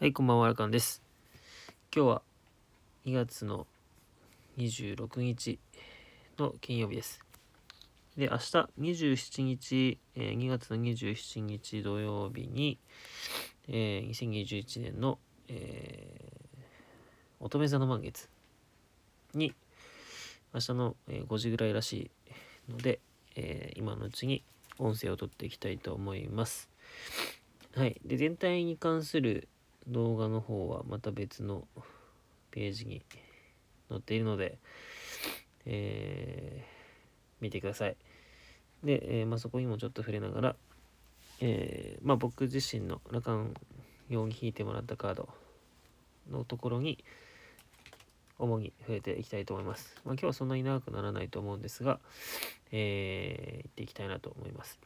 はい、こんばんは、ラカンです。今日は2月の26日の金曜日です。で、明日27日、えー2月の27日土曜日に、えー2021年の、えー乙女座の満月に、明日の、え5時ぐらいらしいので、えー今のうちに音声を取っていきたいと思います。はい。で、全体に関する動画の方はまた別のページに載っているので、えー見てください。で、えーまあ、そこにもちょっと触れながら、えーまあ、僕自身のラカン用に引いてもらったカードのところに主に触れていきたいと思います。まあ、今日はそんなに長くならないと思うんですが、えー、行っていきたいなと思います。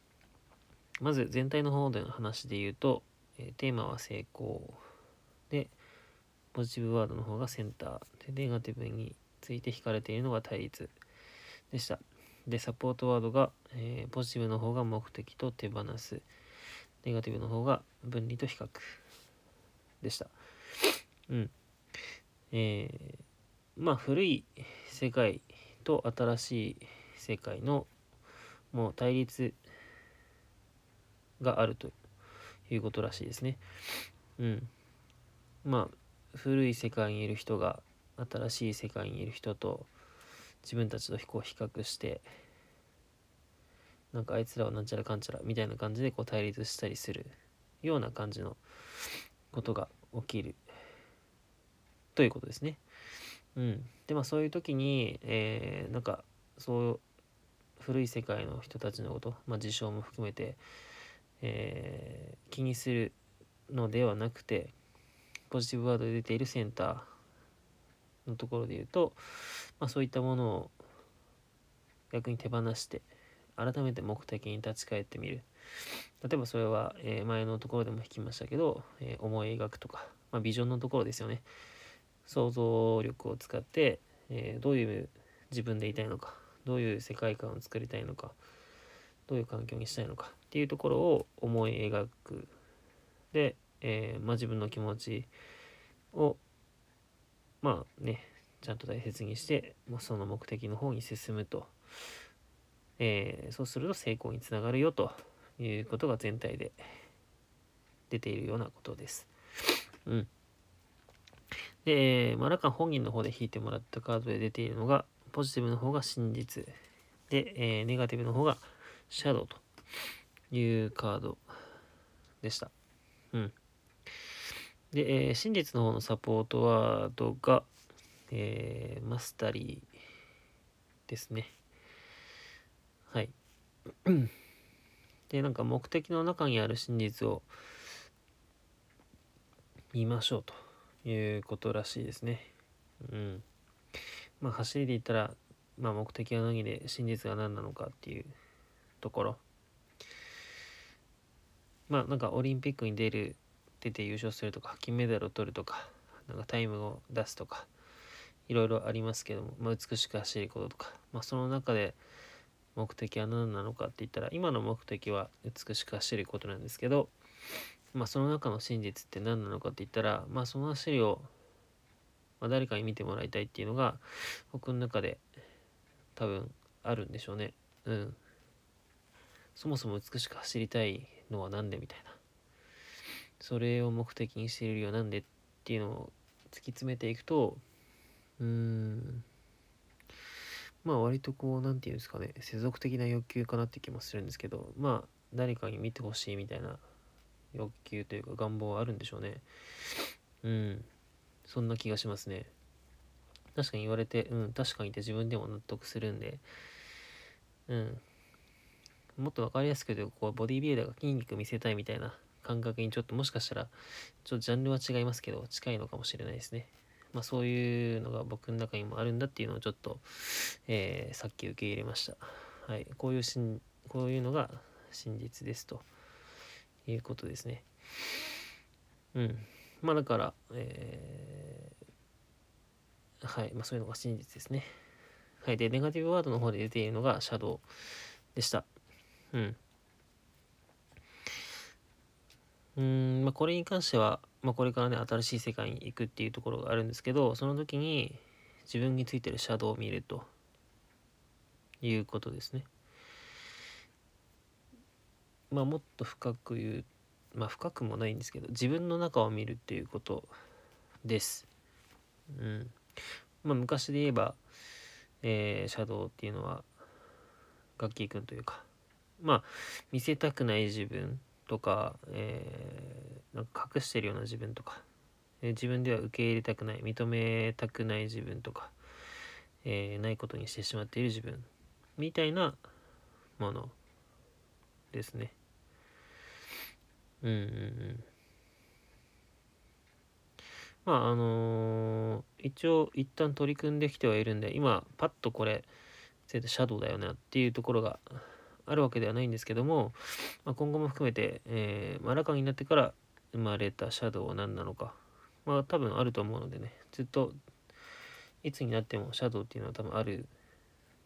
まず全体の方での話で言うと、えーテーマは成功でポジティブワードの方がセンター。でネガティブについて引かれているのが対立。でした。でサポートワードが、えーポジティブの方が目的と手放す。ネガティブの方が分離と比較。でした。うん。えーまあ古い世界と新しい世界のもう対立があるということらしいですね。うん。まあ古い世界にいる人が新しい世界にいる人と自分たちとこう比較してなんかあいつらはなんちゃらかんちゃらみたいな感じでこう対立したりするような感じのことが起きるということですね。うん。でまあそういう時に、えーなんかそう古い世界の人たちのこと、まあ、事象も含めてえー気にするのではなくてポジティブワードで出ているセンターのところで言うと、まあ、そういったものを逆に手放して改めて目的に立ち返ってみる。例えばそれは、えー前のところでも引きましたけど、えー思い描くとか、まあ、ビジョンのところですよね。想像力を使って、えーどういう自分でいたいのかどういう世界観を作りたいのかどういう環境にしたいのかっていうところを思い描く。で、えーまあ、自分の気持ちをまあねちゃんと大切にして、まあ、その目的の方に進むと、えーそうすると成功につながるよということが全体で出ているようなことです。うん。で、えーまあ、ラカン本人の方で引いてもらったカードで出ているのがポジティブの方が真実で、えーネガティブの方がシャドウというカードでした。うん。で、えー真実の方のサポートワードが、えーマスタリーですね。はい。で、なんか目的の中にある真実を見ましょうということらしいですね。うん。まあ走りで言ったら、まあ目的は何で真実が何なのかっていうところまあなんかオリンピックに出る出て優勝するとか金メダルを取るとかなんかタイムを出すとかいろいろありますけども、まあ、美しく走ることとか、まあ、その中で目的は何なのかって言ったら今の目的は美しく走ることなんですけど、まあ、その中の真実って何なのかって言ったら、まあ、その走りを、ま、誰かに見てもらいたいっていうのが僕の中で多分あるんでしょうね。うん。そもそも美しく走りたいのは何でみたいな。それを目的にしているよなんでっていうのを突き詰めていくと、うーん。まあ割とこう、なんていうんですかね、世俗的な欲求かなって気もするんですけど、まあ誰かに見てほしいみたいな欲求というか願望はあるんでしょうね。うん。そんな気がしますね。確かに言われて、うん、確かにって自分でも納得するんで、うん。もっと分かりやすく言うと、こう、ボディビルダーが筋肉見せたいみたいな感覚にちょっともしかしたら、ちょっとジャンルは違いますけど、近いのかもしれないですね。まあそういうのが僕の中にもあるんだっていうのをちょっと、えーさっき受け入れました。はい。こういうしん、こういうのが真実ですということですね。うん。まあだから、えーはい。まあそういうのが真実ですね。はい。で、ネガティブワードの方で出ているのがシャドウでした。うん。うん、まあ、これに関しては、まあ、これからね、新しい世界に行くっていうところがあるんですけど、その時に自分についてるシャドウを見るということですね。まあ、もっと深く言う、まあ、深くもないんですけど、自分の中を見るっていうことです。うん。まあ、昔で言えば、えー、シャドウっていうのは、ガッキーくんというか、まあ、見せたくない自分とか、えー、なんか隠してるような自分とか、えー、自分では受け入れたくない認めたくない自分とか、えー、ないことにしてしまっている自分みたいなものですね。うんうんうん。まああのー、一応一旦取り組んできてはいるんで今パッとこれ全てシャドウだよなっていうところがあるわけではないんですけども、まあ、今後も含めて、えー、マラカになってから生まれたシャドウは何なのか、まあ多分あると思うのでね、ずっといつになってもシャドウっていうのは多分ある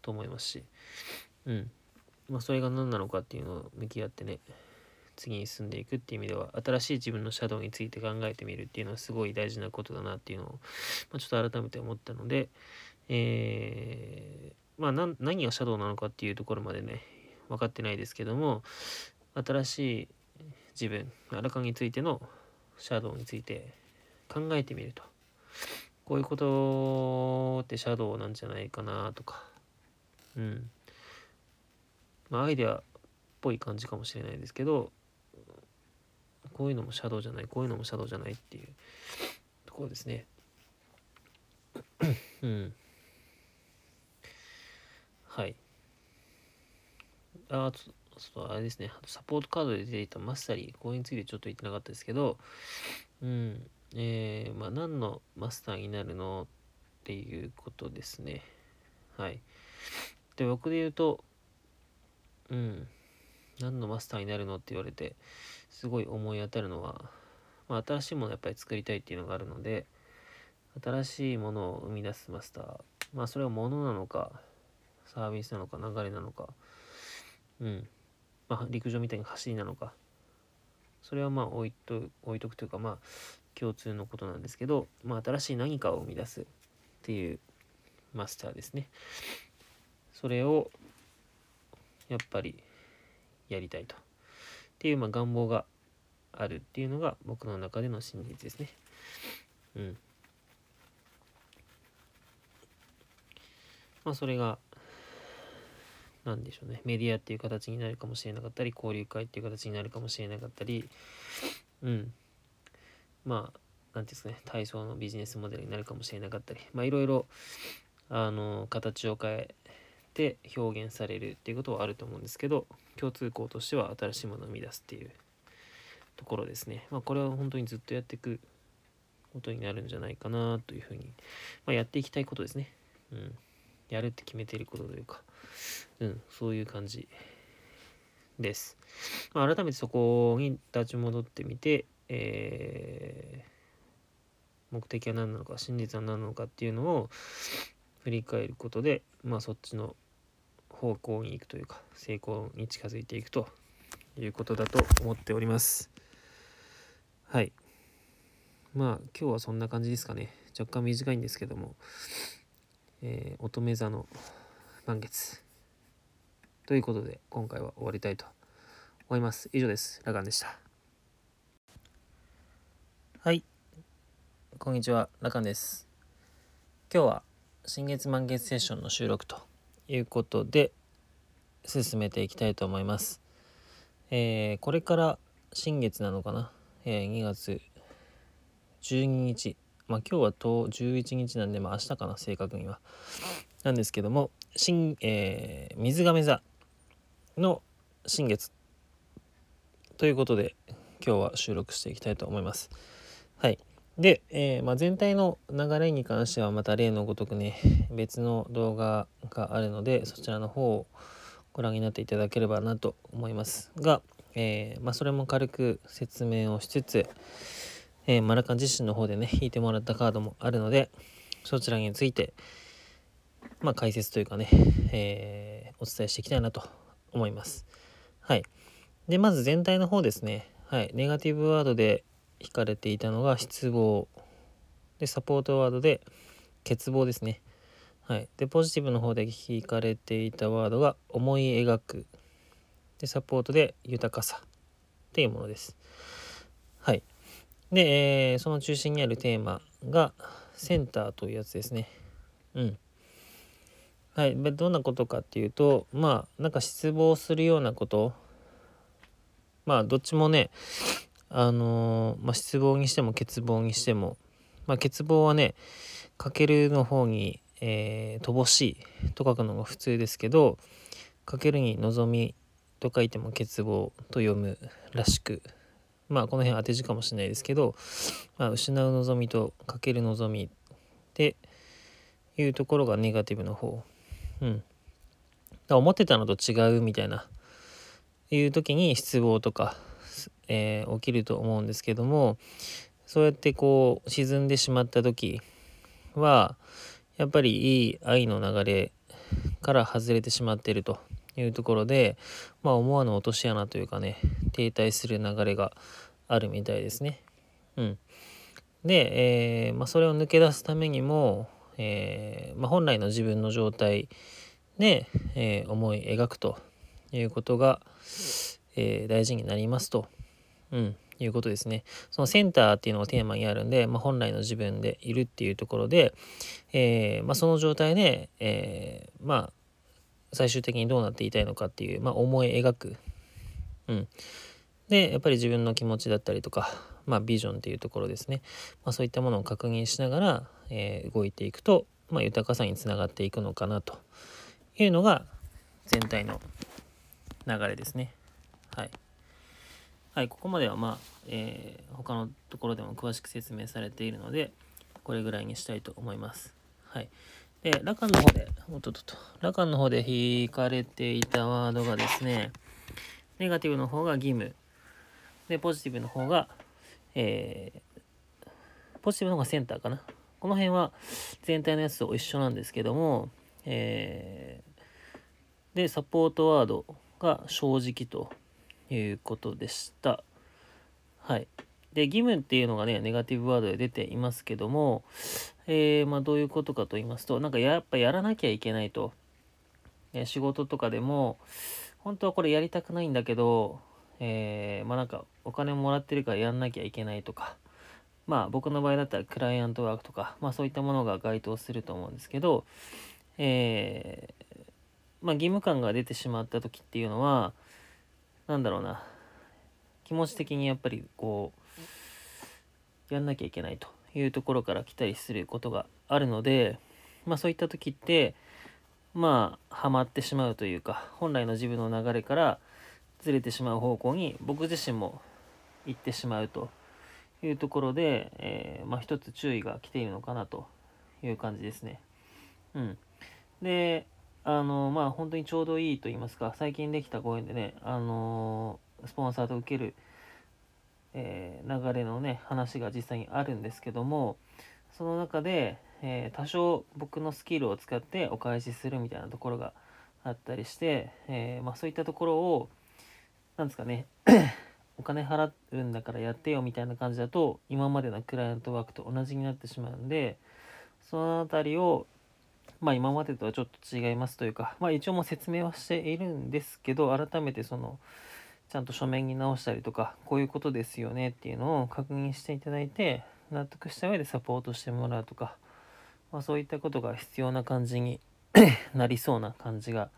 と思いますし、うん。まあそれが何なのかっていうのを向き合ってね、次に進んでいくっていう意味では、新しい自分のシャドウについて考えてみるっていうのはすごい大事なことだなっていうのを、まあ、ちょっと改めて思ったので、えー、まあ何がシャドウなのかっていうところまでね、分かってないですけども新しい自分アラカンについてのシャドウについて考えてみると。こういうことってシャドウなんじゃないかなとか。うん。まあアイデアっぽい感じかもしれないですけどこういうのもシャドウじゃないこういうのもシャドウじゃないっていう。ところですね。うん。はい。あちょっとあれですね、サポートカードで出ていたマスタリー、これについてちょっと言ってなかったですけど、うん、えー、まあ、何のマスターになるのっていうことですね。はい。で、僕で言うと、うん、何のマスターになるのって言われて、すごい思い当たるのは、まあ、新しいものをやっぱり作りたいっていうのがあるので、新しいものを生み出すマスター、まあ、それはものなのか、サービスなのか、流れなのか、うん。まあ、陸上みたいに走りなのか。それはまあ置いと置いとくというかまあ共通のことなんですけど、まあ、新しい何かを生み出すっていうマスターですね。それをやっぱりやりたいと。っていうまあ願望があるっていうのが僕の中での真実ですね。うん。まあそれが何でしょうね。メディアっていう形になるかもしれなかったり交流会っていう形になるかもしれなかったり。うん。まあ何ていうんですかね。体操のビジネスモデルになるかもしれなかったり。まあいろいろあの形を変えて表現されるっていうことはあると思うんですけど共通項としては新しいものを生み出すっていうところですね。まあこれは本当にずっとやっていくことになるんじゃないかなというふうに、まあ、やっていきたいことですね。うん。やるって決めてることというかうん、そういう感じです。まあ、改めてそこに立ち戻ってみて、えー、目的は何なのか、真実は何なのかっていうのを振り返ることで、まあそっちの方向に行くというか、成功に近づいていくということだと思っております。はい。まあ今日はそんな感じですかね。若干短いんですけども、えー、乙女座の満月。ということで、今回は終わりたいと思います。以上です。ラガンでした。はい。こんにちは。ラカンです。今日は新月満月セッションの収録ということで、進めていきたいと思います。えー、これから新月なのかな、えー、2月12日。まあ今日はと11日なんで、まあ明日かな、正確には。なんですけども、新、えー、水亀座の新月ということで今日は収録していきたいと思います。はい。で、えー、まあ、全体の流れに関してはまた例のごとくね別の動画があるのでそちらの方をご覧になっていただければなと思いますが、えー、まあ、それも軽く説明をしつつ、えー、マラカン自身の方でね引いてもらったカードもあるのでそちらについてまあ、解説というかね、えお伝えしていきたいなと思います。はい。で、まず全体の方ですね。はいネガティブワードで引かれていたのが失望でサポートワードで欠乏ですねはいでポジティブの方で引かれていたワードが思い描くでサポートで豊かさっていうものですで、えー、その中心にあるテーマがセンターというやつですね。うん。はい、どんなことかっていうとまあなんか失望するようなこと。まあどっちもねあのー、まあ、失望にしても欠乏にしても。まあ欠乏はねかけるの方に、えー、乏しいと書くのが普通ですけどかけるに望みと書いても欠乏と読むらしく。まあこの辺当て字かもしれないですけど、まあ、失う望みとかける望みっていうところがネガティブの方うん。だ思ってたのと違うみたいな、いう時に失望とか、えー、起きると思うんですけども、そうやってこう沈んでしまった時は、やっぱりいい愛の流れから外れてしまってるというところで、まあ思わぬ落とし穴というかね、停滞する流れがあるみたいですね。うん。で、えー、まあ、それを抜け出すためにも、えー、まあ、本来の自分の状態で、えー、思い描くということが、えー、大事になりますと、うん、いうことですね。そのセンターっていうのがテーマにあるんで、まあ、本来の自分でいるっていうところで、えまあ、その状態で、えまあ最終的にどうなっていたいのかっていう、まあ、思い描く。うん、でやっぱり自分の気持ちだったりとか、まあ、ビジョンっていうところですね、まあ、そういったものを確認しながら、えー、動いていくと、まあ、豊かさにつながっていくのかなというのが全体の流れですね。はい。はい、ここまではまあ、えー、他のところでも詳しく説明されているので、これぐらいにしたいと思います。はい。で、ラカンの方で、おっとっと、ラカンの方で引かれていたワードがですね、ネガティブの方が義務、で、ポジティブの方が、えー、ポジティブの方がセンターかな。この辺は全体のやつと一緒なんですけども、えー、で、サポートワードが正直ということでした。はい。で、義務っていうのがね、ネガティブワードで出ていますけども、えー、まあ、どういうことかと言いますと、なんかやっぱやらなきゃいけないと。え仕事とかでも、本当はこれやりたくないんだけど、えー、まあなんかお金もらってるからやんなきゃいけないとか、まあ僕の場合だったらクライアントワークとか、まあそういったものが該当すると思うんですけど、えー、まあ義務感が出てしまった時っていうのは、なんだろうな、気持ち的にやっぱりこう、やんなきゃいけないというところから来たりすることがあるので、まあそういった時って、まあ、ハマってしまうというか、本来の自分の流れからずれてしまう方向に僕自身も行ってしまうというところで、えー、まあ、一つ注意が来ているのかなという感じですね。うん。で、あの、まあ、本当にちょうどいいと言いますか、最近できたご縁でね、あのスポンサーと受ける、えー、流れのね、話が実際にあるんですけども、その中で、えー、多少僕のスキルを使ってお返しするみたいなところがあったりして、えー、まあ、そういったところをなんですかね お金払うんだからやってよみたいな感じだと今までのクライアントワークと同じになってしまうんでその辺りをまあ今までとはちょっと違いますというかまあ一応もう説明はしているんですけど改めてそのちゃんと書面に直したりとかこういうことですよねっていうのを確認していただいて納得した上でサポートしてもらうとか、まあ、そういったことが必要な感じに なりそうな感じが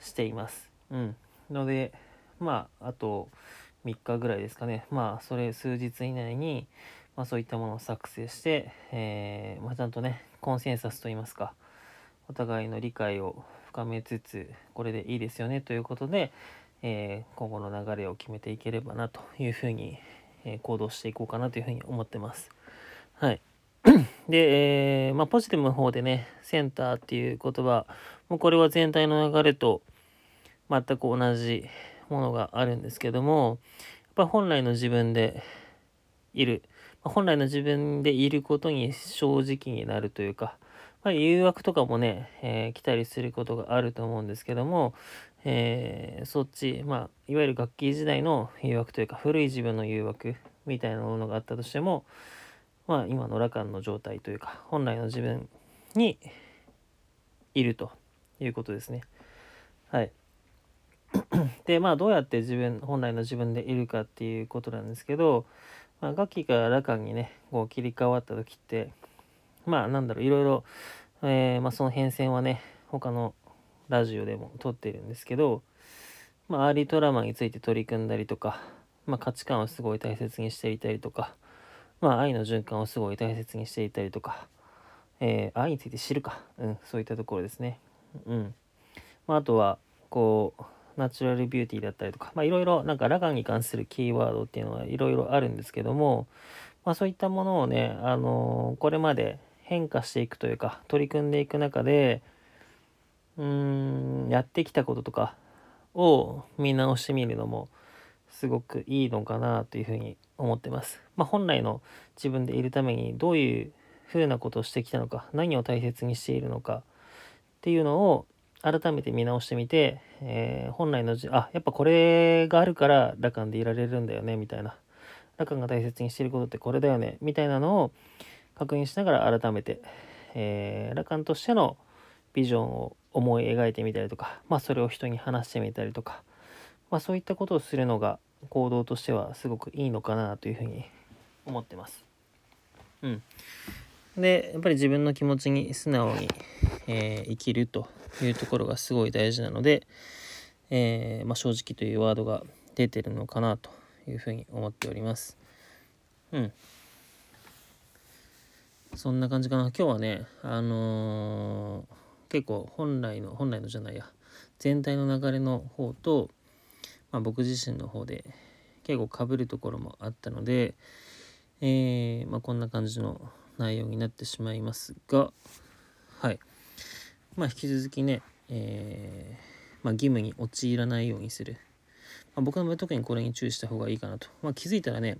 しています。うん。ので、まあ、あと3日ぐらいですかね。まあ、それ数日以内に、まあ、そういったものを作成して、えー、まあ、ちゃんとね、コンセンサスといいますか、お互いの理解を深めつつ、これでいいですよねということで、えー、今後の流れを決めていければなというふうに、えー、行動していこうかなというふうに思ってます。はい。で、えー、まあ、ポジティブの方でね、センターっていう言葉、もうこれは全体の流れと全く同じものがあるんですけども、やっぱ本来の自分でいる、本来の自分でいることに正直になるというか、まあ、誘惑とかもね、えー、来たりすることがあると思うんですけども、えー、そっち、まあ、いわゆる楽器時代の誘惑というか、古い自分の誘惑みたいなものがあったとしても、まあ、今の羅漢の状態というか、本来の自分にいるということですね。はい。で、まあ、どうやって自分、本来の自分でいるかっていうことなんですけど、まあ、楽器から羅漢にね、こう切り替わった時って、まあ、なんだろう、いろいろ、えー、まあ、その変遷はね、他のラジオでも撮ってるんですけど、まあ、アーリートラマについて取り組んだりとか、まあ、価値観をすごい大切にしていたりとか、まあ、愛の循環をすごい大切にしていたりとか、えー、愛について知るか、うん、そういったところですね。うん。まあ、あとは、こう、ナチュラルビューティーだったりとか、まあ、いろいろ、なんか、ラガンに関するキーワードっていうのはいろいろあるんですけども、まあ、そういったものをね、あのー、これまで変化していくというか、取り組んでいく中で、うーん、やってきたこととかを見直してみるのも、すごくいいのかなというふうに思ってます。まあ、本来の自分でいるためにどういうふうなことをしてきたのか何を大切にしているのかっていうのを改めて見直してみて、えー、本来のじあやっぱこれがあるから羅漢でいられるんだよねみたいな羅漢が大切にしていることってこれだよねみたいなのを確認しながら改めて、えー、羅漢としてのビジョンを思い描いてみたりとか、まあ、それを人に話してみたりとか、まあ、そういったことをするのが行動としてはすごくいいのかなというふうに思ってます。うん。で、やっぱり自分の気持ちに素直に、えー、生きるというところがすごい大事なので、えー、まあ、正直というワードが出てるのかなというふうに思っております。うん。そんな感じかな。今日はね、あのー、結構本来の、本来のじゃないや、全体の流れの方と、まあ、僕自身の方で結構かぶるところもあったので、えー、まあ、こんな感じの内容になってしまいますが、はい。まあ、引き続きね、えー、まあ、義務に陥らないようにする。まあ、僕の場合特にこれに注意した方がいいかなと。ま、気づいたらね、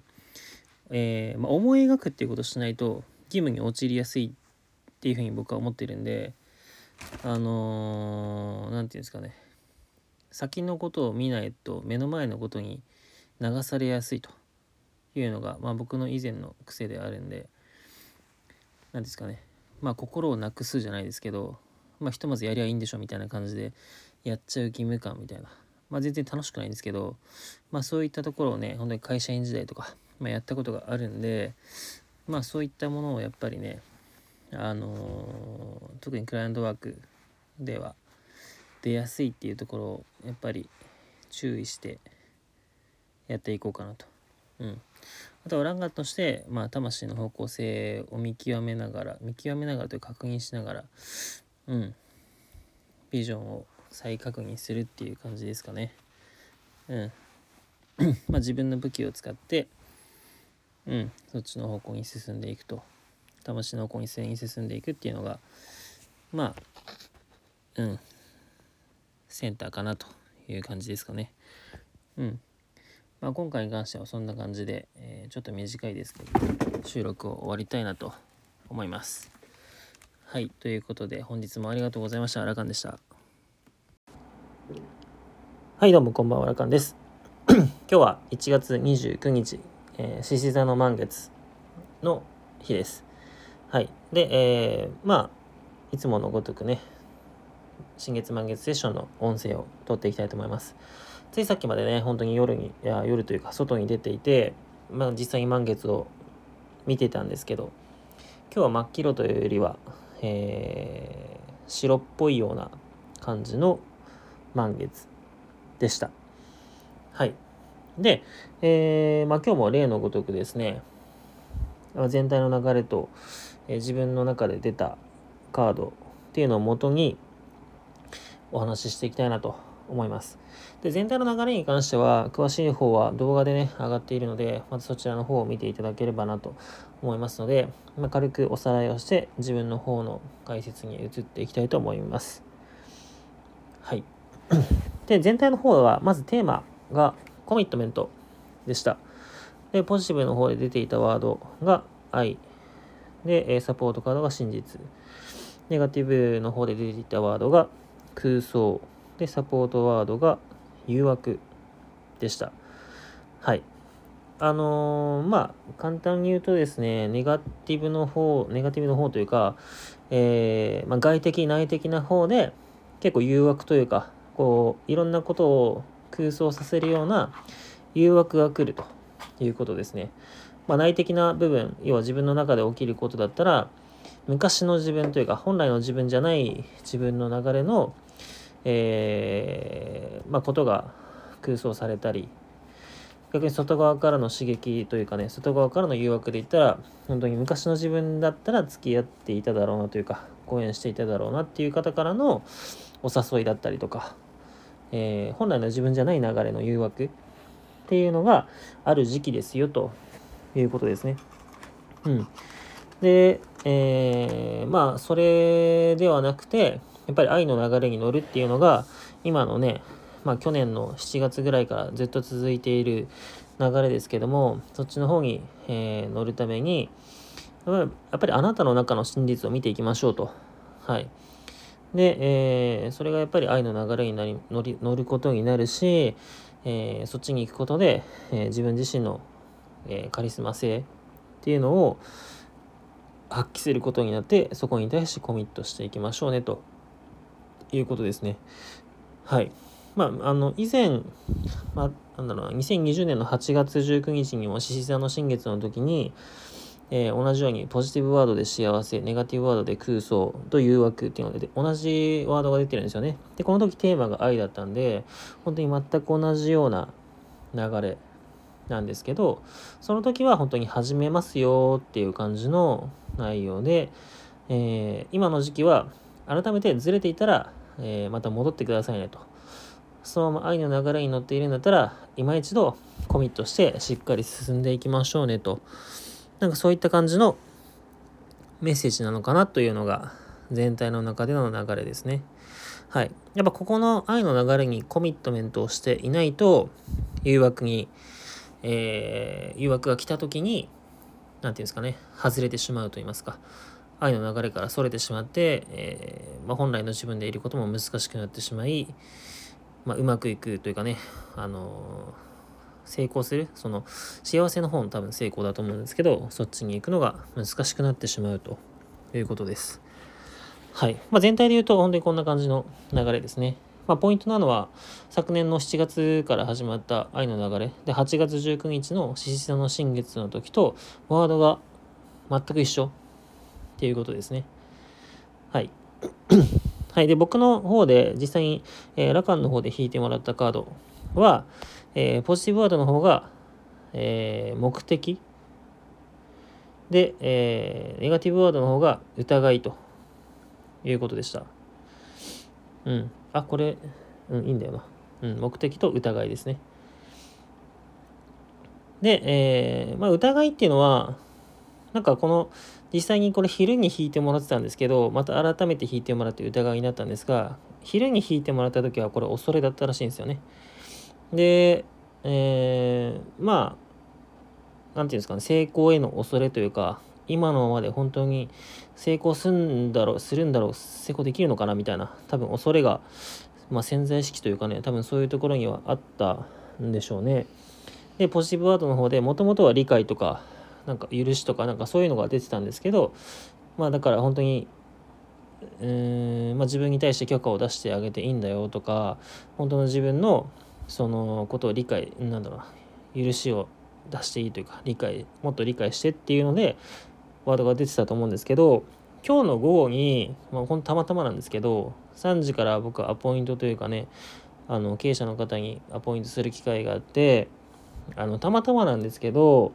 えー、ま思い描くっていうことをしないと義務に陥りやすいっていうふうに僕は思ってるんで、あの何、ー、て言うんですかね。先のことを見ないと目の前のことに流されやすいと。いうのが、まあ、僕の以前の癖であるんで、何ですかね。まあ心をなくすじゃないですけどまあひとまずやりゃいいんでしょみたいな感じでやっちゃう義務感みたいな。まあ全然楽しくないんですけどまあそういったところをね本当に会社員時代とか、まあ、やったことがあるんでまあそういったものをやっぱりねあの、特にクライアントワークでは出やすいっていうところをやっぱり注意してやっていこうかなと。うん。あとはランガとして、まあ、魂の方向性を見極めながら、見極めながらという確認しながら、うん、ビジョンを再確認するっていう感じですかね。うん。まあ、自分の武器を使って、うん、そっちの方向に進んでいくと。魂の方向に進んでいくっていうのが、まあ、うん、センターかなという感じですかね。うん。まあ、今回に関してはそんな感じで、えー、ちょっと短いですけど、収録を終わりたいなと思います。はい、ということで本日もありがとうございました。ラカンでした。はい、どうもこんばんは、ラカンです。今日は1月29日、え獅子座の満月の日です。はい。で、えー、まあ、いつものごとくね、新月満月セッションの音声を撮っていきたいと思います。ついさっきまでね、本当に夜に、いや、夜というか外に出ていて、まあ実際に満月を見てたんですけど、今日は真っ黄色というよりは、えー、白っぽいような感じの満月でした。はい。で、えー、まあ今日も例のごとくですね、全体の流れと、え、自分の中で出たカードっていうのをもとにお話ししていきたいなと思います。で、全体の流れに関しては、詳しい方は動画でね、上がっているので、まずそちらの方を見ていただければなと思いますので、まあ、軽くおさらいをして、自分の方の解説に移っていきたいと思います。はい。で、全体の方は、まずテーマがコミットメントでした。で、ポジティブの方で出ていたワードが愛。で、サポートカードが真実。ネガティブの方で出ていたワードが空想、でサポートワードが誘惑でしたはいあのー、まあ簡単に言うとですねネガティブの方ネガティブの方というか、えー、まあ、外的内的な方で結構誘惑というかこういろんなことを空想させるような誘惑が来るということですね。まあ、内的な部分要は自分の中で起きることだったら昔の自分というか本来の自分じゃない自分の流れの、えー、まあ、ことが空想されたり逆に外側からの刺激というかね外側からの誘惑で言ったら本当に昔の自分だったら付き合っていただろうなというか講演していただろうなっていう方からのお誘いだったりとか、えー、本来の自分じゃない流れの誘惑っていうのがある時期ですよということですね。うん。で、えー、まあ、それではなくて、やっぱり愛の流れに乗るっていうのが、今のね、まあ、去年の7月ぐらいからずっと続いている流れですけども、そっちの方に、えー、乗るために、やっぱりあなたの中の真実を見ていきましょうと。はい。で、えー、それがやっぱり愛の流れになり乗り乗ることになるし、えー、そっちに行くことで、えー、自分自身の、えー、カリスマ性っていうのを発揮することになってそこに対してコミットしていきましょうねということですね。はい。まあ、あの以前、まあ、なんだろうな2020年の8月19日にも獅子座の新月の時に、えー、同じようにポジティブワードで幸せ、ネガティブワードで空想と誘惑っていうので、同じワードが出てるんですよね。で、この時テーマが愛だったんで、本当に全く同じような流れなんですけど、その時は本当に始めますよっていう感じの内容で、えー、今の時期は改めてずれていたら、えー、また戻ってくださいねと。そのまま愛の流れに乗っているんだったら、今一度コミットしてしっかり進んでいきましょうねと。なんかそういった感じのメッセージなのかなというのが全体の中での流れですね。はい。やっぱここの愛の流れにコミットメントをしていないと誘惑に、えー、誘惑が来た時に何て言うんですかね外れてしまうと言いますか愛の流れからそれてしまって、えー、まあ、本来の自分でいることも難しくなってしまい、まあ、うまくいくというかねあのー成功する、その幸せの方の多分成功だと思うんですけど、そっちに行くのが難しくなってしまうということです。はい。まあ、全体で言うと、本当にこんな感じの流れですね。まあ、ポイントなのは、昨年の7月から始まった愛の流れ、で、8月19日の獅子座の新月の時と、ワードが全く一緒っていうことですね。はい。はい。で、僕の方で、実際に、えー、ラカンの方で引いてもらったカードは、えー、ポジティブワードの方が、えー、目的で、えー、ネガティブワードの方が疑いということでした。うん。あ、これ、うん、いいんだよな。うん、目的と疑いですね。で、えー、まあ、疑いっていうのは、なんかこの、実際にこれ昼に引いてもらってたんですけど、また改めて引いてもらって疑いになったんですが、昼に引いてもらった時はこれ恐れだったらしいんですよね。で、えー、まあ、なんていうんですかね、成功への恐れというか、今のままで本当に成功するんだろう、するんだろう、成功できるのかなみたいな、多分恐れが、まあ、潜在意識というかね、多分そういうところにはあったんでしょうね。で、ポジティブワードの方でもともとは理解とか、なんか許しとか、なんかそういうのが出てたんですけど、まあだから本当にうーんまあ、自分に対して許可を出してあげていいんだよとか本当の自分のそのことを理解なんだろうな許しを出していいというか理解もっと理解してっていうのでワードが出てたと思うんですけど今日の午後に、まあ、ほんたまたまなんですけど3時から僕アポイントというかねあの経営者の方にアポイントする機会があってあのたまたまなんですけど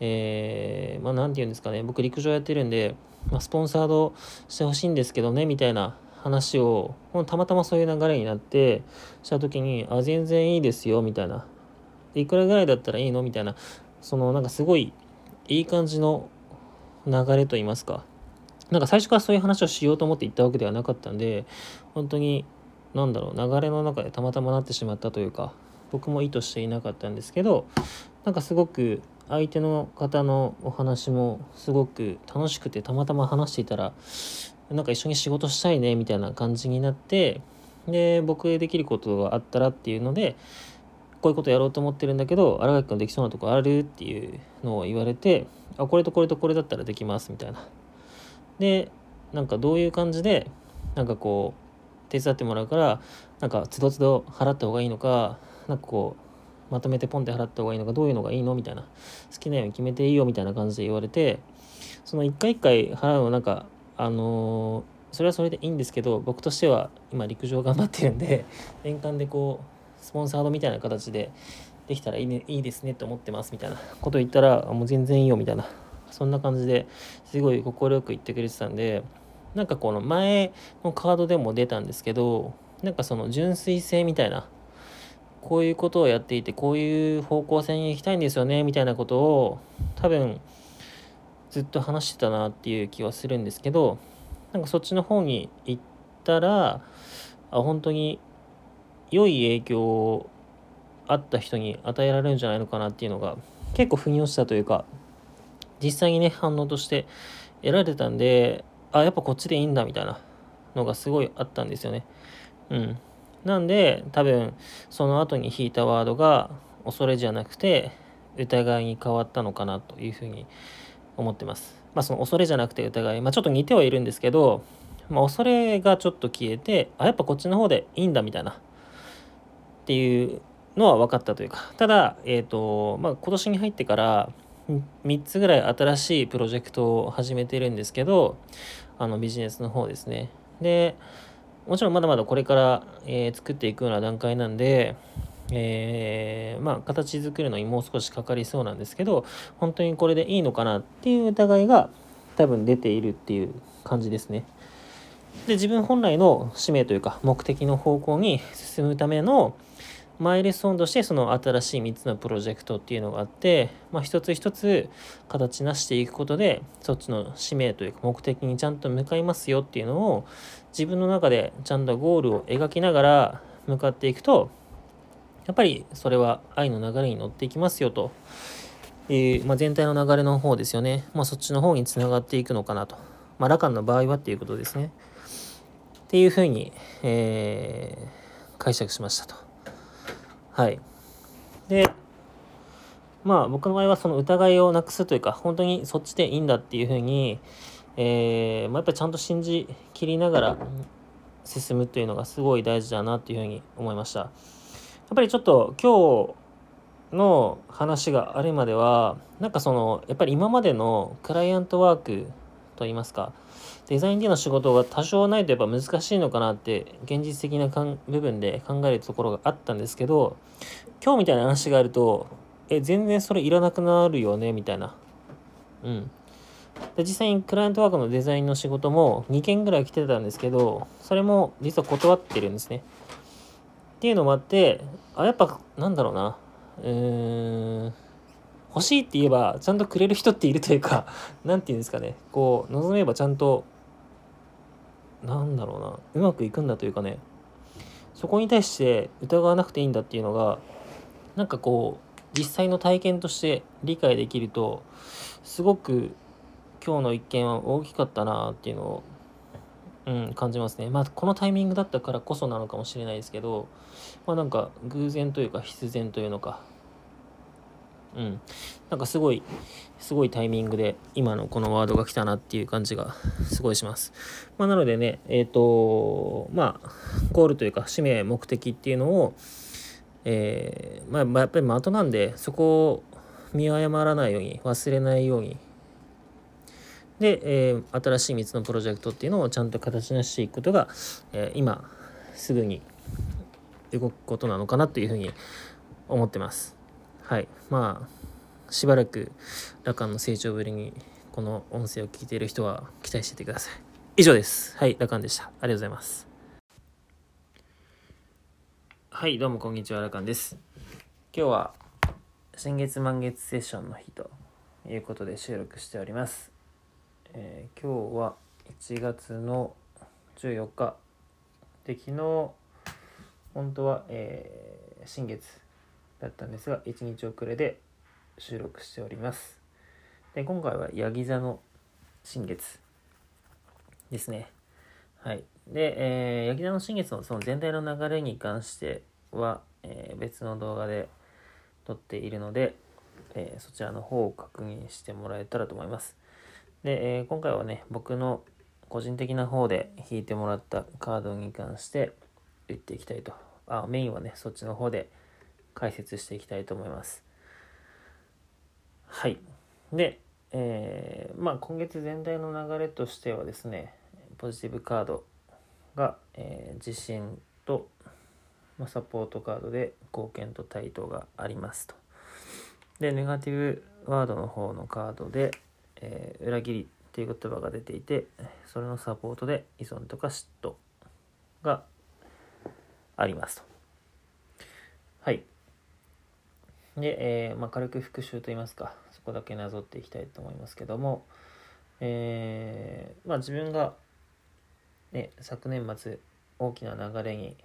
えー、まあ何て言うんですかね僕陸上やってるんで、まあ、スポンサードしてほしいんですけどねみたいな話をたまたまそういう流れになってした時に「あ全然いいですよ」みたいな「いくらぐらいだったらいいの?」みたいなそのなんかすごいいい感じの流れと言いますか。なんか最初からそういう話をしようと思って行ったわけではなかったんで本当に何だろう流れの中でたまたまなってしまったというか僕も意図していなかったんですけどなんかすごく相手の方のお話もすごく楽しくてたまたま話していたらなんか一緒に仕事したいねみたいな感じになってで僕でできることがあったらっていうのでこういうことやろうと思ってるんだけど新垣君できそうなとこある？っていうのを言われてあこれとこれとこれだったらできますみたいな。でなんかどういう感じでなんかこう手伝ってもらうからなんかつどつど払った方がいいのかなんかこうまとめてポンって払った方がいいのかどういうのがいいのみたいな。好きなように決めていいよみたいな感じで言われてその一回一回払うのなんかあのー、それはそれでいいんですけど僕としては今陸上頑張ってるんで 年間でこうスポンサードみたいな形でできたらいい,、ね、いいですねって思ってますみたいなこと言ったらもう全然いいよみたいな。そんな感じですごい快く言ってくれてたんでなんかこの前のカードでも出たんですけどなんかその純粋性みたいなこういうことをやっていてこういう方向性に行きたいんですよねみたいなことを多分ずっと話してたなっていう気はするんですけどなんかそっちの方に行ったらあ本当に良い影響をあった人に与えられるんじゃないのかなっていうのが結構腑に落ちたというか実際にね反応として得られたんであやっぱこっちでいいんだみたいなのがすごいあったんですよね。うん。なんで多分その後に引いたワードが恐れじゃなくて疑いに変わったのかなというふうに思ってます。まあその恐れじゃなくて疑い、まあ、ちょっと似てはいるんですけど、まあ、恐れがちょっと消えてあやっぱこっちの方でいいんだみたいな。っていうのは分かったというかただ、えーとまあ、今年に入ってから3つぐらい新しいプロジェクトを始めてるんですけどあのビジネスの方ですねでもちろんまだまだこれから、えー、作っていくような段階なんでえー、まあ形作るのにもう少しかかりそうなんですけど本当にこれでいいのかなっていう疑いが多分出ているっていう感じですね。で自分本来の使命というか目的の方向に進むためのマイルストーンとしてその新しい3つのプロジェクトっていうのがあって、まあ、一つ一つ形なしていくことでそっちの使命というか目的にちゃんと向かいますよっていうのを自分の中でちゃんとゴールを描きながら向かっていくとやっぱりそれは愛の流れに乗っていきますよという、まあ、全体の流れの方ですよね。まあ、そっちの方につながっていくのかなと。まあ、ラカンの場合はっていうことですね。っていうふうに、えー、解釈しましたと。はい。で、まあ僕の場合はその疑いをなくすというか、本当にそっちでいいんだっていうふうに、えー、まあ、やっぱりちゃんと信じきりながら進むというのがすごい大事だなっていうふうに思いました。やっぱりちょっと今日の話があるまではなんかそのやっぱり今までのクライアントワークといいますかデザインでの仕事が多少ないとやっぱ難しいのかなって現実的な部分で考えるところがあったんですけど今日みたいな話があるとえ全然それいらなくなるよねみたいな。うん。で実際にクライアントワークのデザインの仕事も2件ぐらい来てたんですけどそれも実は断ってるんですね。っていうのもあってあやっぱなんだろうな。うーん。欲しいって言えばちゃんとくれる人っているというか何て言うんですかね。こう望めばちゃんとなんだろうな。うまくいくんだというかね。そこに対して疑わなくていいんだっていうのがなんかこう実際の体験として理解できるとすごく今日の一件は大きかったなっていうのをうん、感じますね。まあ、このタイミングだったからこそなのかもしれないですけど、まあ、なんか偶然というか必然というのか、うん、なんかすごい、すごいタイミングで今のこのワードが来たなっていう感じがすごいします。まあ、なのでね、えっ、ー、と、まあ、ゴールというか使命、目的っていうのを、えー、まあ、やっぱり的なんで、そこを見誤らないように、忘れないように、で、えー、新しい3つのプロジェクトっていうのをちゃんと形にしていくことが、えー、今すぐに動くことなのかなというふうに思ってます。はい。まあ、しばらくラカンの成長ぶりにこの音声を聞いている人は期待しててください。以上です。はい、ラカンでした。ありがとうございます。はい、どうもこんにちは、ラカンです。今日は新月満月セッションの日ということで収録しております。えー、今日は1月の14日で昨日本当は、えー、新月だったんですが1日遅れで収録しておりますで今回はヤギ座の新月ですねはいで、えー、焼き玉の新月のその全体の流れに関しては、えー、別の動画で撮っているので、えー、そちらの方を確認してもらえたらと思います。で、えー、今回はね、僕の個人的な方で引いてもらったカードに関して言っていきたいと。あ、メインはね、そっちの方で解説していきたいと思います。はい。で、えー、まあ今月全体の流れとしてはですね、ポジティブカードが、えー、自信と、まあ、サポートカードで貢献と対等がありますと。で、ネガティブワードの方のカードで、えー、裏切りっていう言葉が出ていて、それのサポートで依存とか嫉妬がありますと。はい。で、えー、まあ、軽く復習といいますか、そこだけなぞっていきたいと思いますけども、えー、まあ、自分が、ね、昨年末大きな流れに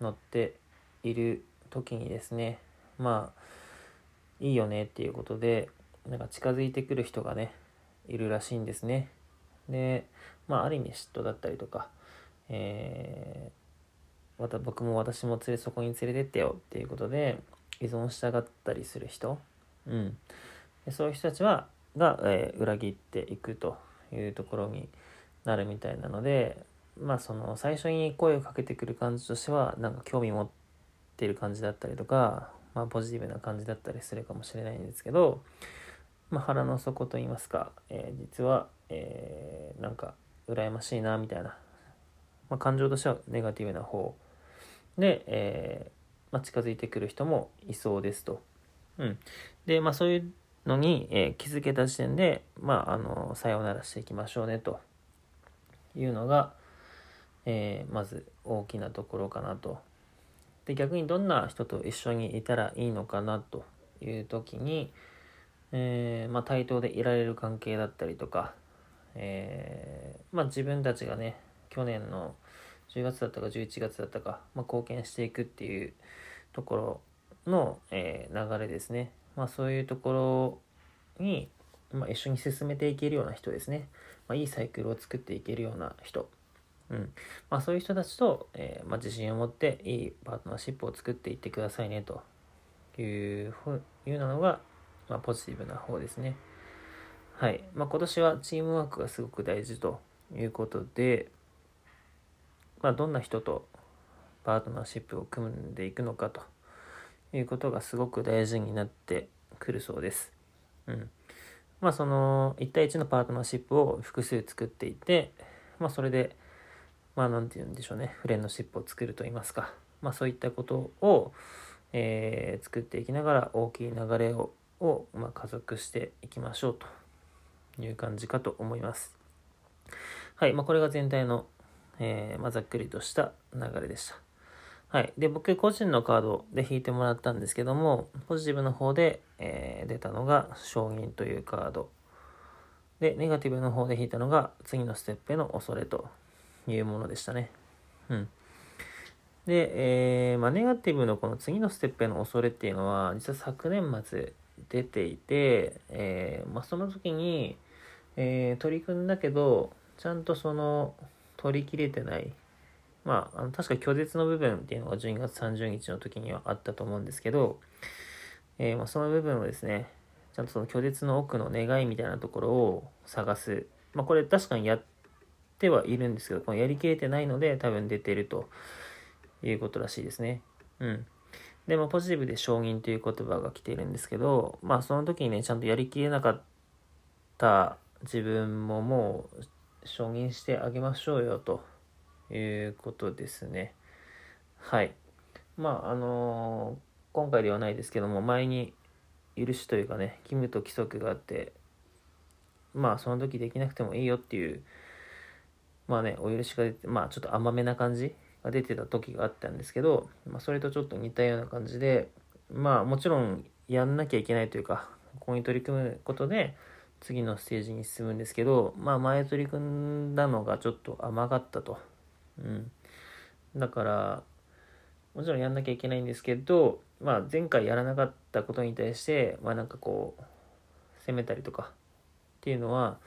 乗っている時にですね、まあ、いいよねっていうことで、なんか近づいてくる人がね、いるらしいんですね。で、まあ、ある意味嫉妬だったりとか、えー、また僕も私も連れそこに連れてってよっていうことで依存したがったりする人、うん、でそういう人たちはが、えー、裏切っていくというところになるみたいなのでまあその最初に声をかけてくる感じとしてはなんか興味持ってる感じだったりとか、まあ、ポジティブな感じだったりするかもしれないんですけど、まあ、腹の底と言いますか、えー、実は、えー、なんか羨ましいなみたいな、まあ、感情としてはネガティブな方。で、えまあ、近づいてくる人もいそうですと。うん、で、まあ、そういうのに、えー、気づけた時点で、まあ、あのさようならしていきましょうねというのが、えー、まず大きなところかなと。で逆にどんな人と一緒にいたらいいのかなという時に、えー、まあ、対等でいられる関係だったりとか、えー、まあ、自分たちがね去年の10月だったか11月だったか、まあ、貢献していくっていうところの、えー、流れですね、まあ、そういうところに、まあ、一緒に進めていけるような人ですね、まあ、いいサイクルを作っていけるような人、うんまあ、そういう人たちと、えーまあ、自信を持っていいパートナーシップを作っていってくださいねといういうのが、まあ、ポジティブな方ですね。はい。まあ、今年はチームワークがすごく大事ということで、まあ、どんな人とパートナーシップを組んでいくのかということがすごく大事になってくるそうです。うん。まあ、その1対1のパートナーシップを複数作っていて、まあ、それで、まあ、なんて言うんでしょうね、フレンドシップを作ると言いますか、まあ、そういったことを、えー、作っていきながら大きい流れをを、まあ、加速していきましょうという感じかと思います。はい。まあ、これが全体の、えー、まあ、ざっくりとした流れでした。はい。で、僕個人のカードで引いてもらったんですけども、ポジティブの方で、えー、出たのが、承認というカード。で、ネガティブの方で引いたのが、次のステップへの恐れというものでしたね。うん。で、えー、まあ、ネガティブのこの次のステップへの恐れっていうのは、実は昨年末出ていて、えー、まあ、その時に、えー、取り組んだけど、ちゃんとその、取り切れてない。まあ、あの確か拒絶の部分っていうのが12月30日の時にはあったと思うんですけど、えー、まあ、その部分をですね、ちゃんとその拒絶の奥の願いみたいなところを探す。まあ、これ確かにやってはいるんですけど、このやりきれてないので多分出てるということらしいですね。うん。で、もポジティブで承認という言葉が来ているんですけど、まあその時にね、ちゃんとやりきれなかった自分ももう承認してあげましょうよということですね。はい。まああのー、今回ではないですけども、前に許しというかね、義務と規則があって、まあその時できなくてもいいよっていう、まあね、お許しが出て、まあちょっと甘めな感じが出てた時があったんですけど、まあ、それとちょっと似たような感じで、まあもちろんやんなきゃいけないというか、ここに取り組むことで、次のステージに進むんですけど、まあ前取り組んだのがちょっと甘かったと。うん。だから、もちろんやんなきゃいけないんですけど、まあ前回やらなかったことに対して、まあなんかこう、責めたりとかっていうのは、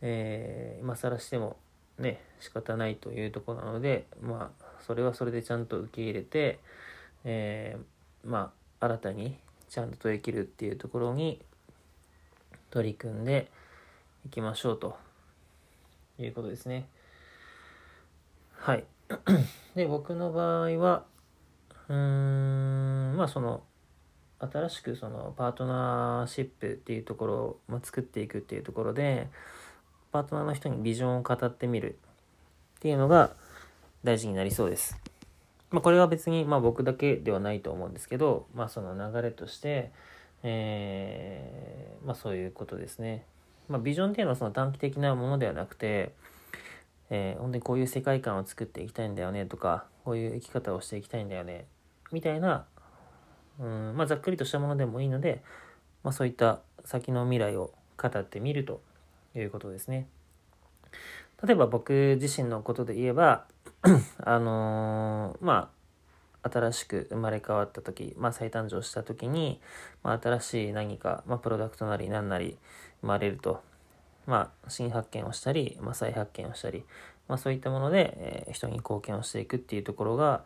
えー、今更してもね仕方ないというところなのでまあそれはそれでちゃんと受け入れて、えー、まあ新たにちゃんと取り切るっていうところに取り組んでいきましょうということですね。はい。で、僕の場合は、うーん、まあその、新しくそのパートナーシップっていうところを、ま作っていくっていうところで、パートナーの人にビジョンを語ってみるっていうのが大事になりそうです。まあ、これは別に、まあ、僕だけではないと思うんですけど、まあ、その流れとして、えー、まあ、そういうことですね。まあ、ビジョンっていうのはその短期的なものではなくて、えー、本当にこういう世界観を作っていきたいんだよねとか、こういう生き方をしていきたいんだよね、みたいな、うん、まあ、ざっくりとしたものでもいいので、まあ、そういった先の未来を語ってみるということですね。例えば僕自身のことで言えば、あのー、まあ、新しく生まれ変わった時、まあ、再誕生した時に、まあ、新しい何か、まあ、プロダクトなり何なり生まれると、まあ、新発見をしたり、まあ、再発見をしたり、まあ、そういったもので、えー、人に貢献をしていくっていうところが、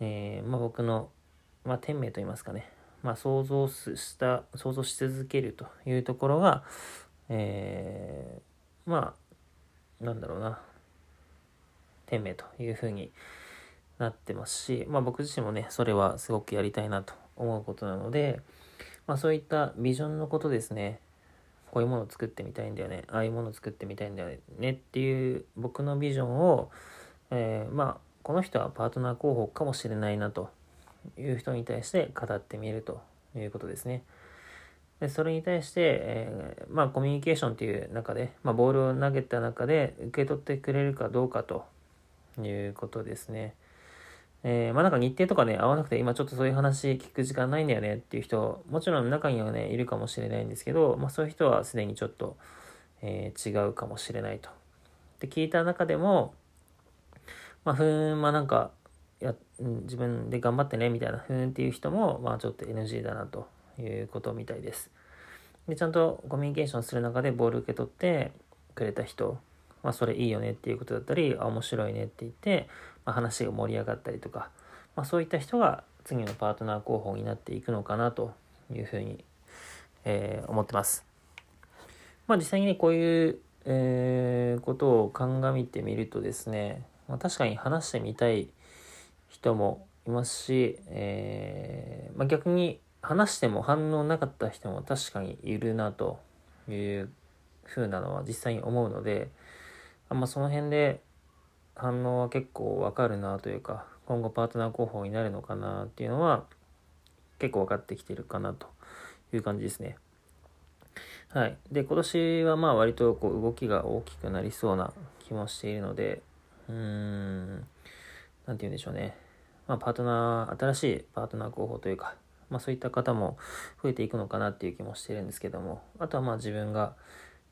えー、まあ、僕の、まあ、天命といいますかね、まあ、想像した、想像し続けるというところが、えー、まあ、なんだろうな、天命というふうになってますし、まあ僕自身もね、それはすごくやりたいなと思うことなので、まあそういったビジョンのことですね、こういうものを作ってみたいんだよね、ああいうものを作ってみたいんだよねっていう僕のビジョンを、えー、まあこの人はパートナー候補かもしれないなという人に対して語ってみるということですね。でそれに対して、えー、まあコミュニケーションっていう中で、まあ、ボールを投げた中で受け取ってくれるかどうかということですね。えー、まあなんか日程とかね、合わなくて、今ちょっとそういう話聞く時間ないんだよねっていう人、もちろん中にはね、いるかもしれないんですけど、まあそういう人はすでにちょっと、えー、違うかもしれないと。で、聞いた中でも、まあ、ふーん、まあなんか、や、自分で頑張ってね、みたいな、ふーんっていう人も、まあちょっと NG だなということみたいです。で、ちゃんとコミュニケーションする中でボール受け取ってくれた人、まあ、それいいよねっていうことだったり、あ、面白いねって言って、まあ、話が盛り上がったりとか、まあ、そういった人が次のパートナー候補になっていくのかなというふうに、えー、思ってます。まあ、実際にね、こういう、えー、ことを鑑みてみるとですね、まあ、確かに話してみたい人もいますし、えー、まあ、逆に話しても反応なかった人も確かにいるなというふうなのは実際に思うので、あまその辺で反応は結構わかるなというか、今後パートナー候補になるのかなっていうのは結構分かってきてるかなという感じですね。はい。で、今年はまあ割とこう動きが大きくなりそうな気もしているので、うーん、なんて言うんでしょうね。まあパートナー、新しいパートナー候補というか、まあそういった方も増えていくのかなっていう気もしてるんですけども、あとはまあ自分が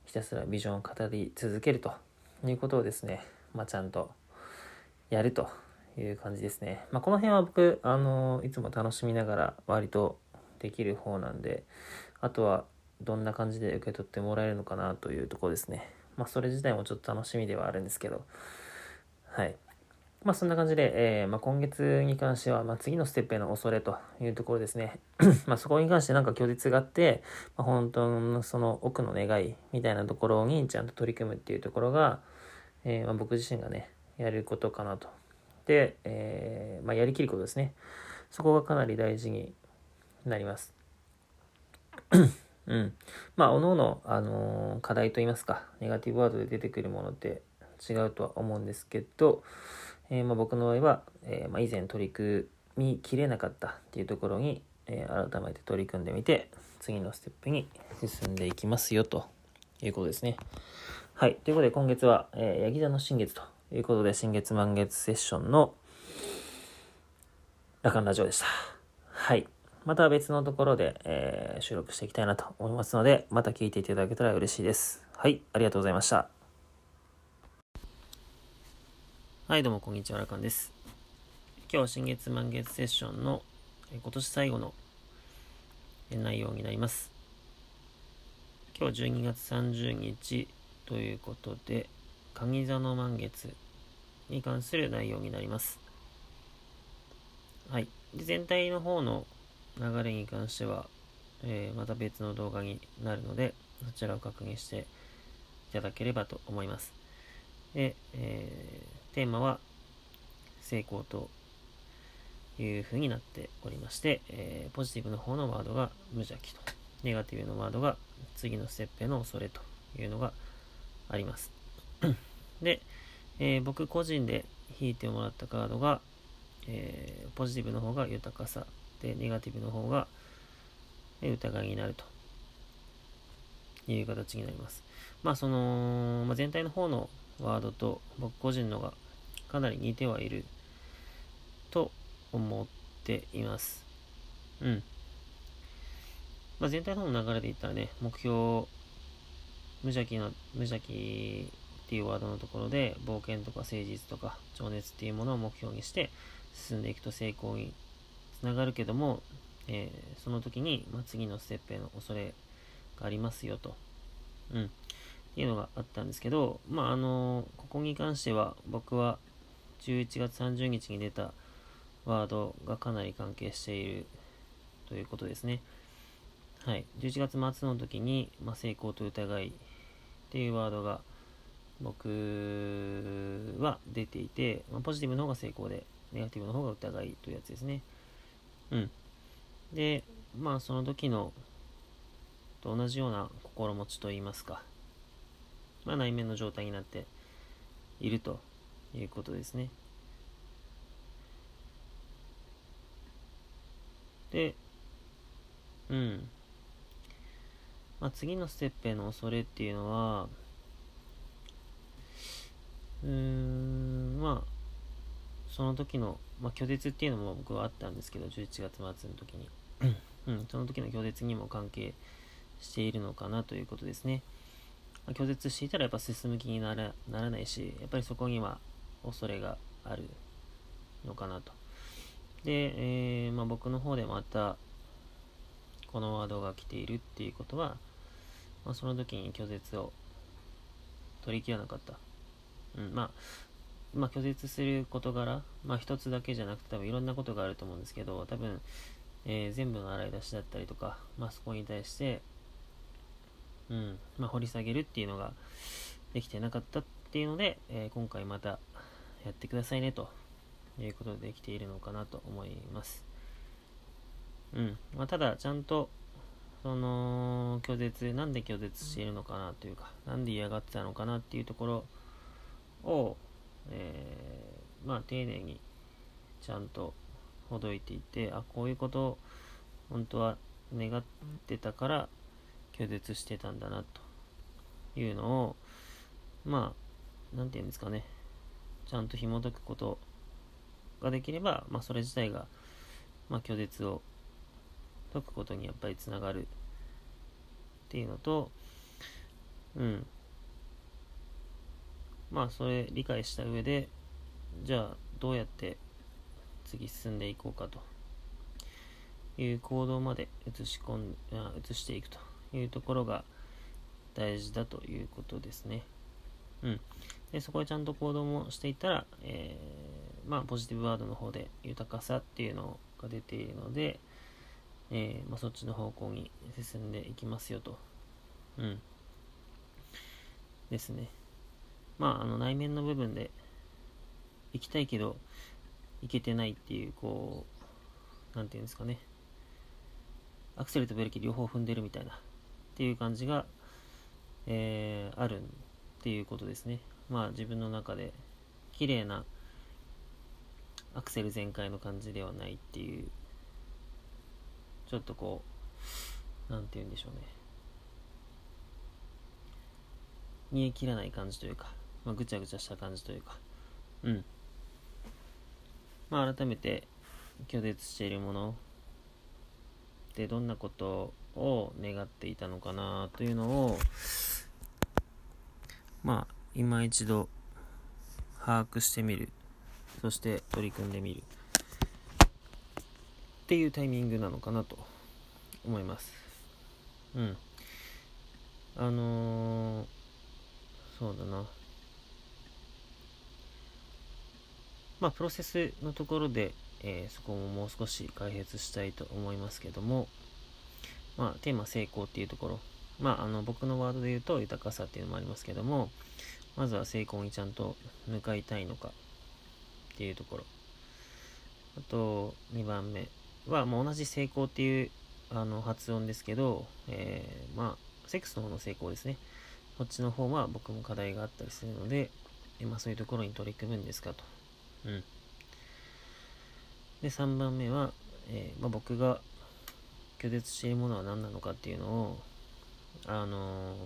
ひたすらビジョンを語り続けるということをですね、まあ、ちゃんとやるという感じですね。まあ、この辺は僕、あのいつも楽しみながら割とできる方なんで、あとはどんな感じで受け取ってもらえるのかなというとこですね。まあ、それ自体もちょっと楽しみではあるんですけど、はい。まあ、そんな感じで、えー、まあ、今月に関しては、まあ、次のステップへの恐れというところですね。まあ、そこに関してなんか拒絶があって、ま、本当のその奥の願いみたいなところにちゃんと取り組むっていうところが、えー、まあ、僕自身がね、やることかなと。で、えー、まあ、やりきることですね。そこがかなり大事になります。うん。まあ、おのおの、あのー、課題といいますか、ネガティブワードで出てくるものって違うとは思うんですけど、えー、まあ、僕の場合は、えまあ、以前取り組みきれなかったっていうところに、え改めて取り組んでみて、次のステップに進んでいきますよということですね。はい。ということで今月は、えー、ヤギ座の新月ということで、新月満月セッションのラカンラジオでした。はい。また別のところで、えー、収録していきたいなと思いますので、また聞いていただけたら嬉しいです。はい。ありがとうございました。はい、どうもこんにちは、ラカンです。今日は新月満月セッションのえ今年最後の内容になります。今日12月30日ということで、鍵座の満月に関する内容になります。はい。で全体の方の流れに関しては、えー、また別の動画になるので、そちらを確認していただければと思います。で、えー、テーマは成功という風になっておりまして、えー、ポジティブの方のワードが無邪気と、ネガティブのワードが次のステップへの恐れというのがあります。で、えー、僕個人で引いてもらったカードが、えー、ポジティブの方が豊かさで、ネガティブの方が疑いになるという形になります。まあその、まあ、全体の方のワードと僕個人のがかなり似てはいると思っています。うん。まあ、全体の方の流れで言ったらね、目標、無邪気の、無邪気っていうワードのところで、冒険とか誠実とか情熱っていうものを目標にして進んでいくと成功につながるけども、えー、その時に、まあ、次のステップへの恐れがありますよと。うん。っていうのがあったんですけど、まあ、あのここに関しては僕は11月30日に出たワードがかなり関係しているということですね。はい。11月末の時に、まあ、成功と疑いっていうワードが僕は出ていて、まあ、ポジティブの方が成功で、ネガティブの方が疑いというやつですね。うん。で、まあその時のと同じような心持ちといいますか、まあ内面の状態になっているということですね。で、うん。まあ、次のステップへの恐れっていうのは、うーん、まあ、その時の、まあ、拒絶っていうのも僕はあったんですけど、11月末の時に。うん、その時の拒絶にも関係しているのかなということですね。まあ、拒絶していたらやっぱ進む気にならならないし、やっぱりそこには恐れがあるのかなと。で、えー、まあ、僕の方でまたこのワードが来ているっていうことは、まあ、その時に拒絶を取り切らなかった。うん、まあ、まあ、拒絶する事柄、まあ、一つだけじゃなくて多分いろんなことがあると思うんですけど、多分、えー、全部の洗い出しだったりとか、まあ、そこに対して、うん、まあ、掘り下げるっていうのができてなかったっていうので、えー、今回またやってくださいねということでできているのかなと思います。うん。まあ、ただ、ちゃんと、その、拒絶、なんで拒絶しているのかなというか、なんで嫌がってたのかなっていうところを、えー、まあ、丁寧に、ちゃんとほどいていて、あ、こういうことを、本当は願ってたから拒絶してたんだな、というのを、まあ、なんて言うんですかね、ちゃんと紐解くことができれば、まあ、それ自体が、まあ、拒絶を解くことにやっぱりつながるっていうのと、うん。まあ、それ理解した上で、じゃあ、どうやって次進んでいこうかという行動まで移し込ん、移していくというところが大事だということですね。うん。で、そこでちゃんと行動もしていたら、えー、まあ、ポジティブワードの方で豊かさっていうのが出ているので、えー、まあ、そっちの方向に進んでいきますよと。うん。ですね。まあ、あの、内面の部分で、行きたいけど、行けてないっていう、こう、なんていうんですかね。アクセルとブレーキ両方踏んでるみたいな、っていう感じが、えー、あるっていうことですね。まあ、自分の中で、綺麗な、アクセル全開の感じではないっていうちょっとこう、なんて言うんでしょうね。煮え切らない感じというか、まあ、ぐちゃぐちゃした感じというか、うん。まあ、改めて、拒絶しているものでどんなことを願っていたのかなというのを、まあ、今一度把握してみる。そして取り組んでみる。っていうタイミングなのかなと思います。うん。あのー、そうだな。まあ、プロセスのところで、えー、そこももう少し解説したいと思いますけども、まあ、テーマ成功っていうところ、まあ、あの僕のワードで言うと豊かさっていうのもありますけども、まずは成功にちゃんと向かいたいのかっていうところ。あと、2番目は、もう同じ成功っていうあの発音ですけど、えー、まあ、セックスの方の成功ですね。こっちの方は僕も課題があったりするので、えまあ、そういうところに取り組むんですかと。うん。で、3番目は、えー、まあ、僕が拒絶しているものは何なのかっていうのを、あのー、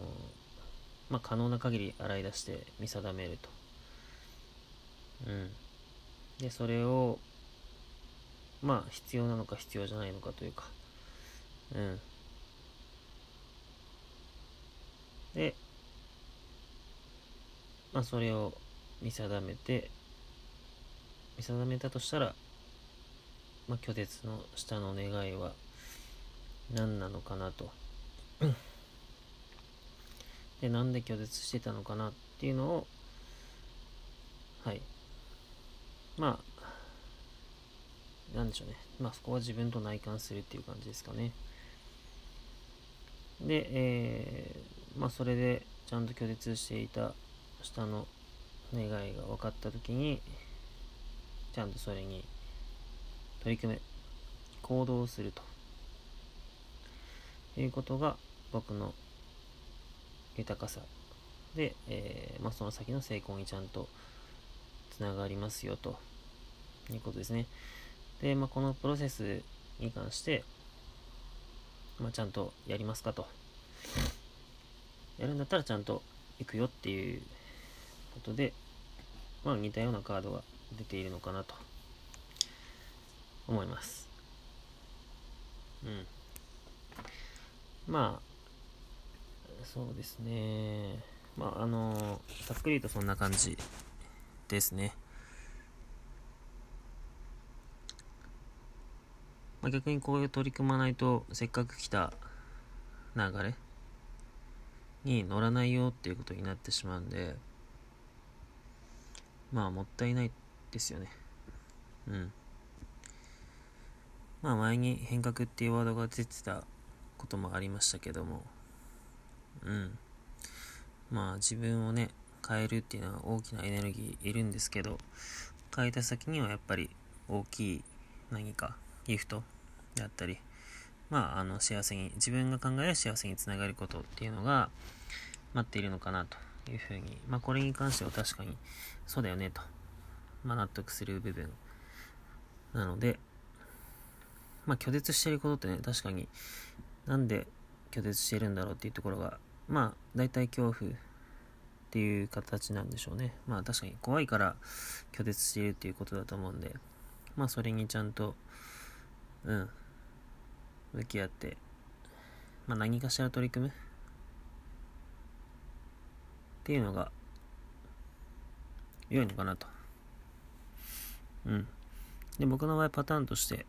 まあ、可能な限り洗い出して見定めると。うん。で、それを、まあ、必要なのか必要じゃないのかというか、うん。で、まあ、それを見定めて、見定めたとしたら、まあ、拒絶の下の願いは何なのかなと。で、なんで拒絶してたのかなっていうのを、はい。まあ、なんでしょうね。まあ、そこは自分と内観するっていう感じですかね。で、えー、まあ、それでちゃんと拒絶していた下の願いが分かった時に、ちゃんとそれに取り組め、行動するということが僕の豊かさで、えー、まあ、その先の成功にちゃんとつながりますよということですね。で、まあ、このプロセスに関して、まあ、ちゃんとやりますかと。やるんだったらちゃんと行くよっていうことで、まあ似たようなカードが出ているのかなと思います。うん。まあ、そうですね。まあ、あのざっくりとそんな感じですね。まあ、逆にこういう取り組まないと、せっかく来た流れに乗らないよっていうことになってしまうんで、まあ、もったいないですよね。うん。まあ、前に変革っていうワードが出てたこともありましたけども、うん。まあ、自分をね、変えるっていうのは大きなエネルギーいるんですけど、変えた先にはやっぱり大きい何かギフトであったり、まあ、あの、幸せに、自分が考える幸せにつながることっていうのが待っているのかなというふうに、まあ、これに関しては確かにそうだよねと、まあ、納得する部分なので、まあ、拒絶していることってね、確かになんで拒絶しているんだろうっていうところが、まあ、大体恐怖っていう形なんでしょうね。まあ、確かに怖いから拒絶しているっていうことだと思うんで、まあ、それにちゃんと、うん、向き合って、まあ、何かしら取り組むっていうのが良いのかなと。うん。で、僕の場合パターンとして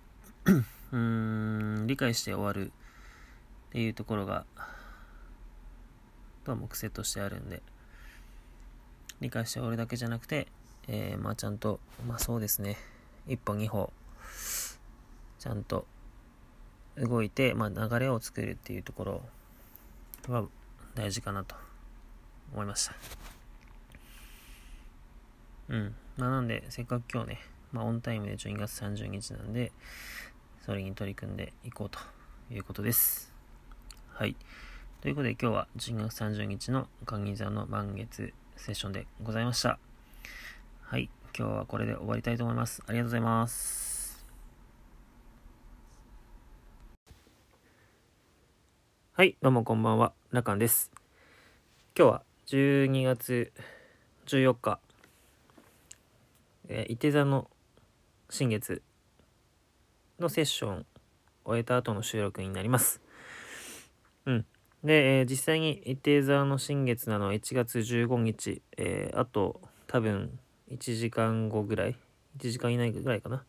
うーん、理解して終わるっていうところが、とは目癖としてあるんで、理解して終わるだけじゃなくて、えー、まあちゃんと、まあそうですね、一歩二歩、ちゃんと動いて、まあ流れを作るっていうところは大事かなと思いました。うん。まあ、なんで、せっかく今日ね、まあ、オンタイムで12月30日なんで、それに取り組んでいこうということです。はい。ということで、今日は12月30日の鍵座の満月セッションでございました。はい。今日はこれで終わりたいと思います。ありがとうございます。はい。どうもこんばんは。ラカンです。今日は12月14日、えー、伊手座の新月のセッション終えた後の収録になります。うん。で、えー、実際に伊手座の新月なのは1月15日、えー、あと多分1時間後ぐらい、1時間以内ぐらいかな。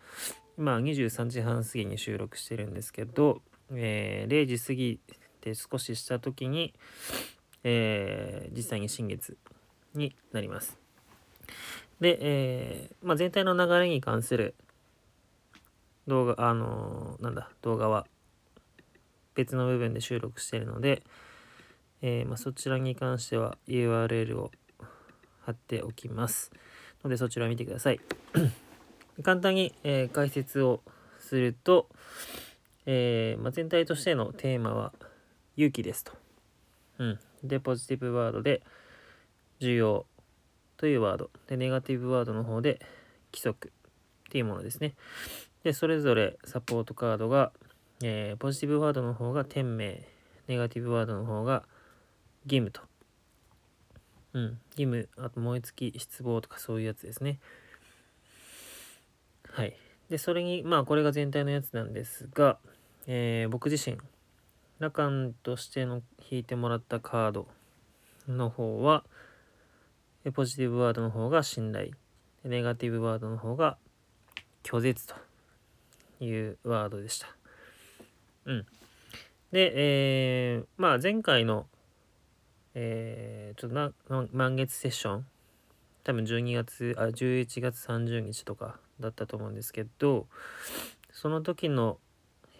今23時半過ぎに収録してるんですけど、えー、0時過ぎて少しした時に、えー、実際に新月になります。で、えー、まあ、全体の流れに関する動画、あのー、なんだ、動画は別の部分で収録しているので、えー、まあ、そちらに関しては URL を貼っておきます。のでそちらを見てください。簡単に、えー、解説をすると、えー、まあ、全体としてのテーマは勇気ですと。うん。で、ポジティブワードで重要というワード。で、ネガティブワードの方で規則っていうものですね。で、それぞれサポートカードが、えー、ポジティブワードの方が店名、ネガティブワードの方が義務と。うん。義務、あと燃え尽き、失望とかそういうやつですね。はい。で、それに、まあ、これが全体のやつなんですが、えー、僕自身、ラカンとしての引いてもらったカードの方は、ポジティブワードの方が信頼、ネガティブワードの方が拒絶というワードでした。うん。で、えー、まあ前回のえー、ちょっとな満月セッション多分12月あ11月30日とかだったと思うんですけどその時の、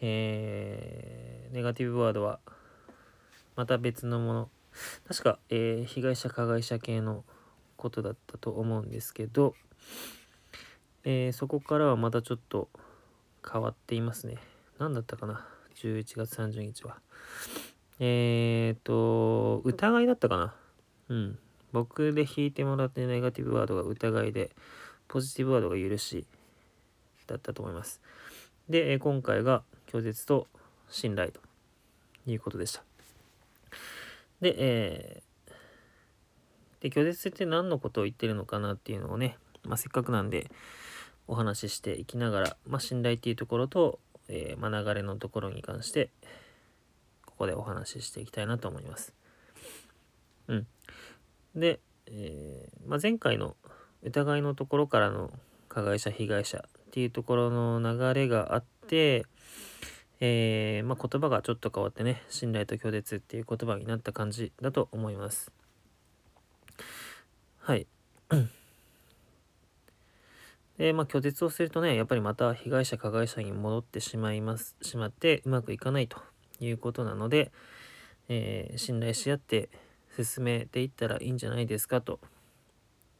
えー、ネガティブワードはまた別のもの確か、えー、被害者加害者系のことだったと思うんですけど、えー、そこからはまたちょっと変わっていますね何だったかな？11月30日はえっ、と、疑いだったかな？うん。僕で引いてもらってネガティブワードが疑いで、ポジティブワードが許しだったと思います。で、今回が拒絶と信頼ということでした。で、えー、で拒絶って何のことを言ってるのかなっていうのをね、まあ、せっかくなんでお話ししていきながら、まあ、信頼っていうところと、えー、まあ、流れのところに関してここでお話ししていきたいなと思います。うん。で、えー、まあ、前回の疑いのところからの加害者被害者っていうところの流れがあって、えー、まあ、言葉がちょっと変わってね信頼と拒絶っていう言葉になった感じだと思います。はい。で、まあ、拒絶をするとね、やっぱりまた被害者、加害者に戻ってしまいます、しまって、うまくいかないということなので、えー、信頼し合って進めていったらいいんじゃないですかと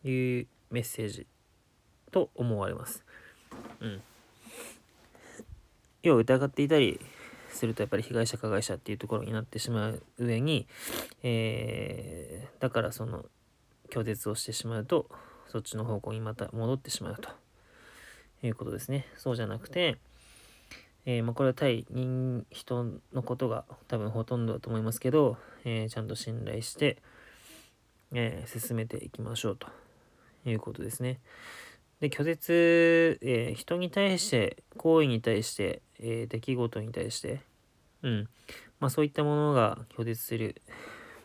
いうメッセージと思われます。うん。要は疑っていたりするとやっぱり被害者加害者っていうところになってしまう上に、えー、だからその拒絶をしてしまうとそっちの方向にまた戻ってしまうということですね。そうじゃなくて、えー、まあ、これは対人人のことが多分ほとんどだと思いますけど、えー、ちゃんと信頼して、え、進めていきましょうということですね。で拒絶、え人に対して行為に対して、え出来事に対してうんまあそういったものが拒絶する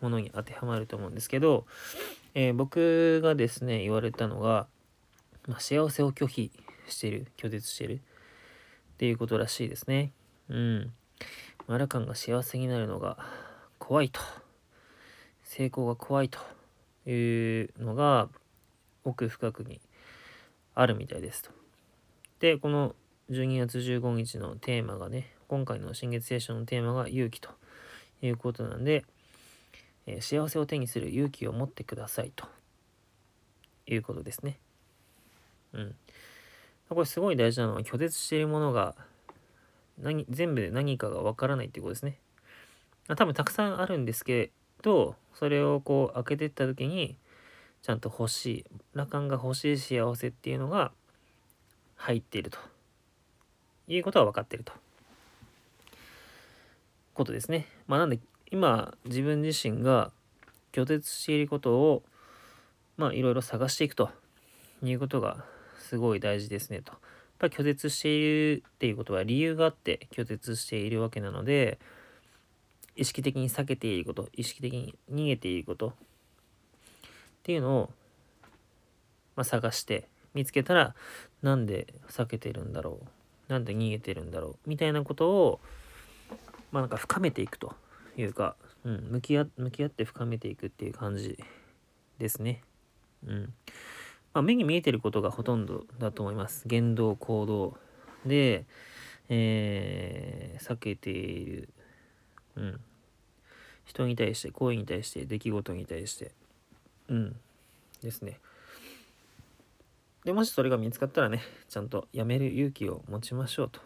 ものに当てはまると思うんですけど、え僕がですね言われたのが、まあ、幸せを拒否してる拒絶してるっていうことらしいですね。うん。マラカンが幸せになるのが怖いと。成功が怖いというのが奥深くにあるみたいですと。で、この12月15日のテーマがね、今回の新月聖書のテーマが勇気ということなんで、えー、幸せを手にする勇気を持ってくださいということですね。うん。これすごい大事なのは拒絶しているものが何全部で何かがわからないっていうことですね。多分たくさんあるんですけどそれをこう開けていった時にちゃんと欲しい羅漢が欲しい幸せっていうのが入っているということは分かっているとことですね。まあなんで今自分自身が拒絶していることをまあいろいろ探していくということがすごい大事ですねと。やっぱり拒絶しているっていうことは理由があって拒絶しているわけなので意識的に避けていること意識的に逃げていることっていうのを、まあ、探して見つけたらなんで避けてるんだろう？なんで逃げてるんだろう？みたいなことをまあなんか深めていくというか、うん、向き合向き合って深めていくっていう感じですね。うん。まあ、目に見えてることがほとんどだと思います。言動、行動で、えー、避けている、うん、人に対して、行為に対して、出来事に対して、うん、ですね。で、もしそれが見つかったらね、ちゃんとやめる勇気を持ちましょうと。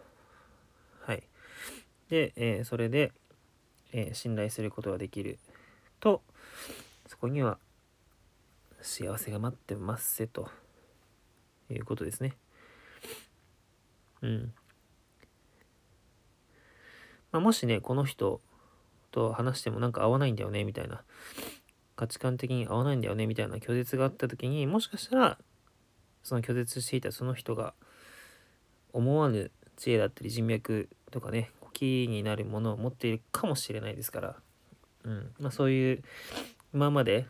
はい。で、えー、それで、えー、信頼することができると、そこには幸せが待ってますせということですね。うん。まあ、もしね、この人と話してもなんか合わないんだよね、みたいな。価値観的に合わないんだよね、みたいな拒絶があった時にもしかしたら、その拒絶していたその人が思わぬ知恵だったり人脈とかね、キーになるものを持っているかもしれないですから、うん。まあ、そういう今まで、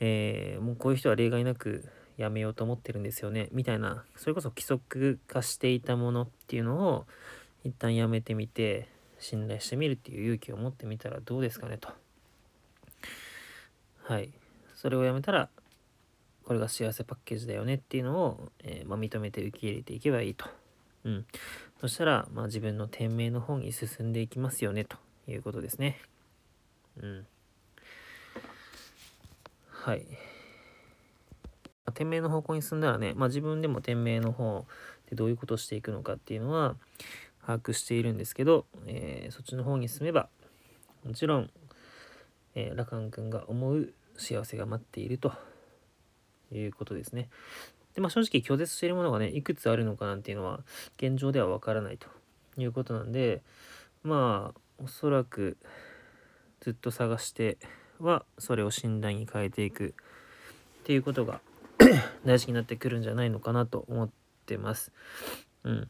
えー、もうこういう人は例外なくやめようと思ってるんですよねみたいなそれこそ規則化していたものっていうのを一旦やめてみて信頼してみるっていう勇気を持ってみたらどうですかねと。はいそれをやめたらこれが幸せパッケージだよねっていうのを、えー、まあ、認めて受け入れていけばいいとうん。そしたら、まあ、自分の店名の方に進んでいきますよね、ということですね。うん。はい。店名の方向に進んだらね、まあ、自分でも店名の方でどういうことをしていくのかっていうのは把握しているんですけど、えー、そっちの方に進めば、もちろん、えー、ラカン君が思う幸せが待っているということですね。で、まあ、正直拒絶しているものがね、いくつあるのかなんていうのは、現状ではわからないということなんで、まあ、おそらく、ずっと探しては、それを診断に変えていくっていうことが 大事になってくるんじゃないのかなと思ってます。うん。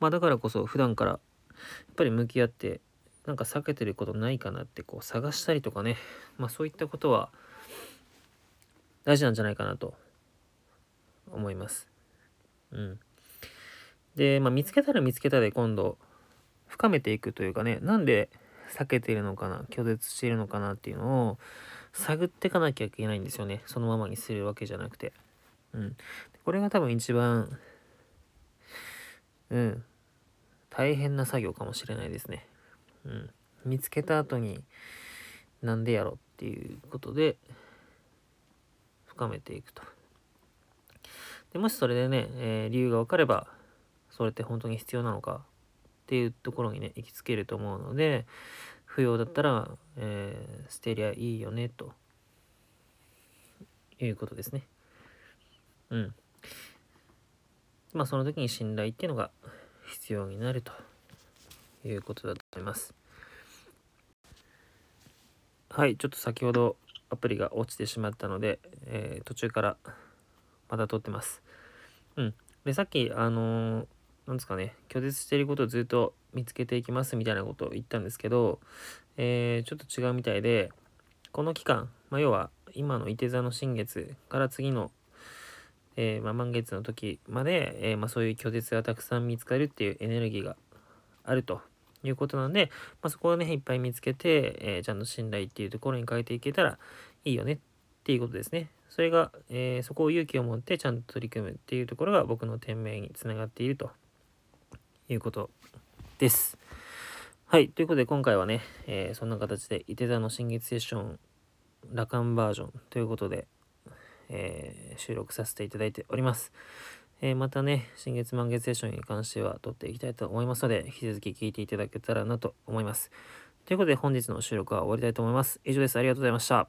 まあ、だからこそ、普段から、やっぱり向き合って、なんか避けてることないかなってこう探したりとかね、まあそういったことは大事なんじゃないかなと思います。うん。で、まあ、見つけたら見つけたで今度深めていくというかねなんで避けてるのかな拒絶しているのかなっていうのを探っていかなきゃいけないんですよねそのままにするわけじゃなくて。うん。これが多分一番うん大変な作業かもしれないですね。うん。見つけた後になんでやろっていうことで深めていくと。でもしそれでね、えー、理由が分かれば、それって本当に必要なのかっていうところにね、行きつけると思うので、不要だったら、えー、捨てりゃいいよね、ということですね。うん。まあ、その時に信頼っていうのが必要になるということだと思います。はい、ちょっと先ほどアプリが落ちてしまったので、えー、途中からまた撮ってます。うん。で、さっき、あのー、なんですかね、拒絶していることをずっと見つけていきますみたいなことを言ったんですけど、えー、ちょっと違うみたいで、この期間、まあ、要は今の伊手座の新月から次の、えー、まあ、満月の時まで、えー、まあ、そういう拒絶がたくさん見つかるっていうエネルギーがあるということなんで、まあ、そこをね、いっぱい見つけて、えー、ちゃんと信頼っていうところに変えていけたらいいよねっていうことですね。それが、えー、そこを勇気を持ってちゃんと取り組むっていうところが僕の店名につながっているということです。はい。ということで今回はね、えー、そんな形で伊手座の新月セッション羅漢バージョンということで、えー、収録させていただいております。えー、またね、新月満月セッションに関しては撮っていきたいと思いますので、引き続き聞いていただけたらなと思います。ということで本日の収録は終わりたいと思います。以上です。ありがとうございました。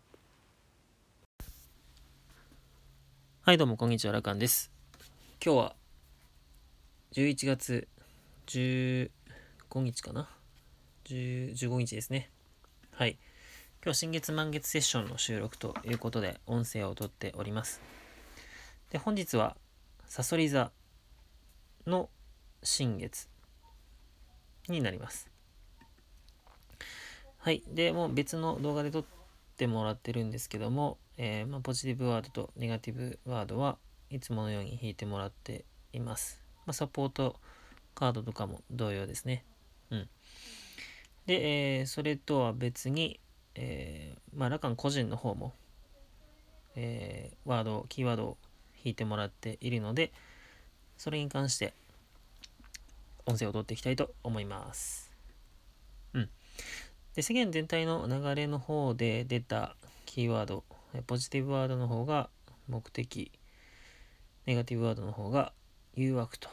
はい、どうも、こんにちは、ラカンです。今日は、11月15日かな？15日ですね。はい。今日は新月満月セッションの収録ということで、音声をとっております。で、本日は、さそり座の新月になります。はい。で、もう別の動画で撮ってもらってるんですけども、えー、まあ、ポジティブワードとネガティブワードはいつものように引いてもらっています。まあ、サポートカードとかも同様ですね。うん。で、えー、それとは別に、えー、まあ、ラカン個人の方も、えー、ワード、キーワードを弾いてもらっているのでそれに関して音声を取っていきたいと思います。うん。で世間全体の流れの方で出たキーワードポジティブワードの方が目的ネガティブワードの方が誘惑と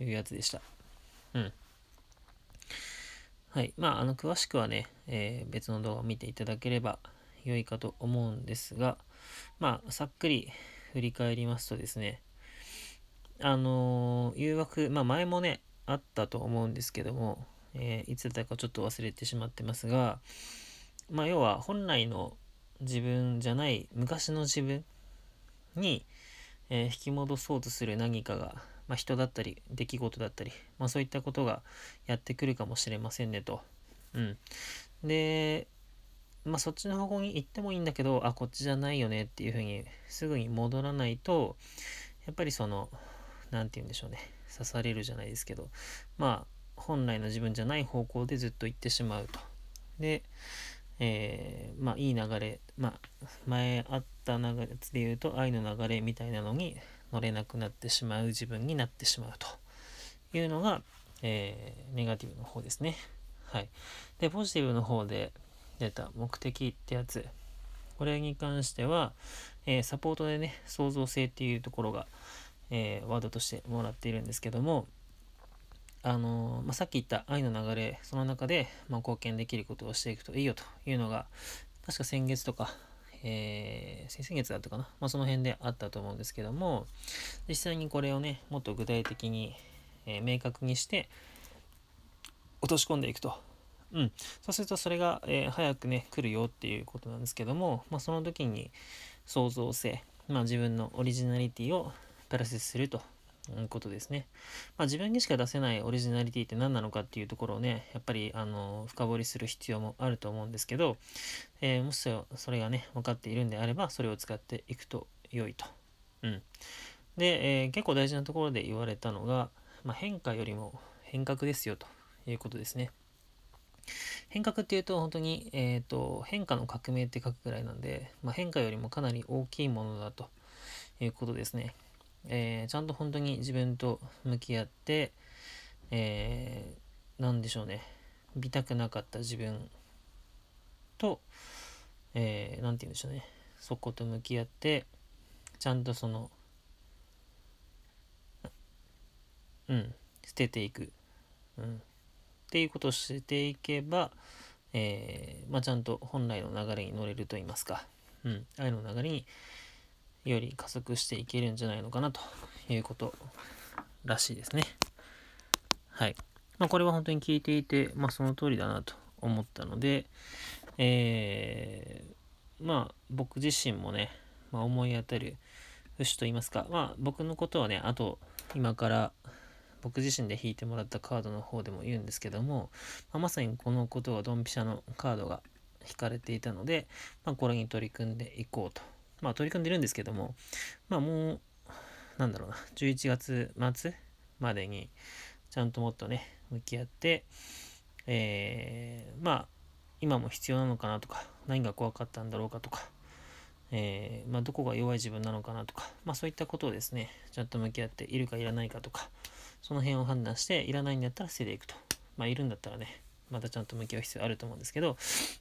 いうやつでした。うん。はい。まあ、あの、詳しくはね、えー、別の動画を見ていただければ良いかと思うんですが、まあ、さっくり振り返りますとですね、あのー、誘惑、まあ、前もね、あったと思うんですけども、えー、いつだったかちょっと忘れてしまってますが、まあ、要は本来の自分じゃない昔の自分に、えー、引き戻そうとする何かがまあ、人だったり出来事だったり、まあ、そういったことがやってくるかもしれませんねと。うん、で、まあ、そっちの方向に行ってもいいんだけどあこっちじゃないよねっていうふうにすぐに戻らないとやっぱりその何て言うんでしょうね刺されるじゃないですけどまあ本来の自分じゃない方向でずっと行ってしまうと。で、えー、まあいい流れ、まあ前あった流れで言うと愛の流れみたいなのに乗れなくなってしまう自分になってしまうというのが、えー、ネガティブの方ですね。はい。で、ポジティブの方で出た目的ってやつ。これに関しては、えー、サポートでね、創造性っていうところが、えー、ワードとしてもらっているんですけども、あのー、まあ、さっき言った愛の流れ、その中で、まあ、貢献できることをしていくといいよというのが、確か先月とか、え、先々月だったかな、まあ、その辺であったと思うんですけども、実際にこれをね、もっと具体的に、え、明確にして、落とし込んでいくと。うん。そうすると、それが、えー、早くね、来るよっていうことなんですけども、まあ、その時に創造性、まあ、自分のオリジナリティをプラスするということですね。まあ、自分にしか出せないオリジナリティって何なのかっていうところをね、やっぱりあの深掘りする必要もあると思うんですけど、えー、もしそれがね、分かっているんであれば、それを使っていくと良いと。うん。で、えー、結構大事なところで言われたのが、まあ、変化よりも変革ですよということですね。変革っていうと本当に、えーと、変化の革命って書くぐらいなんで、まあ、変化よりもかなり大きいものだということですね。えー、ちゃんと本当に自分と向き合って、えー、なんでしょうね。見たくなかった自分と、えー、て言うんでしょうね。そこと向き合ってちゃんとそのうん捨てていく、うん、っていうことをしていけば、えーまあ、ちゃんと本来の流れに乗れると言いますか、うん、愛の流れにより加速していけるんじゃないのかなということらしいですね。はい。まあ、これは本当に聞いていて、まあ、その通りだなと思ったので、えー、まあ、僕自身もね、まあ、思い当たる節と言いますか、まあ、僕のことはね、あと、今から僕自身で引いてもらったカードの方でも言うんですけども、まあ、まさにこのことがドンピシャのカードが引かれていたので、まあ、これに取り組んでいこうと。まあ取り組んでるんですけども、まあもう、なんだろうな、11月末までに、ちゃんともっとね、向き合って、えー、まあ、今も必要なのかなとか、何が怖かったんだろうかとか、えー、まあ、どこが弱い自分なのかなとか、まあそういったことをですね、ちゃんと向き合っているかいらないかとか、その辺を判断して、いらないんだったら捨てていくと。まあいるんだったらね、またちゃんと向き合う必要あると思うんですけど、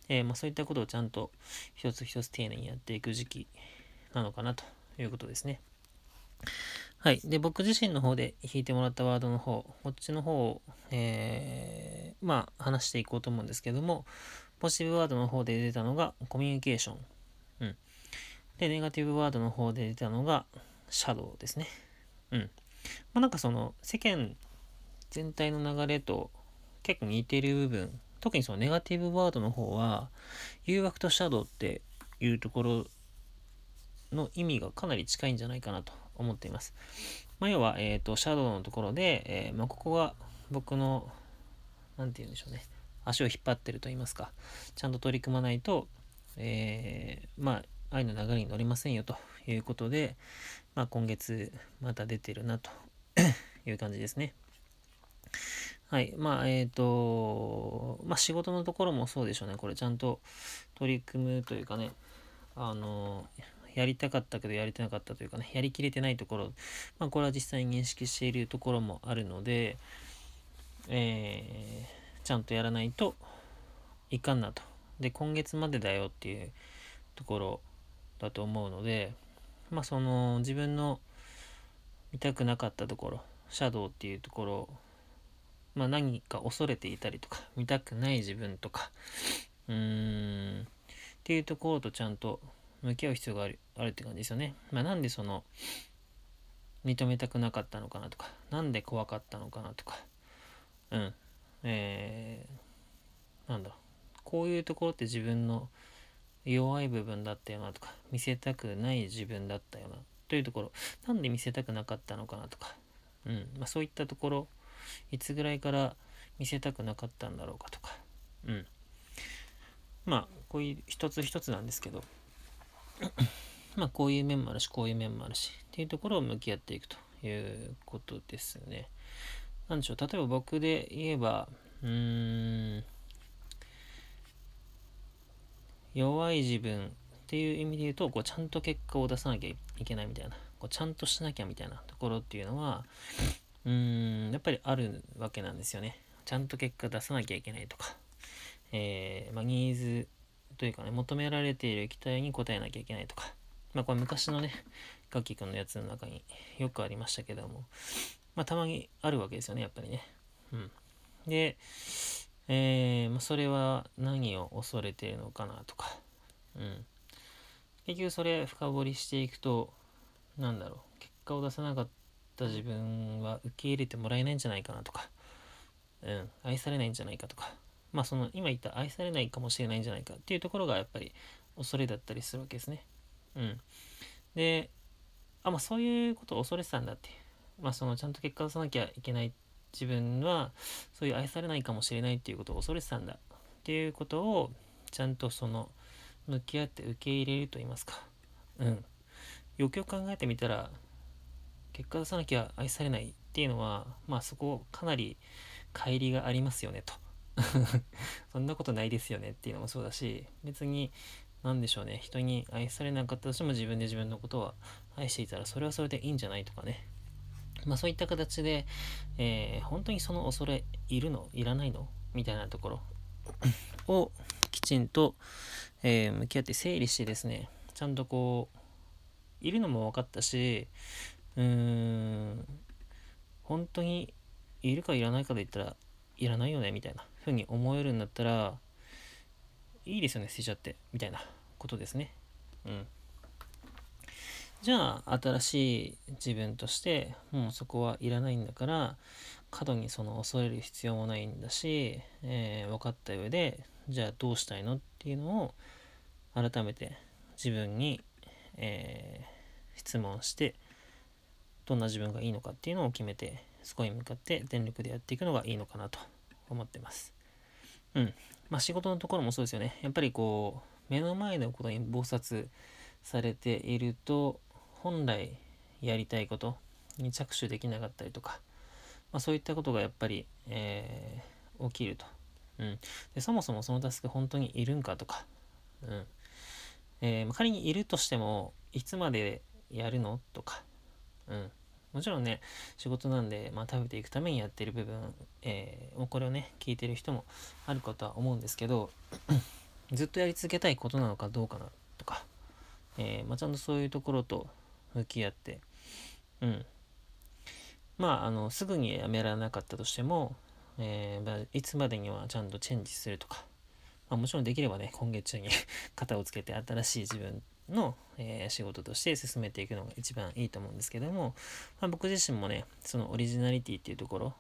えー、まあ、そういったことをちゃんと一つ一つ丁寧にやっていく時期なのかなということですね。はい。で、僕自身の方で弾いてもらったワードの方、こっちの方を、えー、まあ、話していこうと思うんですけども、ポジティブワードの方で出たのがコミュニケーション。うん。で、ネガティブワードの方で出たのがシャドウですね。うん。まあ、なんかその、世間全体の流れと結構似てる部分、特にそのネガティブワードの方は、誘惑とシャドウっていうところの意味がかなり近いんじゃないかなと思っています。まあ、要は、えっ、ー、と、シャドウのところで、えー、まあ、ここが僕の、何て言うんでしょうね、足を引っ張ってると言いますか、ちゃんと取り組まないと、えー、まあ、愛の流れに乗りませんよということで、まあ、今月また出てるなと いう感じですね。はい。まあ、えっ、ー、と、まあ、仕事のところもそうでしょうね。これちゃんと取り組むというかね、あの、やりたかったけどやれてなかったというかねやりきれてないところ、まあ、これは実際に認識しているところもあるので、えー、ちゃんとやらないといかんなとで今月までだよっていうところだと思うのでまあその自分の見たくなかったところシャドウっていうところまあ何か恐れていたりとか見たくない自分とかうーんっていうところとちゃんと向き合う必要があるあるって感じですよね。まあ、なんでその認めたくなかったのかなとかなんで怖かったのかなとかうんえー、なんだこういうところって自分の弱い部分だったよなとか見せたくない自分だったよな。というところ。なんで見せたくなかったのかなとか、うん。まあ、そういったところ。いつぐらいから見せたくなかったんだろうかとか、うん、まあこういう一つ一つなんですけど。まあこういう面もあるしこういう面もあるし。っていうところを向き合っていくということですね。なんでしょう。例えば僕で言えばうーん。弱い自分っていう意味で言うとこうちゃんと結果を出さなきゃいけないみたいな。こうちゃんとしなきゃみたいなところっていうのはうーんやっぱりあるわけなんですよね。ちゃんと結果出さなきゃいけないとか、えー、まあ、ニーズというかね求められている期待に応えなきゃいけないとか。まあこれ昔のねガッキーくんのやつの中によくありましたけども。まあたまにあるわけですよねやっぱりね。うん、でえー、ま、それは何を恐れてるのかなとか、うん。結局それ深掘りしていくと、なんだろう、結果を出さなかった自分は受け入れてもらえないんじゃないかなとか、うん、愛されないんじゃないかとか、まあその今言った愛されないかもしれないんじゃないかっていうところがやっぱり恐れだったりするわけですね。うん。で、あ、まあそういうことを恐れてたんだって。まあそのちゃんと結果出さなきゃいけないっ自分はそういう愛されないかもしれないっていうことを恐れてたんだっていうことをちゃんとその向き合って受け入れると言いますか。うん。よくよく考えてみたら結果出さなきゃ愛されないっていうのはまあそこかなり乖離がありますよねと。そんなことないですよねっていうのもそうだし別に何でしょうね。人に愛されなかったとしても自分で自分のことは愛していたらそれはそれでいいんじゃないとかね。まあそういった形で、えー、本当にその恐れいるの？いらないの？みたいなところをきちんと、えー、向き合って整理してですね、ちゃんとこう、いるのも分かったし、うーん、本当にいるかいらないかで言ったら、いらないよねみたいな風に思えるんだったら、いいですよね、捨てちゃって、みたいなことですね。うん。じゃあ新しい自分としてもうそこはいらないんだから過度にその恐れる必要もないんだし、えー、分かった上でじゃあどうしたいのっていうのを改めて自分に、えー、質問してどんな自分がいいのかっていうのを決めてそこに向かって全力でやっていくのがいいのかなと思ってます。うん。まあ仕事のところもそうですよね。やっぱりこう目の前のことに忙殺されていると本来やりたいことに着手できなかったりとか、まあ、そういったことがやっぱり、えー、起きると、うん、でそもそもそのタスク本当にいるんかとか、うん。えー、仮にいるとしてもいつまでやるのとか、うん、もちろんね仕事なんで、まあ、食べていくためにやってる部分、えー、もうこれをね聞いてる人もあるかとは思うんですけど ずっとやり続けたいことなのかどうかなとか、えーまあ、ちゃんとそういうところと向き合って、うん。まあ、あの、すぐにやめられなかったとしても、えー、いつまでにはちゃんとチェンジするとか、まあ、もちろんできればね、今月中に 肩をつけて新しい自分の、えー、仕事として進めていくのが一番いいと思うんですけども、まあ、僕自身もね、そのオリジナリティっていうところ、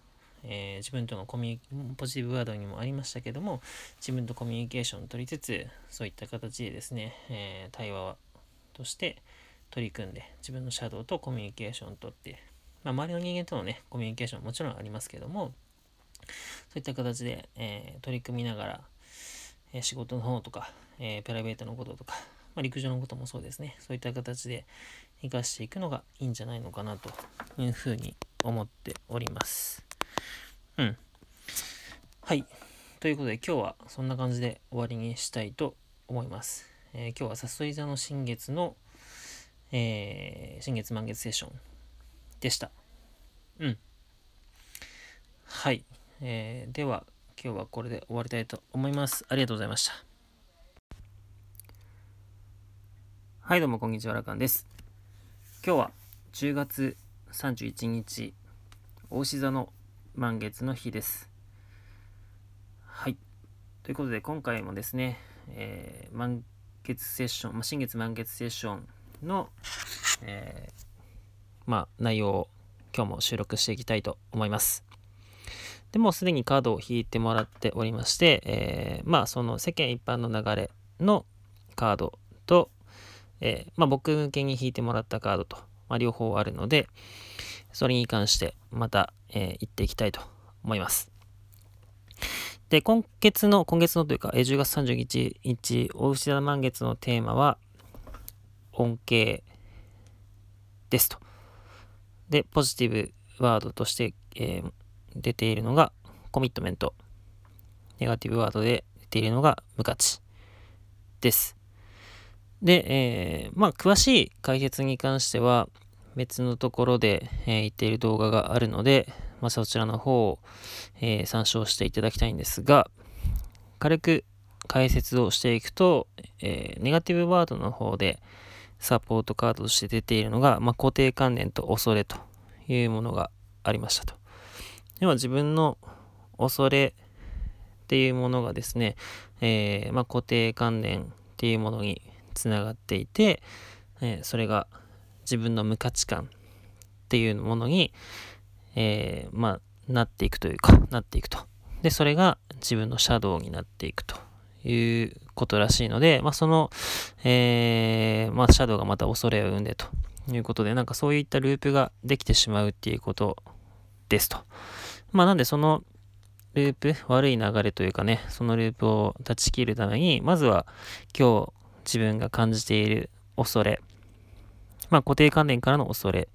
えー、自分とのコミュポジティブワードにもありましたけども、自分とコミュニケーションを取りつつ、そういった形でですね、えー、対話として、取り組んで自分のシャドウとコミュニケーションをとって、まあ、周りの人間とのねコミュニケーションももちろんありますけどもそういった形で、えー、取り組みながら、えー、仕事の方とか、えー、プライベートのこととか、まあ、陸上のこともそうですね。そういった形で生かしていくのがいいんじゃないのかなというふうに思っております。うん。はい。ということで今日はそんな感じで終わりにしたいと思います、え今日はさそり座の新月のえー、新月満月セッションでした。うん。はい。えー、では、今日はこれで終わりたいと思います。ありがとうございました。はい、どうもこんにちは、ラカンです。今日は10月31日、大志座の満月の日です。はい。ということで、今回もですね、えー、満月セッション、まあ、新月満月セッションの、えー、まあ、内容を今日も収録していきたいと思います。でもすでにカードを引いてもらっておりまして、えー、まあその世間一般の流れのカードと、えー、まあ、僕向けに引いてもらったカードと、まあ、両方あるので、それに関してまた、えー、言っていきたいと思います。で、今月の、今月のというか、10月31日、大牛座満月のテーマは、恩恵ですと。で、ポジティブワードとして、えー、出ているのがコミットメント。ネガティブワードで出ているのが無価値です。で、えー、まあ、詳しい解説に関しては、別のところで、えー、言っている動画があるので、まあ、そちらの方を、えー、参照していただきたいんですが、軽く解説をしていくと、えー、ネガティブワードの方でサポートカードとして出ているのが、まあ、固定観念と恐れというものがありましたと。では自分の恐れっていうものがですね、えー、まあ、固定観念っていうものにつながっていて、えー、それが自分の無価値観っていうものに、えー、まあ、なっていくというか、なっていくと。で、それが自分のシャドウになっていくということらしいので、まあ、その、えー、まあ、シャドウがまた恐れを生んでということで、なんかそういったループができてしまうっていうことですと。まあなんでそのループ、悪い流れというかね、そのループを断ち切るために、まずは今日自分が感じている恐れ、まあ固定観念からの恐れ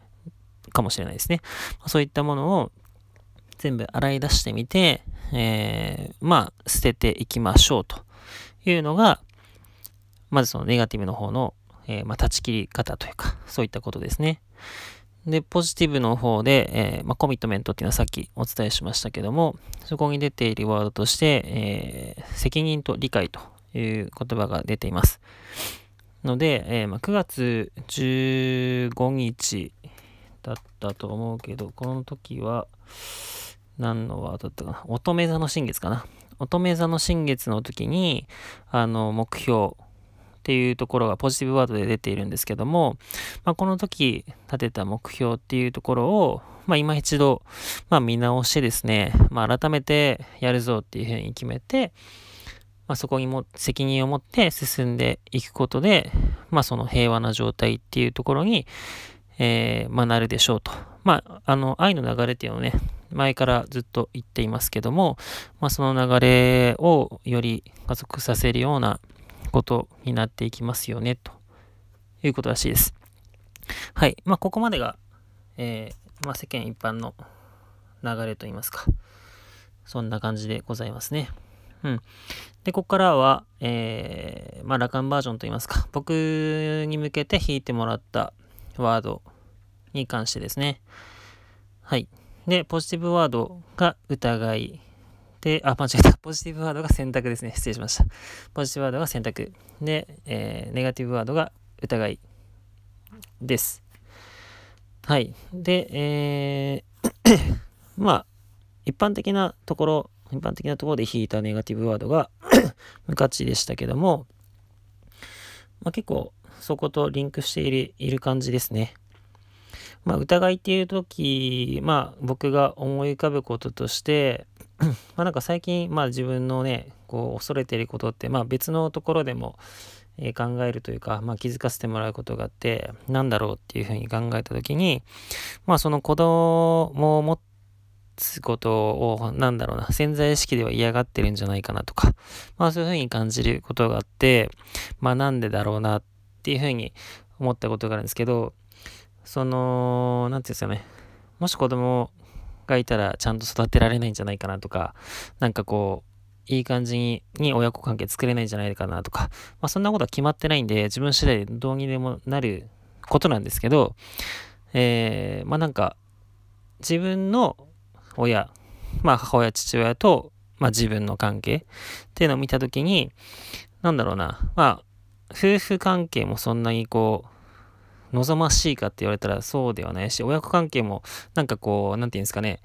かもしれないですね。そういったものを全部洗い出してみて、えー、まあ捨てていきましょうというのが、まずそのネガティブの方の、えー、まあ断ち切り方というか、そういったことですね。で、ポジティブの方で、えー、まあ、コミットメントっていうのはさっきお伝えしましたけども、そこに出ているワードとして、えー、責任と理解という言葉が出ています。ので、えー、まあ、9月15日だったと思うけど、この時は、何のワードだったかな？乙女座の新月かな乙女座の新月の時に、あの、目標、っていうところがポジティブワードで出ているんですけども、まあ、この時立てた目標っていうところを、まあ、今一度、まあ、見直してですね、まあ、改めてやるぞっていうふうに決めて、まあ、そこにも責任を持って進んでいくことで、まあ、その平和な状態っていうところに、えー、まあ、なるでしょうと。まあ、あの、愛の流れっていうのをね、前からずっと言っていますけども、まあ、その流れをより加速させるような、ことになっていきますよね、ということらしいです。はい。まあ、ここまでが、えー、まあ、世間一般の流れといいますか、そんな感じでございますね。うん。で、ここからは、えー、まあ、ラカンバージョンといいますか、僕に向けて弾いてもらったワードに関してですね。はい。で、ポジティブワードが疑い、で、あ、間違えた。ポジティブワードが選択ですね。失礼しました。ポジティブワードが選択。で、えー、ネガティブワードが疑いです。はい。で、えー まあ、一般的なところ、一般的なところで引いたネガティブワードが 無価値でしたけども、まあ、結構そことリンクしているいる感じですね。まあ、疑いっていう時、まあ、僕が思い浮かぶこととして、まあなんか最近、まあ自分のね、こう恐れてることって、まあ別のところでも、え、考えるというか、まあ気づかせてもらうことがあって、なんだろうっていうふうに考えたときに、まあその子供を持つことを、なんだろうな、潜在意識では嫌がってるんじゃないかなとか、まあそういうふうに感じることがあって、まあなんでだろうなっていうふうに思ったことがあるんですけど、その、なんていうんですかね、もし子供がいたらちゃんと育てられないんじゃないかなとか、なんかこう、いい感じに親子関係作れないんじゃないかなとか、まあそんなことは決まってないんで、自分次第どうにでもなることなんですけど、えー、まあなんか、自分の親、まあ母親、父親と、まあ自分の関係っていうのを見たときに、なんだろうな、まあ、夫婦関係もそんなにこう、望ましいかって言われたらそうではない。し、親子関係もなんかこう、なんていうんですかね、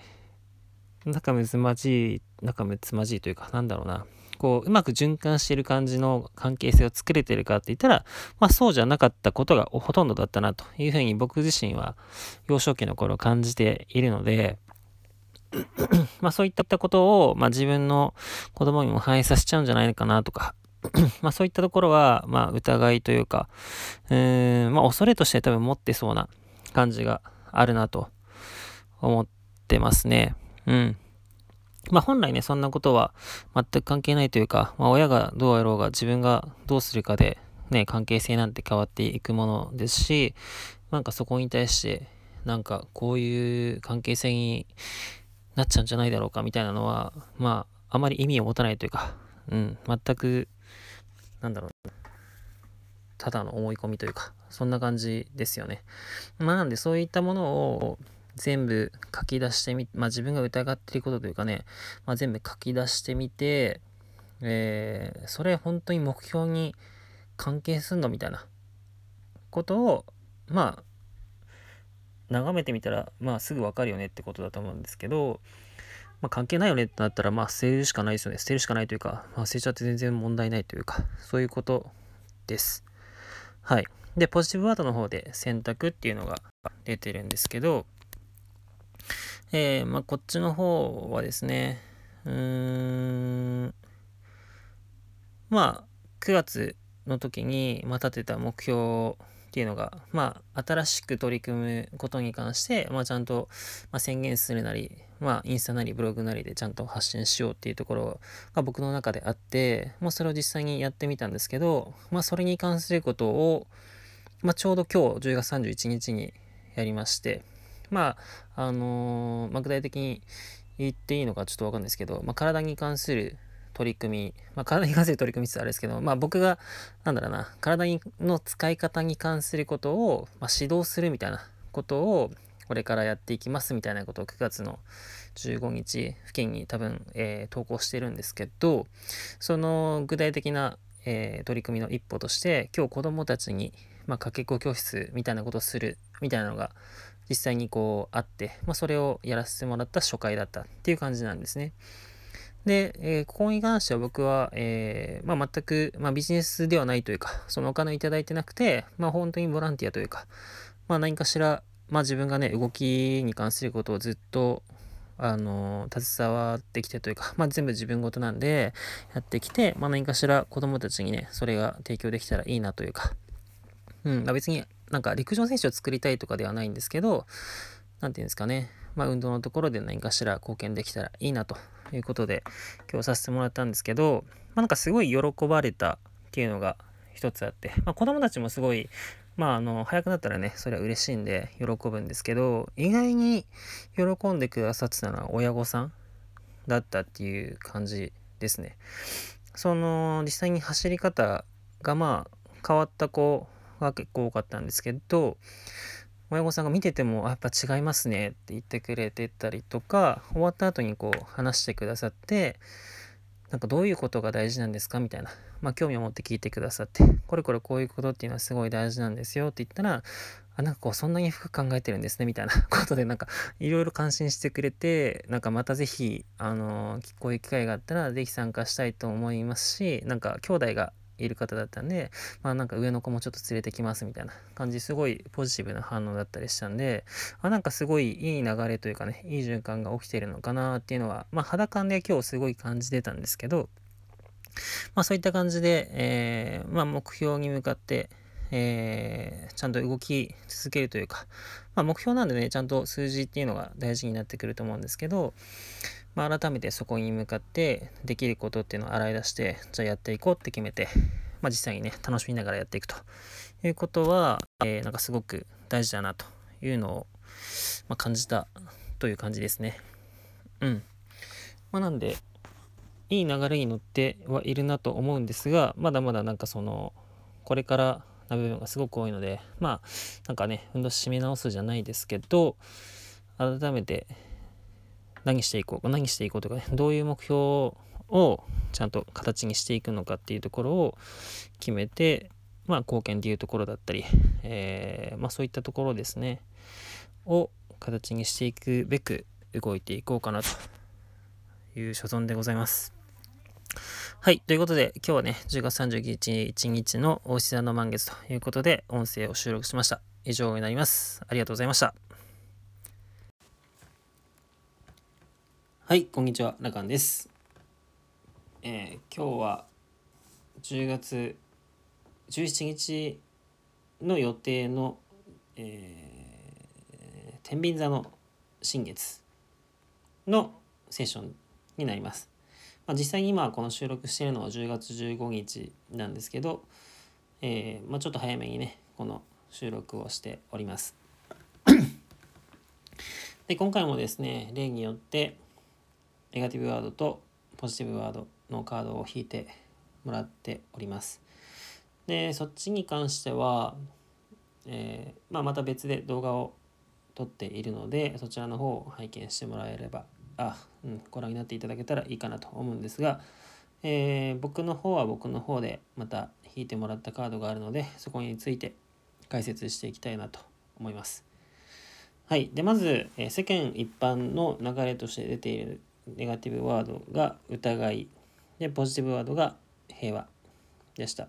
仲睦まじい、仲睦まじいというか、なんだろうな、こう、うまく循環している感じの関係性を作れてるかって言ったら、まあそうじゃなかったことがほとんどだったなというふうに僕自身は幼少期の頃感じているので、まあそういったことを、まあ自分の子供にも反映させちゃうんじゃないのかなとか、まあそういったところは、まあ疑いというか、うーん、まあ恐れとして多分持ってそうな感じがあるなと思ってますね。うん。まあ本来ね、そんなことは全く関係ないというか、まあ親がどうやろうが自分がどうするかで、ね、関係性なんて変わっていくものですし、なんかそこに対して、なんかこういう関係性になっちゃうんじゃないだろうかみたいなのは、まあ、あまり意味を持たないというか、うん、全く、なんだろう、ただの思い込みというか、そんな感じですよね。まあなんでそういったものを全部書き出してみ、まあ自分が疑っていることというかね、まあ全部書き出してみて、えー、それ本当に目標に関係すんのみたいなことを、まあ、眺めてみたら、まあすぐわかるよねってことだと思うんですけど、まあ関係ないよねってなったら、まあ捨てるしかないですよね。捨てるしかないというか、まあ捨てちゃって全然問題ないというか、そういうことです。はい。で、ポジティブワードの方で選択っていうのが出てるんですけど、えー、まあ、こっちの方はですね、うーん、まあ、9月の時に、まあ、立てた目標っていうのが、まあ、新しく取り組むことに関して、まあ、ちゃんと、まあ、宣言するなり、まあ、インスタなりブログなりでちゃんと発信しようっていうところが僕の中であって、まあ、それを実際にやってみたんですけど、まあ、それに関することを、まあ、ちょうど今日10月31日にやりまして、まあ、あのー、まあ、具体的に言っていいのかちょっとわかんないですけど、まあ、体に関する取り組み、まあ、体に関する取り組みってあれですけど、まあ、僕が、なんだろうな、体の使い方に関することを、まあ、指導するみたいなことを、これからやっていきますみたいなことを9月の15日付近に多分、えー、投稿してるんですけど、その具体的な、えー、取り組みの一歩として、今日子供たちに、まあ、かけっこ教室みたいなことをするみたいなのが実際にこうあって、まあ、それをやらせてもらった初回だったっていう感じなんですね。で、えー、ここに関しては僕は、えー、まあ、全く、まあ、ビジネスではないというか、そのお金をいただいてなくて、まあ、本当にボランティアというか、まあ、何かしら、まあ、自分がね、動きに関することをずっと、あの、携わってきてというか、まあ、全部自分事なんで、やってきて、まあ、何かしら子供たちにね、それが提供できたらいいなというか、うん、あ、別になんか陸上選手を作りたいとかではないんですけど、何て言うんですかね、まあ、運動のところで何かしら貢献できたらいいなということで今日させてもらったんですけど、まあ、なんかすごい喜ばれたっていうのが一つあって、まあ、子供たちもすごいまあ、あの、早くなったらね、それは嬉しいんで喜ぶんですけど、意外に喜んでくださってたのは親御さんだったっていう感じですね。その、実際に走り方がまあ、変わった子が結構多かったんですけど、親御さんが見てても、やっぱ違いますねって言ってくれてたりとか、終わった後にこう話してくださって、なんかどういうことが大事なんですかみたいな。まあ興味を持って聞いてくださって、これこれこういうことっていうのはすごい大事なんですよって言ったら、あ、なんかこうそんなに深く考えてるんですねみたいなことでなんかいろいろ感心してくれて、なんかまたぜひ、あのー、こういう機会があったらぜひ参加したいと思いますし、なんか兄弟がいる方だったんで、まあなんか上の子もちょっと連れてきますみたいな感じ、すごいポジティブな反応だったりしたんで、あ、なんかすごいいい流れというかね、いい循環が起きてるのかなっていうのは、まあ肌感で今日すごい感じてたんですけど、まあそういった感じで、えー、まあ目標に向かって、えー、ちゃんと動き続けるというか、まあ目標なんでね、ちゃんと数字っていうのが大事になってくると思うんですけど、まあ、改めてそこに向かってできることっていうのを洗い出してじゃあやっていこうって決めて、まあ、実際にね楽しみながらやっていくということは、えー、なんかすごく大事だなというのを、まあ、感じたという感じですね。うん。まあなんでいい流れに乗ってはいるなと思うんですがまだまだなんかそのこれからな部分がすごく多いのでまあなんかね運動締め直すじゃないですけど改めて何していこう何していこうとかねどういう目標をちゃんと形にしていくのかっていうところを決めてまあ貢献っていうところだったり、えー、まあそういったところですねを形にしていくべく動いていこうかなという所存でございます。はい。ということで、今日はね、10月31日の大志座の満月ということで、音声を収録しました。以上になります。ありがとうございました。はい、こんにちは、ラカンです。えー、今日は10月17日の予定の、えー、天秤座の新月のセッションになります。まあ、実際に今この収録しているのは10月15日なんですけど、えー、まあ、ちょっと早めにねこの収録をしておりますで今回もですね例によってネガティブワードとポジティブワードのカードを引いてもらっておりますでそっちに関しては、えー、まあ、また別で動画を撮っているのでそちらの方を拝見してもらえればあ、うん、ご覧になっていただけたらいいかなと思うんですが、えー、僕の方は僕の方でまた引いてもらったカードがあるのでそこについて解説していきたいなと思います。はい、でまず、えー、世間一般の流れとして出ているネガティブワードが疑いでポジティブワードが平和でした。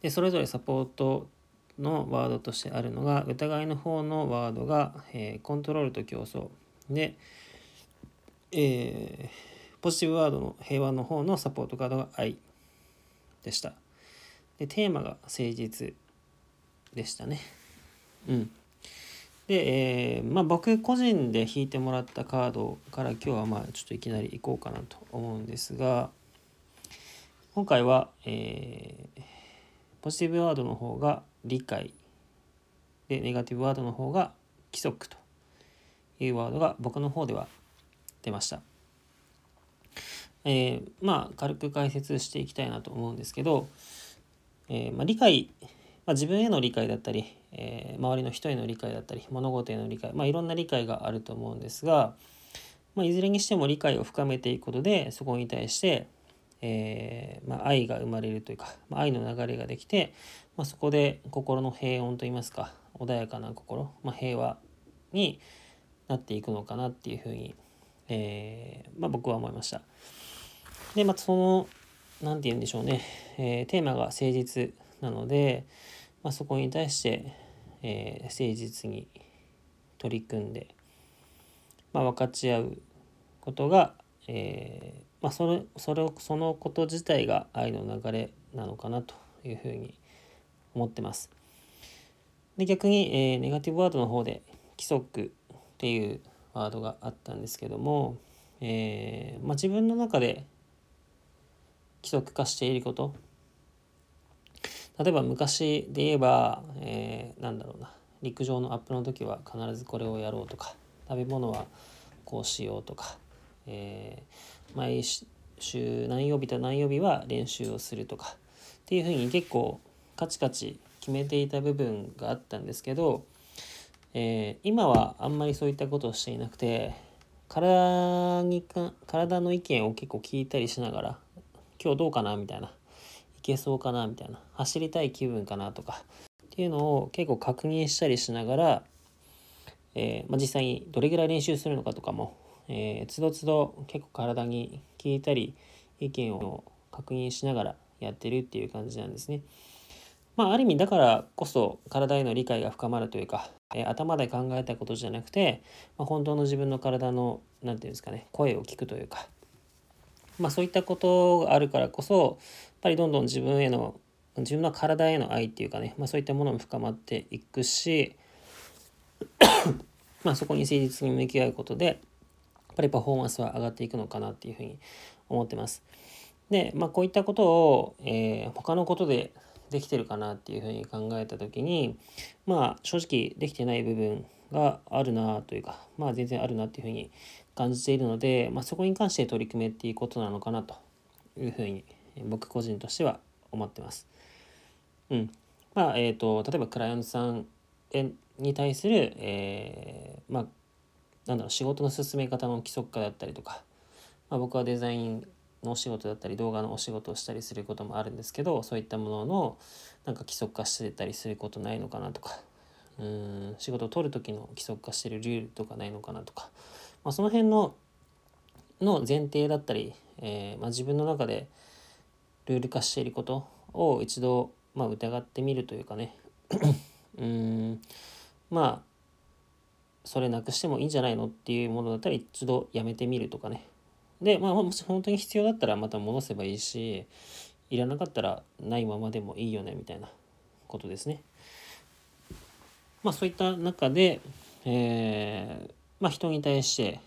でそれぞれサポートのワードとしてあるのが疑いの方のワードが、えー、コントロールと競争で、えー、ポジティブワードの平和の方のサポートカードが愛でした。で、テーマが誠実でしたね。うん。で、えー、まあ僕個人で引いてもらったカードから今日はまあちょっといきなり行こうかなと思うんですが、今回は、えー、ポジティブワードの方が理解で、ネガティブワードの方が規則というワードが僕の方では出ました。えー、まあ軽く解説していきたいなと思うんですけど、えー、まあ、理解、まあ、自分への理解だったり、えー、周りの人への理解だったり物事への理解、まあ、いろんな理解があると思うんですが、まあ、いずれにしても理解を深めていくことでそこに対して、えー、まあ、愛が生まれるというか、ま愛の流れができて、まそこで心の平穏といいますか穏やかな心、ま平和になっていくのかなっていうふうにえー、ま、僕は思いました。で、またその、何て言うんでしょうね、えー、テーマが誠実なので、まあ、そこに対して、えー、誠実に取り組んで、まあ、分かち合うことが、えー、まあ、それそれをそのこと自体が愛の流れなのかなというふうに思ってます。で逆に、えー、ネガティブワードの方で規則っていうワードがあったんですけども、えー、まあ、自分の中で規則化していること例えば昔で言えば、えー、なんだろうな。陸上のアップの時は必ずこれをやろうとか食べ物はこうしようとか、えー、毎週何曜日と何曜日は練習をするとかっていうふうに結構カチカチ決めていた部分があったんですけどえー、今はあんまりそういったことをしていなくて体にか体の意見を結構聞いたりしながら今日どうかなみたいなけそうかなみたいな走りたい気分かなとかっていうのを結構確認したりしながら、えー、まあ、実際にどれぐらい練習するのかとかも、えー、つどつど結構体に聞いたり意見を確認しながらやってるっていう感じなんですね。まあ、ある意味だからこそ体への理解が深まるというかえ頭で考えたことじゃなくて、まあ、本当の自分の体の何て言うんですかね声を聞くというか、まあ、そういったことがあるからこそやっぱりどんどん自分への自分の体への愛っていうかね、まあ、そういったものも深まっていくし まあそこに誠実に向き合うことでやっぱりパフォーマンスは上がっていくのかなっていうふうに思ってます。で、まあ、こういったことを、えー、他のことでできてるかなっていうふうに考えた時にまあ正直できてない部分があるなというかまあ全然あるなっていうふうに感じているので、まあ、そこに関して取り組めっていうことなのかなというふうに僕個人としては思ってます。うん。まあえーと、例えばクライアントさんに対する、えー、まあなんだろう仕事の進め方の規則化だったりとか、まあ、僕はデザインのお仕事だったり動画のお仕事をしたりすることもあるんですけどそういったもののなんか規則化してたりすることないのかなとかうん仕事を取る時の規則化してるルールとかないのかなとか、まあ、その辺のの前提だったり、えー、まあ、自分の中でルール化していることを一度、まあ、疑ってみるというかね。うん。まあそれなくしてもいいんじゃないのっていうものだったら一度やめてみるとかね。でまあもし本当に必要だったらまた戻せばいいしいらなかったらないままでもいいよねみたいなことですね。まあそういった中で、えー、まあ人に対して、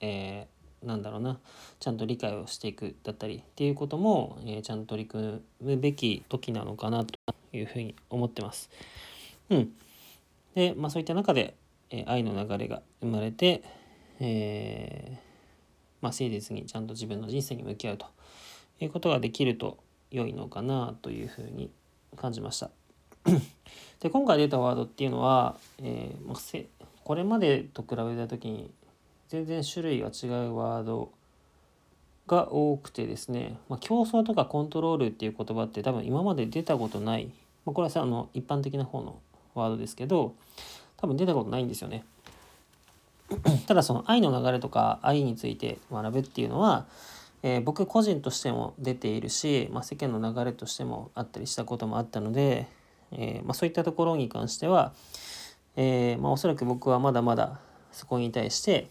えー、なんだろうなちゃんと理解をしていくだったりっていうことも、えー、ちゃんと取り組むべき時なのかなというふうに思ってます。うん。で、まあそういった中で、え愛の流れが生まれて、えまあ、誠実にちゃんと自分の人生に向き合うということができると良いのかなというふうに感じました。で今回出たワードっていうのは、えー、まあ、これまでと比べた時に全然種類が違うワードが多くてですね、まあ、競争とかコントロールっていう言葉って多分今まで出たことない、まあ、これはさあの一般的な方のワードですけど多分出たことないんですよね。ただその愛の流れとか愛について学ぶっていうのは、えー、僕個人としても出ているし、まあ、世間の流れとしてもあったりしたこともあったので、えー、ま、そういったところに関しては、えー、まあ、おそらく僕はまだまだそこに対して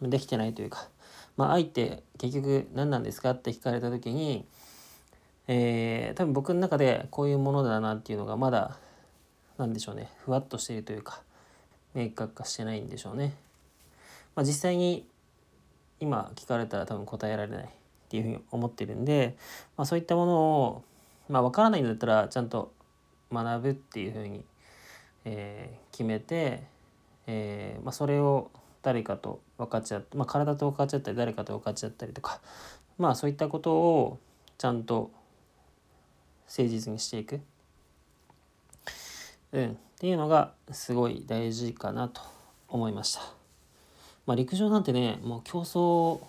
できてないというか、まあ、愛って結局何なんですかって聞かれた時に、え多分僕の中でこういうものだなっていうのがまだ何でしょうねふわっとしているというか明確化してないんでしょうね。まあ、実際に今聞かれたら多分答えられないっていうふうに思ってるんで、まあ、そういったものを、まあ、分からないんだったらちゃんと学ぶっていうふうに、えー、決めて、えーまあ、それを誰かと分かっちゃって、まあ、体と分かっちゃったり誰かと分かっちゃったりとかまあそういったことをちゃんと誠実にしていく、うん、っていうのがすごい大事かなと思いました。まあ、陸上なんてねもう競争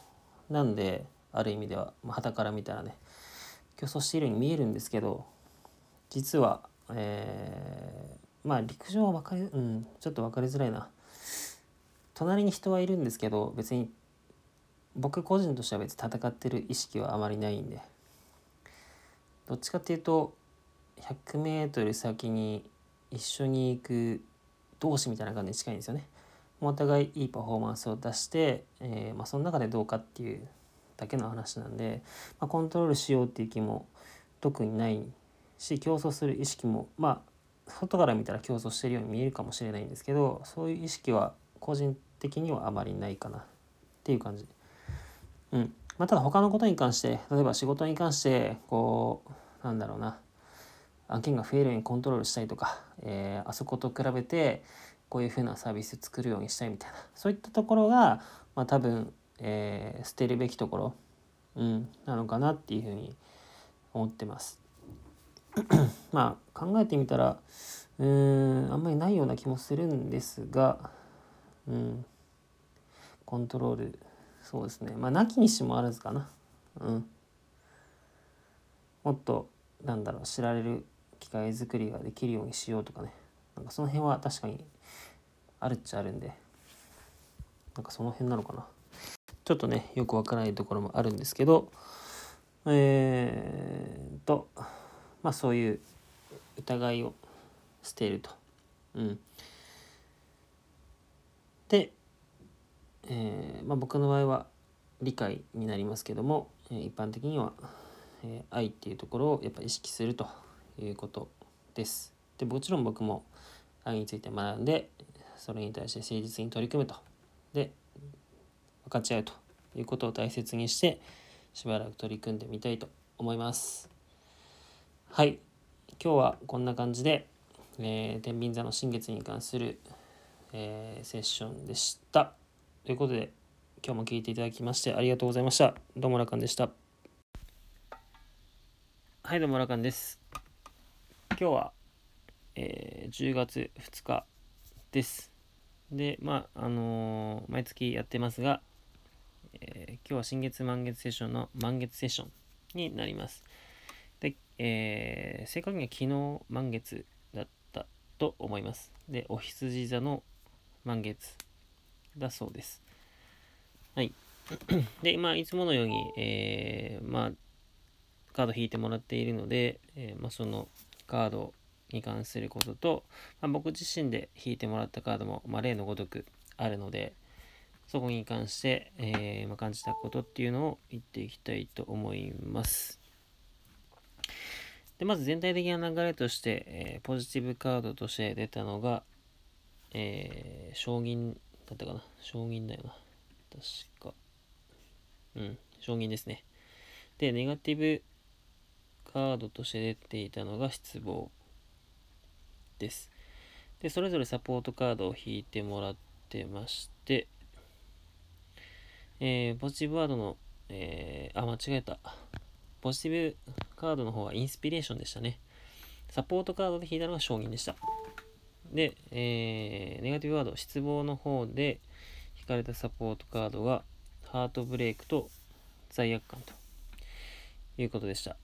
なんである意味では、まあ、から見たらね。競争しているように見えるんですけど実は、えー、まあ陸上は分かり、うん、ちょっと分かりづらいな隣に人はいるんですけど別に僕個人としては別に戦ってる意識はあまりないんでどっちかっていうと 100m 先に一緒に行く同士みたいな感じに近いんですよね。お互いいいパフォーマンスを出して、えー、まあ、その中でどうかっていうだけの話なんで、まあ、コントロールしようっていう気も特にないし競争する意識もまあ外から見たら競争してるように見えるかもしれないんですけどそういう意識は個人的にはあまりないかなっていう感じ。うんまあ、ただ他のことに関して例えば仕事に関してこうなんだろうな案件が増えるようにコントロールしたりとか、えー、あそこと比べてこういうふうなサービス作るようにしたいみたいなそういったところが、まあ、多分、えー、捨てるべきところ、うん、なのかなっていうふうに思ってます。まあ考えてみたらうーんあんまりないような気もするんですが、うん、コントロールそうですね。まあなきにしもあらずかな。うん、もっとなんだろう知られる機械作りができるようにしようとかね。なんかその辺は確かにあるっちゃあるんで。なんかその辺なのかな。ちょっとねよくわからないところもあるんですけど。えー、と。まあそういう疑いを捨てると。うん、で、えーまあ、僕の場合は理解になりますけども、えー、一般的には、えー、愛っていうところをやっぱ意識するということです。でもちろん僕も愛について学んでそれに対して誠実に取り組むとで分かち合うということを大切にしてしばらく取り組んでみたいと思いますはい。今日はこんな感じで、えー、天秤座の新月に関する、えー、セッションでした。ということで今日も聞いていただきましてありがとうございました。どうもラカンでした。はいどうもラカンです。今日は、えー、10月2日です。で、まあ、あのー、毎月やってますが、えー、今日は新月満月セッションの満月セッションになります。えー、正確には昨日満月だったと思います。で、お羊座の満月だそうです。はい。で、まあ、いつものように、えー、まあ、カード引いてもらっているので、えー、まあ、そのカードに関することと、まあ、僕自身で引いてもらったカードも、まあ、例のごとくあるので、そこに関して、えー、まあ、感じたことっていうのを言っていきたいと思います。でまず全体的な流れとして、えー、ポジティブカードとして出たのが、えー、将棋だったかな？将棋だよな。確か。うん、将棋ですね。で、ネガティブカードとして出ていたのが失望です。で、それぞれサポートカードを引いてもらってまして、えー、ポジティブワードの、えー、あ、間違えた。ポジティブカードの方はインスピレーションでしたね。サポートカードで引いたのが承認でした。で、えー、ネガティブワード、失望の方で引かれたサポートカードが、ハートブレイクと罪悪感ということでした。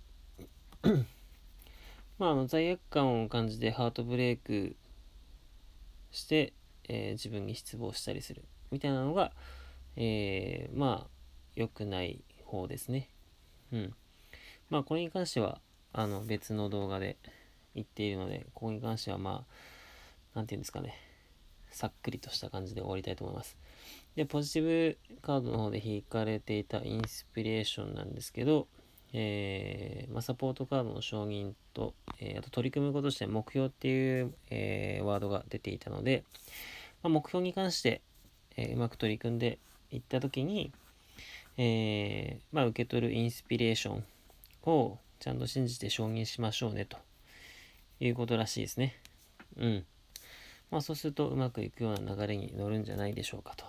まあ、あの罪悪感を感じてハートブレイクして、えー、自分に失望したりするみたいなのが、えー、まあ良くない方ですね。うん。まあこれに関してはあの別の動画で言っているので、ここに関してはまあ、なんていうんですかね、さっくりとした感じで終わりたいと思います。で、ポジティブカードの方で引かれていたインスピレーションなんですけど、えーまあ、サポートカードの承認と、えー、あと取り組むことして目標っていう、えー、ワードが出ていたので、まあ、目標に関して、え、うまく取り組んでいったときに、えまあ、受け取るインスピレーションをちゃんと信じて承認しましょうねということらしいですね。うん。まあそうするとうまくいくような流れに乗るんじゃないでしょうかと。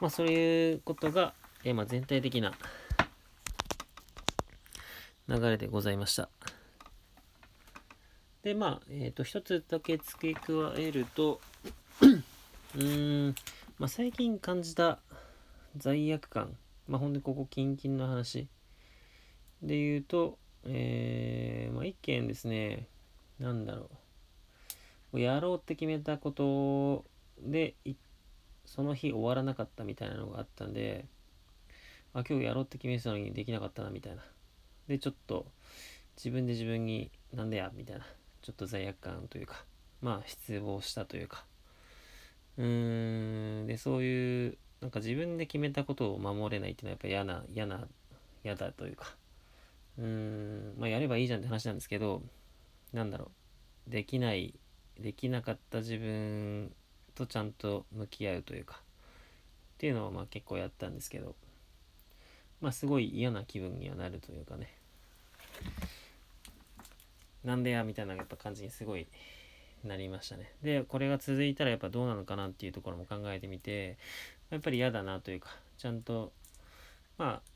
まあそういうことが、えー、まあ全体的な流れでございました。で、まあ、えっ、ー、と、一つだけ付け加えると、うーん、まあ、最近感じた罪悪感、まあ、ほんでここ、キンキンの話で言うと、えー、まあ、一件ですね、なんだろう、やろうって決めたことで、その日終わらなかったみたいなのがあったんで、あ、今日やろうって決めてたのにできなかったな、みたいな。で、ちょっと自分で自分になんでやみたいな、ちょっと罪悪感というか、まあ失望したというか、うーん、で、そういう、なんか自分で決めたことを守れないっていうのはやっぱ嫌な、嫌な、嫌だというか、うーん、まあやればいいじゃんって話なんですけど、なんだろう、できない、できなかった自分とちゃんと向き合うというか、っていうのをまあ結構やったんですけど、まあすごい嫌な気分にはなるというかね。なんでやみたいなやっぱ感じにすごいなりましたね。でこれが続いたらやっぱどうなのかなっていうところも考えてみてやっぱり嫌だなというかちゃんとまあ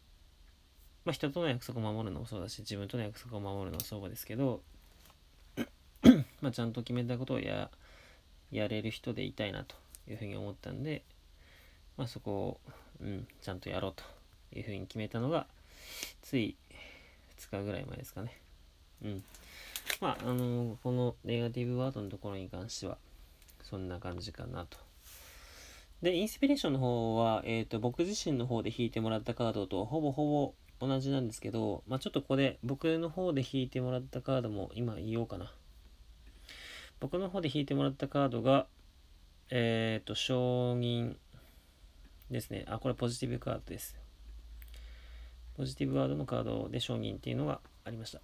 まあ人との約束を守るのもそうだし自分との約束を守るのもそうですけど まあちゃんと決めたことをややれる人でいたいなというふうに思ったんでまあそこをうんちゃんとやろうというふうに決めたのが、つい2日ぐらい前ですかね。うん。まあ、あのー、このネガティブワードのところに関しては、そんな感じかなと。で、インスピレーションの方は、えっ、ー、と、僕自身の方で引いてもらったカードとほぼほぼ同じなんですけど、まあ、ちょっとここで僕の方で引いてもらったカードも今言おうかな。僕の方で引いてもらったカードが、えっ、ー、と、承認ですね。あ、これポジティブカードです。ポジティブワードのカードで承認っていうのがありました。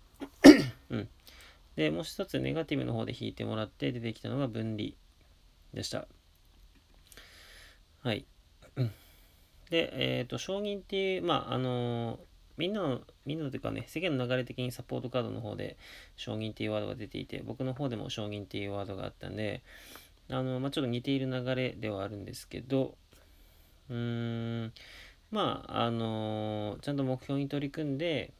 うん。で、もう一つネガティブの方で引いてもらって出てきたのが分離でした。はい。で、えっ、ー、と、承認っていう、まあ、あのー、みんなの、みんなのというかね、世間の流れ的にサポートカードの方で承認っていうワードが出ていて、僕の方でも承認っていうワードがあったんで、あの、まあ、ちょっと似ている流れではあるんですけど、うーん、まあ、あのー、ちゃんと目標に取り組んで、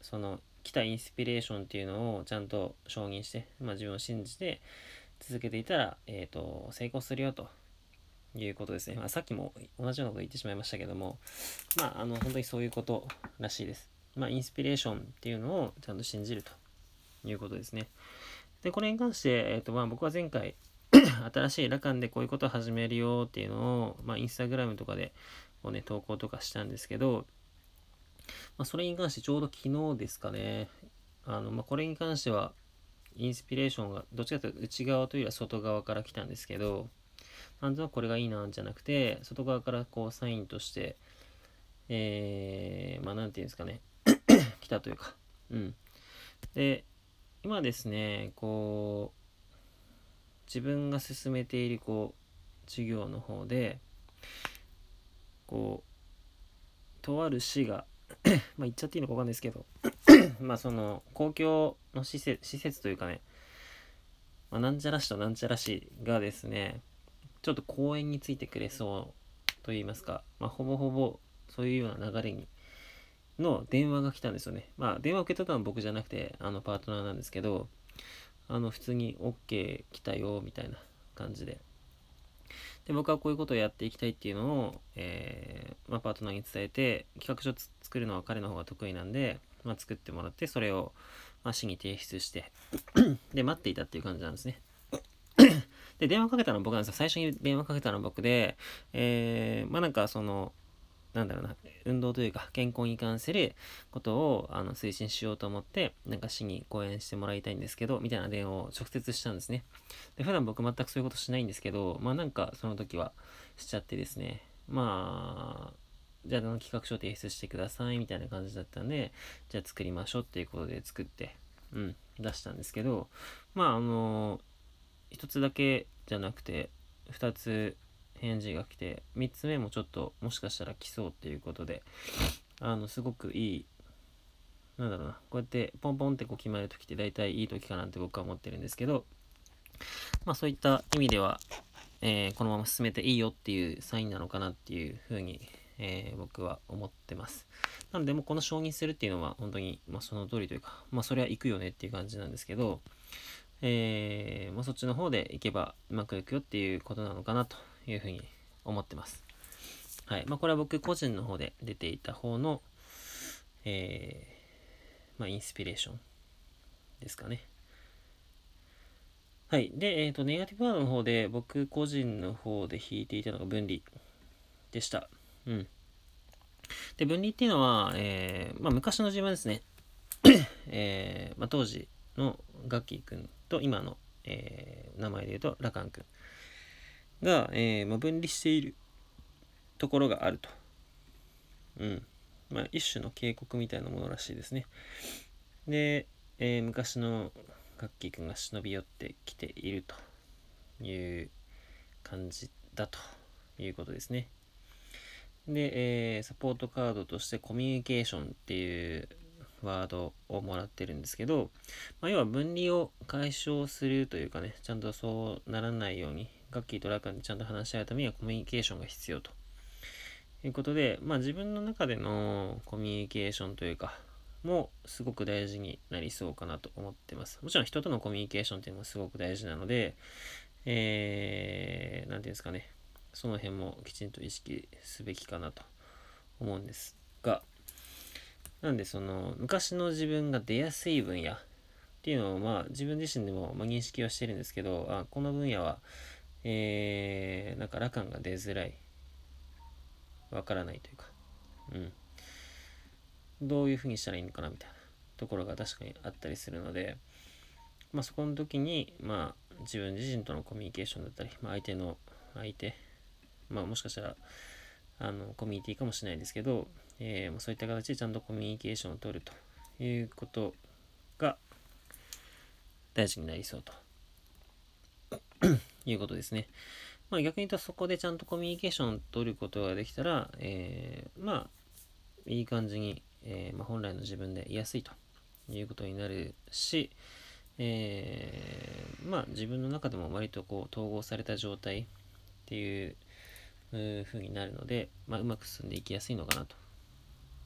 その、来たインスピレーションっていうのをちゃんと承認して、まあ、自分を信じて続けていたら、えーと、成功するよと。いうことですね、まあ、さっきも同じようなこと言ってしまいましたけどもまああの本当にそういうことらしいです。まあインスピレーションっていうのをちゃんと信じるということですね。でこれに関して、えーとまあ、僕は前回 新しいラカンでこういうことを始めるよっていうのを、まあ、インスタグラムとかでこう、ね、投稿とかしたんですけど、まあ、それに関してちょうど昨日ですかね、あのまあ、これに関しては、インスピレーションがどっちかというと内側というよりは外側から来たんですけど、なんとなくこれがいいなじゃなくて、外側からこうサインとして、えー、まあなんていうんですかね、来たというか、うん。で、今ですね、こう、自分が進めているこう授業の方でこうとある市が まあ言っちゃっていいのか分かんないですけど まあその公共の施設施設というかね、まあ、なんちゃら市となんちゃら市がですねちょっと公園についてくれそうと言いますか、まあ、ほぼほぼそういうような流れにの電話が来たんですよね。まあ電話を受け取ったのは僕じゃなくてあのパートナーなんですけどあの普通に OK 来たよみたいな感じで。で僕はこういうことをやっていきたいっていうのを、えー、まあ、パートナーに伝えて企画書作るのは彼の方が得意なんで、まあ、作ってもらってそれを、まあ、市に提出してで待っていたっていう感じなんですね。で電話かけたのは僕なんですよ最初に電話かけたのは僕でえー、まあなんかそのなんだろうな、運動というか健康に関することをあの推進しようと思って、なんか市に講演してもらいたいんですけど、みたいな電話を直接したんですね。で、普段僕全くそういうことしないんですけど、まあなんかその時はしちゃってですね、まあ、じゃあ企画書提出してくださいみたいな感じだったんで、じゃあ作りましょうっていうことで作って、うん、出したんですけど、まああの、一つだけじゃなくて、二つ返事が来て3つ目もちょっともしかしたら来そうっていうことであのすごくいいなんだろうなこうやってポンポンってこう決まる時って大体いい時かなって僕は思ってるんですけどまあそういった意味では、えー、このまま進めていいよっていうサインなのかなっていうふうに、えー、僕は思ってます。なのでもうこの承認するっていうのは本当に、まあ、その通りというかまあそれは行くよねっていう感じなんですけどえー、まあ、そっちの方で行けばうまくいくよっていうことなのかなというふうに思ってます。はい。まあ、これは僕個人の方で出ていた方の、えー、まあ、インスピレーションですかね。はい。で、えっ、ー、と、ネガティブワードの方で僕個人の方で弾いていたのが分離でした。うん。で、分離っていうのは、えー、まあ、昔の自分ですね。えー、まあ、当時のガッキー君と今の、えー、名前で言うとラカン君が、えー、まあ、分離しているところがあると。うん。まあ、一種の警告みたいなものらしいですね。で、えー、昔の楽器くんが忍び寄ってきているという感じだということですね。で、えー、サポートカードとしてコミュニケーションっていうワードをもらってるんですけど、まあ、要は分離を解消するというかね、ちゃんとそうならないようにガッキーとラカンでちゃんと話し合うためにはコミュニケーションが必要ということで、まあ自分の中でのコミュニケーションというか、もすごく大事になりそうかなと思ってます。もちろん人とのコミュニケーションっていうのもすごく大事なので、えー、なんていうんですかね、その辺もきちんと意識すべきかなと思うんですが、なんでその昔の自分が出やすい分野っていうのをまあ自分自身でもま認識はしてるんですけど、あこの分野はえー、なんか羅漢が出づらい。わからないというか、うん。どういうふうにしたらいいのかなみたいなところが確かにあったりするので、まあそこの時に、まあ自分自身とのコミュニケーションだったり、まあ相手の、相手、まあもしかしたら、あの、コミュニティかもしれないですけど、えー、そういった形でちゃんとコミュニケーションを取るということが大事になりそうと いうことですね。まあ逆に言うとそこでちゃんとコミュニケーションを取ることができたら、えー、まあいい感じに、えー、まあ、本来の自分でいやすいということになるし、えー、まあ自分の中でも割とこう統合された状態っていう風になるので、まあ、うまく進んでいきやすいのかなと。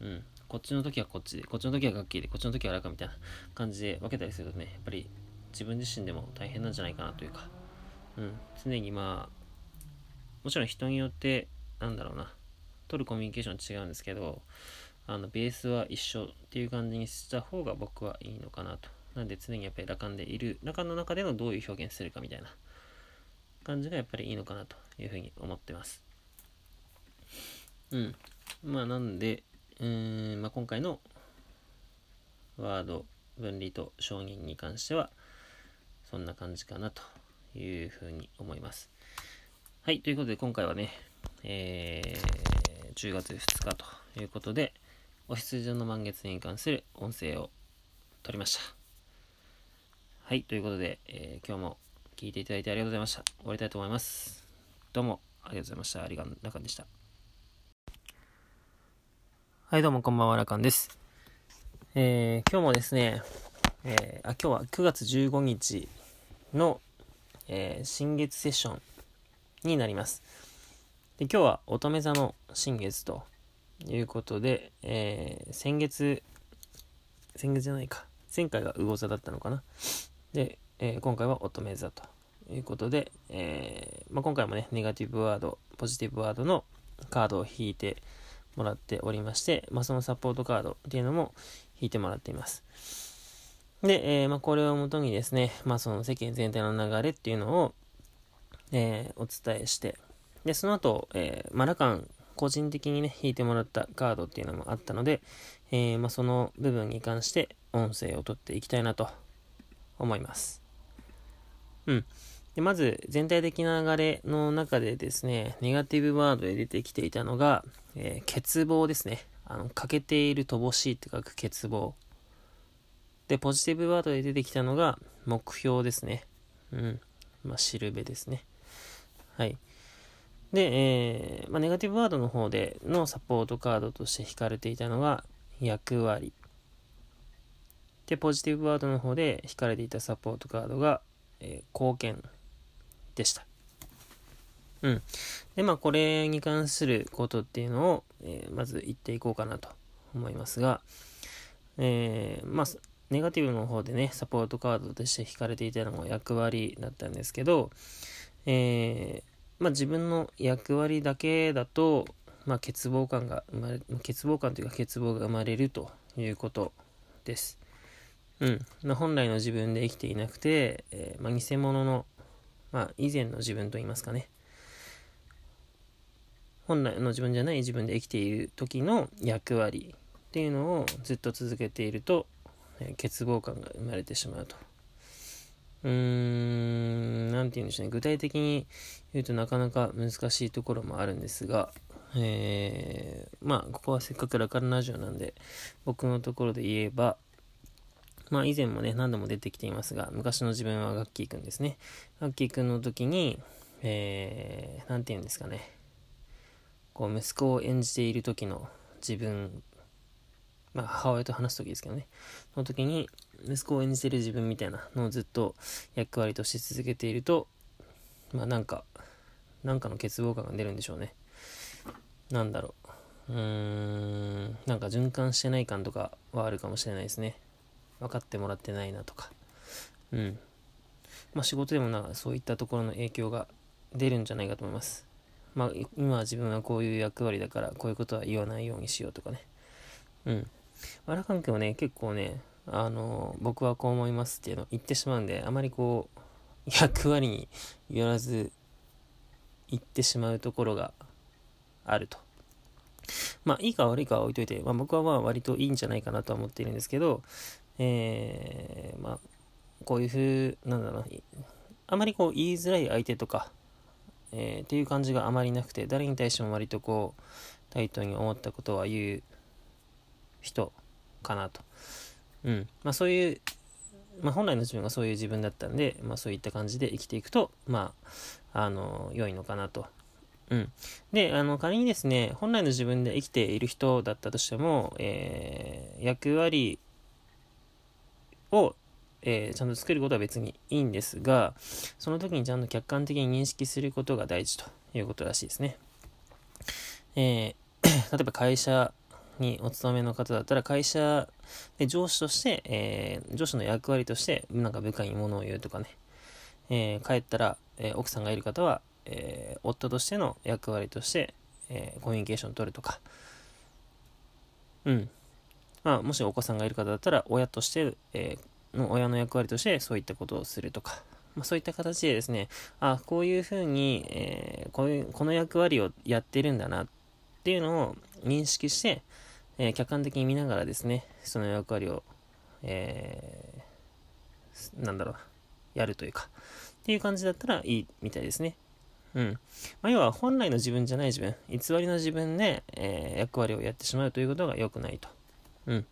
うん。こっちの時はこっちで、こっちの時は楽器で、こっちの時は楽みたいな感じで分けたりするとね、やっぱり自分自身でも大変なんじゃないかなというか、うん、常にまあ、もちろん人によって、なんだろうな、取るコミュニケーション違うんですけど、あの、ベースは一緒っていう感じにした方が僕はいいのかなと。なんで常にやっぱりラカンでいる、ラカンの中でのどういう表現するかみたいな感じがやっぱりいいのかなというふうに思ってます。うん。まあなんで、うー、まあ今回のワード分離と承認に関しては、そんな感じかなというふうに思います。はい、ということで今回はね、えー、10月2日ということで、お羊の満月に関する音声を取りました。はい、ということで、えー、今日も聞いていただいてありがとうございました。終わりたいと思います。どうもありがとうございました。ありがとうラカンでした。はい、どうもこんばんは、ラカンです。えー、今日もですね、えー、あ、今日は9月15日の、えー、新月セッションになります。で今日は乙女座の新月ということで、えー、先月、先月じゃないか。前回が魚座だったのかな。で、えー、今回は乙女座ということで、えー、まあ、今回もね、ネガティブワード、ポジティブワードのカードを引いてもらっておりまして、まあ、そのサポートカードっていうのも引いてもらっています。で、えー、まあ、これをもとにですね、まあ、その世間全体の流れっていうのを、えお伝えして、で、その後、えー、マラカン個人的にね、引いてもらったカードっていうのもあったので、えー、まあ、その部分に関して音声を取っていきたいなと思います。うん。でまず、全体的な流れの中でですね、ネガティブワードで出てきていたのが、えー、欠乏ですね。あの、欠けている乏しいって書く欠乏。で、ポジティブワードで出てきたのが、目標ですね。うん。まあ、しるべですね。はい。で、えー、まあ、ネガティブワードの方でのサポートカードとして引かれていたのが役割。で、ポジティブワードの方で引かれていたサポートカードが、えー、貢献でした。うん。で、まあ、これに関することっていうのを、えー、まず言っていこうかなと思いますが、えー、まあ、ネガティブの方でね、サポートカードとして引かれていたのが役割だったんですけど、えー、まあ、自分の役割だけだと、まあ、欠乏感が生まれ、欠乏感というか欠乏が生まれるということです。うん。まあ、本来の自分で生きていなくて、えー、まあ、偽物の、まあ、以前の自分といいますかね。本来の自分じゃない自分で生きている時の役割っていうのをずっと続けていると、えー、欠乏感が生まれてしまうと。うーん、なんて言うんでしょうね。具体的に言うとなかなか難しいところもあるんですが、えー、まあ、ここはせっかくラカルラジオなんで、僕のところで言えば、まあ以前もね、何度も出てきていますが、昔の自分はガッキーくんですね。ガッキーくんの時に、えー、なんて言うんですかね。こう、息子を演じている時の自分まあ、母親と話す時ですけどね、の時に、息子を演じてる自分みたいなのをずっと役割として続けていると、まあなんか、なんかの欠乏感が出るんでしょうね。なんだろう。うーん、なんか循環してない感とかはあるかもしれないですね。分かってもらってないなとか。うん。まあ仕事でもなんかそういったところの影響が出るんじゃないかと思います。まあ今は自分はこういう役割だからこういうことは言わないようにしようとかね。うん。アラカン君はね、結構ね、あの、僕はこう思いますっていうのを言ってしまうんで、あまりこう、役割によらず言ってしまうところがあると。まあ、いいか悪いかは置いといて、まあ、僕はまあ割といいんじゃないかなとは思っているんですけど、えー、まあ、こういうふう、なんだろうな、あまりこう言いづらい相手とか、えー、っていう感じがあまりなくて、誰に対しても割とこう、タイトに思ったことは言う人かなと。うん。まあそういう、まあ本来の自分がそういう自分だったんで、まあそういった感じで生きていくと、まあ、あの、良いのかなと。うん。で、あの、仮にですね、本来の自分で生きている人だったとしても、えー、役割を、えー、ちゃんと作ることは別にいいんですが、その時にちゃんと客観的に認識することが大事ということらしいですね。えー、例えば会社にお勤めの方だったら会社で上司として、えー、上司の役割としてなんか部下に物を言うとかね、えー、帰ったら、えー、奥さんがいる方は、え夫としての役割として、えコミュニケーションを取るとか。うん。まあもしお子さんがいる方だったら親として、えの親の役割としてそういったことをするとかまあ、そういった形でですね、あこういうふうに、えー、こういう、この役割をやってるんだなっていうのを認識して、えー、客観的に見ながらですね、その役割を、えー、なんだろうやるというか、っていう感じだったらいいみたいですね。うん。まあ、要は本来の自分じゃない自分、偽りの自分で、えー、役割をやってしまうということが良くないと。うん。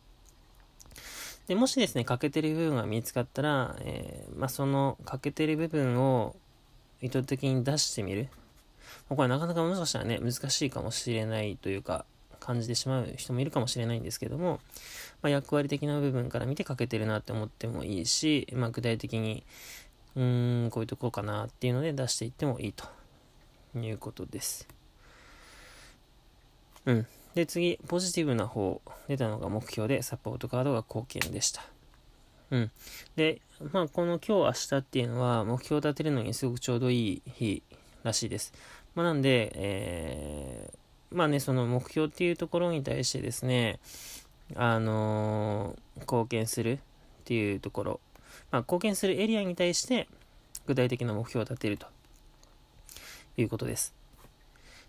で、もしですね、欠けてる部分が見つかったら、えー、まあ、その欠けてる部分を意図的に出してみる。これなかなかもしかしたらね、難しいかもしれないというか、感じてしまう人もいるかもしれないんですけども、まあ、役割的な部分から見て欠けてるなって思ってもいいし、まあ、具体的に、うーん、こういうとこかなっていうので出していってもいいということです。うん。で、次、ポジティブな方、出たのが目標で、サポートカードが貢献でした。うん。で、まあ、この今日、明日っていうのは、目標を立てるのにすごくちょうどいい日らしいです。まあ、なんで、えー、まあね、その目標っていうところに対してですね、あのー、貢献するっていうところ、まあ、貢献するエリアに対して、具体的な目標を立てるということです。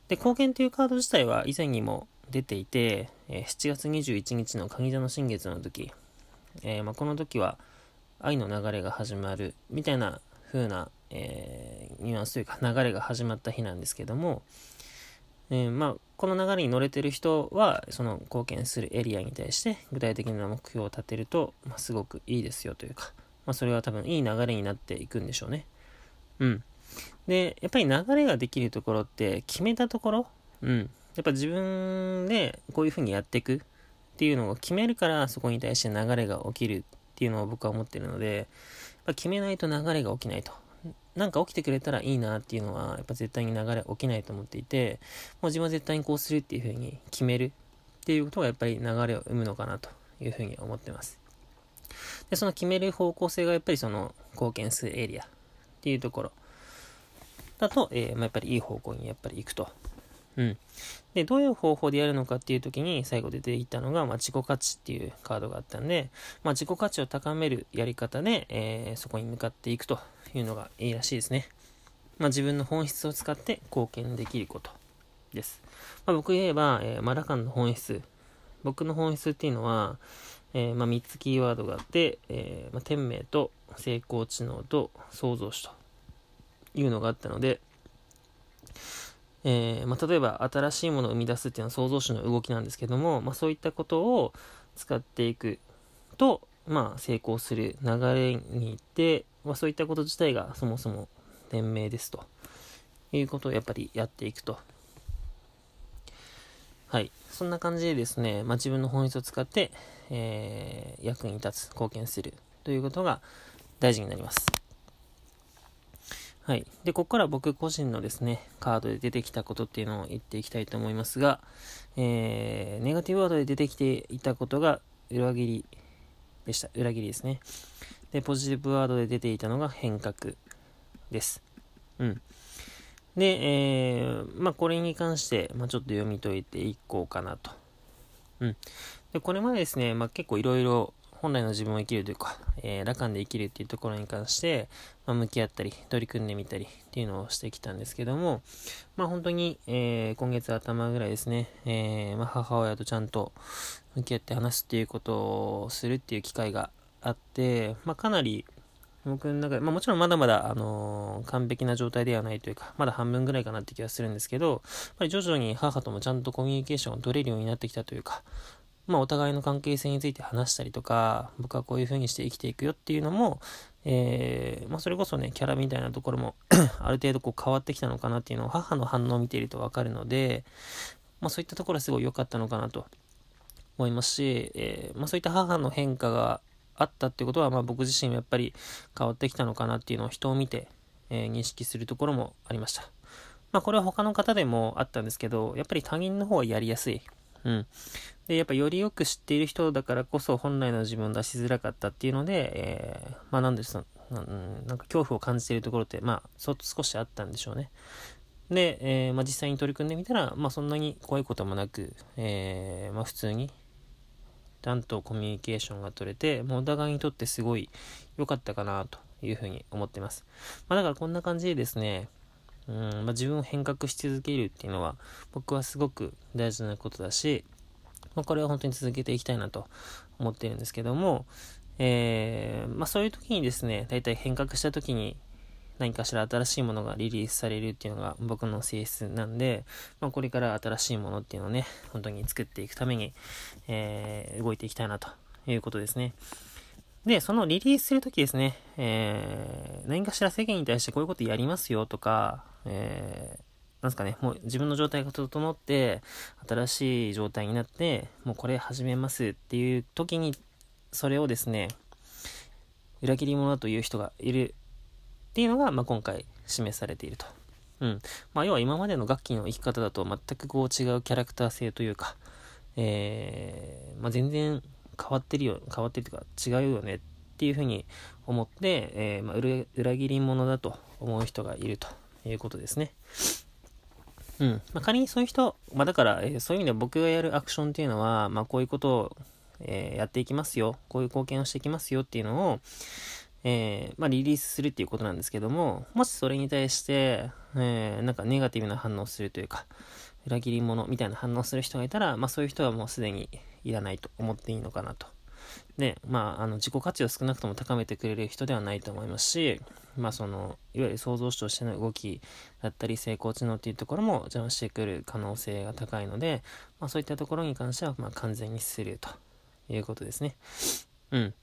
で、貢献というカード自体は以前にも出ていて、え7月21日の鍵座の新月の時、え、ま、この時は愛の流れが始まるみたいな風な、え、ニュアンスというか流れが始まった日なんですけども、えー、まあ、この流れに乗れてる人はその貢献するエリアに対して具体的な目標を立てると、まあ、すごくいいですよというか、まあ、それは多分いい流れになっていくんでしょうね。うん。で、やっぱり流れができるところって決めたところ、うん。やっぱ自分でこういうふうにやっていくっていうのを決めるからそこに対して流れが起きるっていうのを僕は思ってるので、や決めないと流れが起きないと。なんか起きてくれたらいいなっていうのは、やっぱ絶対に流れ起きないと思っていて、もう自分は絶対にこうするっていうふうに決めるっていうことがやっぱり流れを生むのかなというふうに思ってます。で、その決める方向性がやっぱりその貢献するエリアっていうところだと、えー、まあ、やっぱりいい方向にやっぱり行くとうん。で、どういう方法でやるのかっていう時に最後出ていったのが、まあ、自己価値っていうカードがあったんで、まあ、自己価値を高めるやり方で、えー、そこに向かっていくというのがいいらしいですね。まあ、自分の本質を使って貢献できることです。まあ、僕言えば、えー、マラカンの本質。僕の本質っていうのは、えー、まあ、3つキーワードがあって、え、ま、天命と成功知能と創造主というのがあったので、えー、まあ、例えば新しいものを生み出すっていうのは創造主の動きなんですけども、まあ、そういったことを使っていくと、まあ、成功する流れにいって、まあ、そういったこと自体がそもそも天命ですということをやっぱりやっていくと。はい。そんな感じでですね、まあ、自分の本質を使って、えー、役に立つ、貢献するということが大事になります。はい。で、ここから僕個人のですね、カードで出てきたことっていうのを言っていきたいと思いますが、えー、ネガティブワードで出てきていたことが裏切りでした。裏切りですね。で、ポジティブワードで出ていたのが変革です。うん。で、えー、まあ、これに関して、まあ、ちょっと読み解いていこうかなと。うん。で、これまでですね、まあ、結構いろいろ本来の自分を生きるというか、えー、羅漢で生きるっていうところに関して、まあ、向き合ったり、取り組んでみたりっていうのをしてきたんですけども、まあ本当に、えー、今月頭ぐらいですね、えー、まあ、母親とちゃんと向き合って話すっていうことをするっていう機会があって、まあかなり僕の中で、まあもちろんまだまだ、あのー、完璧な状態ではないというか、まだ半分ぐらいかなって気がするんですけど、やっぱり徐々に母ともちゃんとコミュニケーションを取れるようになってきたというか、まあ、お互いの関係性について話したりとか、僕はこういう風にして生きていくよっていうのも、えー、まあ、それこそね、キャラみたいなところも ある程度こう変わってきたのかなっていうのを母の反応を見ているとわかるので、まあ、そういったところはすごい良かったのかなと思いますし、えー、まあ、そういった母の変化があったってことは、まあ、僕自身もやっぱり変わってきたのかなっていうのを人を見て、えー、認識するところもありました。まあ、これは他の方でもあったんですけど、やっぱり他人の方がやりやすい。うん。で、やっぱよりよく知っている人だからこそ本来の自分を出しづらかったっていうので、えー、まあなんですう、なんか恐怖を感じているところって、まあ、そ少しあったんでしょうね。で、えー、まあ、実際に取り組んでみたら、まあ、そんなに怖いこともなく、えー、まあ、普通に、ちゃんとコミュニケーションが取れて、もうお互いにとってすごい良かったかなというふうに思ってます。まあ、だからこんな感じでですね、うんまあ、自分を変革し続けるっていうのは、僕はすごく大事なことだし、まあ、これは本当に続けていきたいなと思ってるんですけども、えー、まあ、そういう時にですね、大体変革した時に何かしら新しいものがリリースされるっていうのが僕の性質なんで、まあ、これから新しいものっていうのをね、本当に作っていくために、えー、動いていきたいなということですね。で、そのリリースするときですね、えー、何かしら世間に対してこういうことやりますよとか、えー、なんすかね、もう自分の状態が整って、新しい状態になって、もうこれ始めますっていう時に、それをですね、裏切り者だという人がいるっていうのが、まあ、今回示されていると。うん。まあ、要は今までの楽器の生き方だと全くこう違うキャラクター性というか、えー、まあ、全然変わってるよ、変わってるというか違うよねっていうふうに思って、えー、まあ、裏切り者だと思う人がいるということですね。うん。まあ、仮にそういう人、まあ、だから、えー、そういう意味で僕がやるアクションっていうのは、まあ、こういうことを、えー、やっていきますよ。こういう貢献をしていきますよっていうのを、えー、まあ、リリースするっていうことなんですけども、もしそれに対して、えー、なんかネガティブな反応するというか、裏切り者みたいな反応する人がいたら、まあそういう人はもうすでにいらないと思っていいのかなと。で、まあ、あの、自己価値を少なくとも高めてくれる人ではないと思いますし、まあその、いわゆる創造主としての動きだったり、成功知能っていうところも邪魔してくる可能性が高いので、まあそういったところに関しては、まあ完全にするということですね。うん。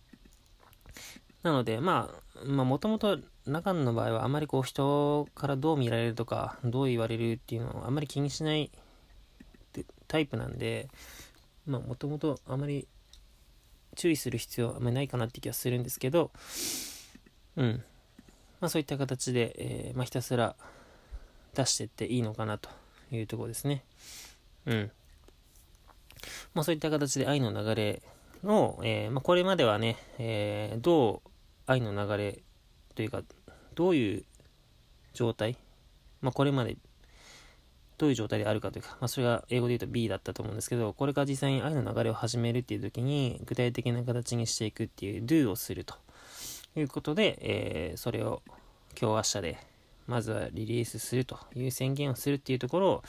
なので、まあ、まあ、もともと中の場合はあまりこう人からどう見られるとか、どう言われるっていうのをあまり気にしないタイプなんで、まあ、もともとあまり注意する必要はあまりないかなって気がするんですけど、うん。まあ、そういった形で、えー、まあ、ひたすら出してっていいのかなというところですね。うん。まあ、そういった形で愛の流れの、えー、まあ、これまではね、えー、どう愛の流れというか、どういう状態、まあ、これまでどういう状態であるかというか、まあ、それが英語で言うと B だったと思うんですけど、これから実際に愛の流れを始めるっていう時に、具体的な形にしていくっていう Do をするということで、えー、それを今日明日で、まずはリリースするという宣言をするっていうところを、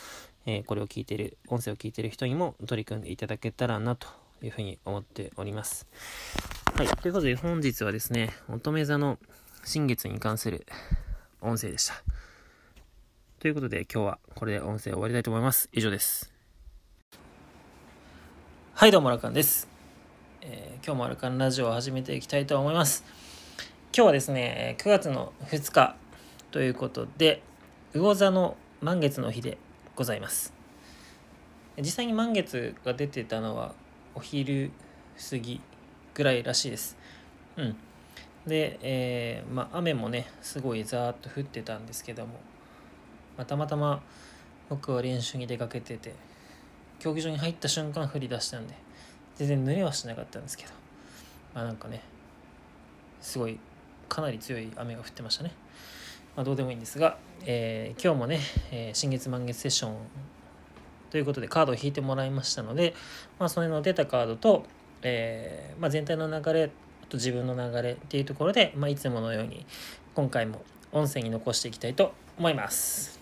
えー、これを聞いてる、音声を聞いてる人にも取り組んでいただけたらなというふうに思っております。はい。ということで本日はですね、乙女座の新月に関する音声でした。ということで今日はこれで音声終わりたいと思います。以上です。はい、どうも、ラカンです。えー、今日もアルカンラジオを始めていきたいと思います。今日はですね、9月の2日ということで、魚座の満月の日でございます。実際に満月が出てたのはお昼過ぎぐらいらしいです。うん。で、えー、まあ、雨もね、すごいザーッと降ってたんですけども、まあ、たまたま僕は練習に出かけてて、競技場に入った瞬間降り出したんで、全然濡れはしなかったんですけど、まあなんかね、すごい、かなり強い雨が降ってましたね。まあ、どうでもいいんですが、えー、今日もね、えー、新月満月セッションということでカードを引いてもらいましたので、まあ、それの出たカードと、えー、まあ、全体の流れと自分の流れっていうところで、まあ、いつものように今回も音声に残していきたいと思います。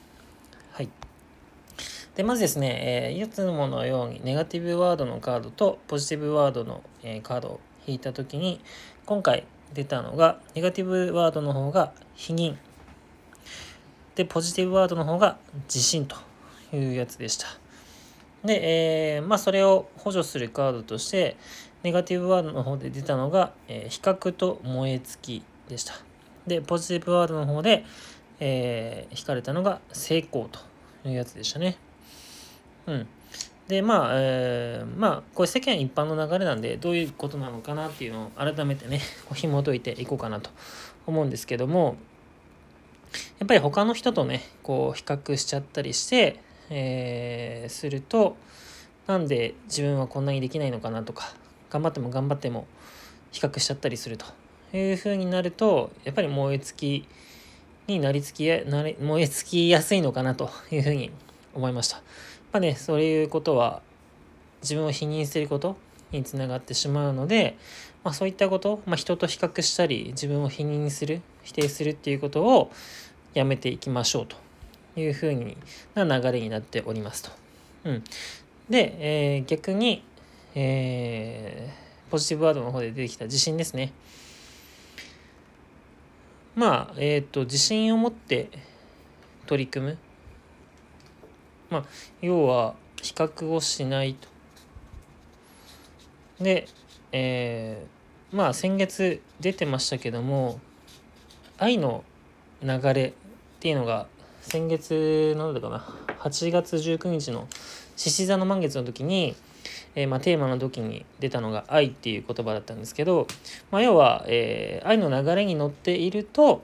で、まずですね、えー、いつものようにネガティブワードのカードとポジティブワードの、えー、カードを引いたときに、今回出たのが、ネガティブワードの方が否認。で、ポジティブワードの方が自信というやつでした。で、えー、まあ、それを補助するカードとして、ネガティブワードの方で出たのが、えー、比較と燃え尽きでした。で、ポジティブワードの方で、えー、引かれたのが成功というやつでしたね。うん。で、まあ、えー、まあ、これ世間一般の流れなんで、どういうことなのかなっていうのを改めてね、こう紐解いていこうかなと思うんですけども、やっぱり他の人とね、こう比較しちゃったりして、えー、すると、なんで自分はこんなにできないのかなとか頑張っても頑張っても比較しちゃったりするというふうになるとやっぱり燃え尽きになりつきや燃え尽きやすいのかなというふうに思いました。まあねそういうことは自分を否認することにつながってしまうので、まあ、そういったこと、まあ、人と比較したり自分を否認する否定するっていうことをやめていきましょうというふうにな流れになっておりますと。うん、で、えー、逆に、えー、ポジティブワードの方で出てきた自信ですね。まあ、えっ、ー、と、自信を持って取り組む。まあ、要は、比較をしないと。で、えー、まあ、先月出てましたけども、愛の流れっていうのが、先月、なんだかな、8月19日の獅子座の満月の時に、えー、まあ、テーマの時に出たのが愛っていう言葉だったんですけど、まあ、要は、えー、愛の流れに乗っていると、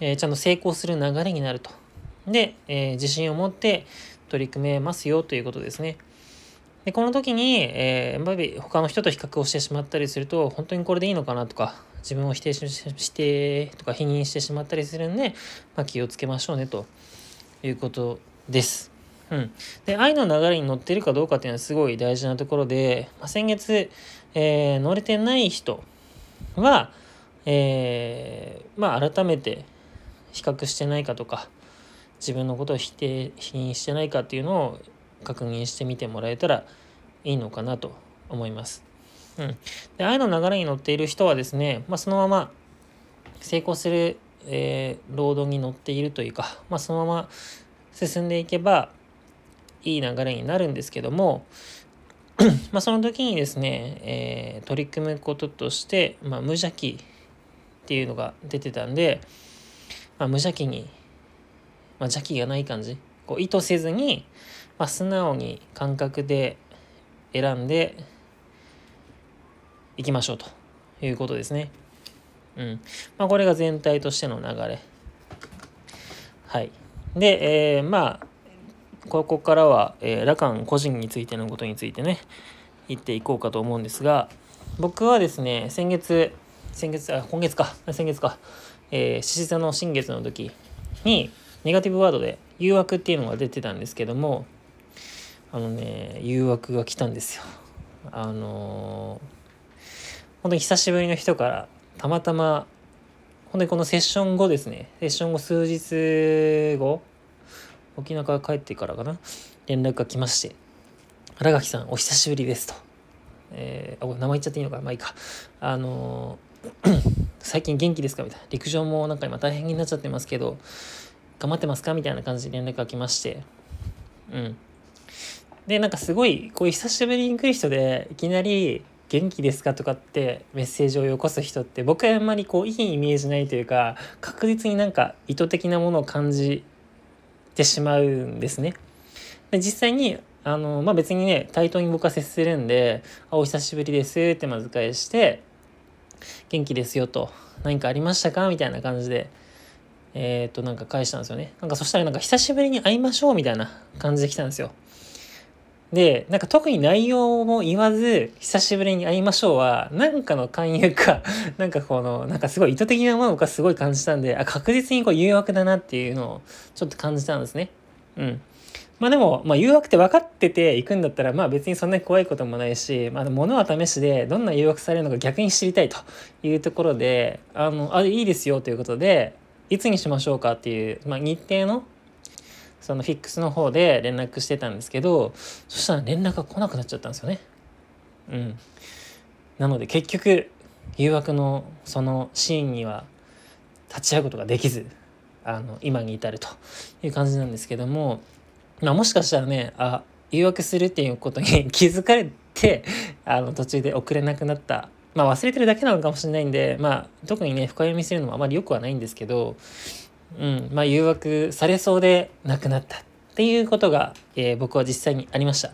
えー、ちゃんと成功する流れになると。で、え自信を持って取り組めますよということですね。でこの時に、えー、やっぱり他の人と比較をしてしまったりすると本当にこれでいいのかなとか自分を否定してとか否認してしまったりするんで、まあ、気をつけましょうねということです。うん、で愛の流れに乗ってるかどうかっていうのはすごい大事なところで、まあ、先月、えー、乗れてない人は、えー、まあ改めて比較してないかとか自分のことを否定否認してないかっていうのを確認してみてもらえたらいいのかなと思います。うん、で愛の流れに乗っている人はですね、まあ、そのまま成功する、えー、ロードに乗っているというか、まあ、そのまま進んでいけばいい流れになるんですけども まあその時にですね、えー、取り組むこととして、まあ、無邪気っていうのが出てたんで、まあ、無邪気に、まあ、邪気がない感じこう意図せずに、まあ、素直に感覚で選んでいきましょうということですね。うんまあ、これが全体としての流れ。はい。で、えー、まあここからは、えー、ラカン個人についてのことについてね言っていこうかと思うんですが僕はですね先月先月あ今月か先月か獅子座の新月の時にネガティブワードで誘惑っていうのが出てたんですけどもあのね誘惑が来たんですよあのー、本当に久しぶりの人からたまたま本当にこのセッション後ですねセッション後数日後沖縄から帰ってからかな連絡が来まして「新垣さんお久しぶりです」と。えー、あ名前言っちゃっていいのか？まあいいか。あのー、最近元気ですか？みたいな。陸上もなんか今大変になっちゃってますけど、頑張ってますか？みたいな感じで連絡が来まして。うん。で、なんかすごい、こう久しぶりに来る人で、いきなり、元気ですか？とかってメッセージをよこす人って僕はあんまりこういいイメージないというか確実になんか意図的なものを感じてしまうんですね。で実際にあの、まあ、別にね対等に僕は接するんで「あお久しぶりです」ってまず返して「元気ですよ」と「何かありましたか?」みたいな感じでえー、っとなんか返したんですよね。なんかそしたらなんか久しぶりに会いましょうみたいな感じで来たんですよ。で、なんか特に内容も言わず、久しぶりに会いましょうは、なんかの勧誘か、なんかこの、なんかすごい意図的なものがすごい感じたんで、あ、確実にこう誘惑だなっていうのをちょっと感じたんですね。うん。まあでも、まあ、誘惑って分かってて行くんだったら、まあ別にそんなに怖いこともないし、まあ物は試しで、どんな誘惑されるのか逆に知りたいというところで、あの、あ、いいですよということで、いつにしましょうかっていう、まあ日程のそのフィックスの方で連絡してたんですけどそしたら連絡が来なくなっちゃったんですよね。うん、なので結局誘惑のそのシーンには立ち会うことができずあの今に至るという感じなんですけども、まあ、もしかしたらねあ誘惑するっていうことに気づかれてあの途中で遅れなくなったまあ忘れてるだけなのかもしれないんでまあ特にね深読みするのもあまり良くはないんですけどうんまあ、誘惑されそうでなくなったっていうことが、えー、僕は実際にありました。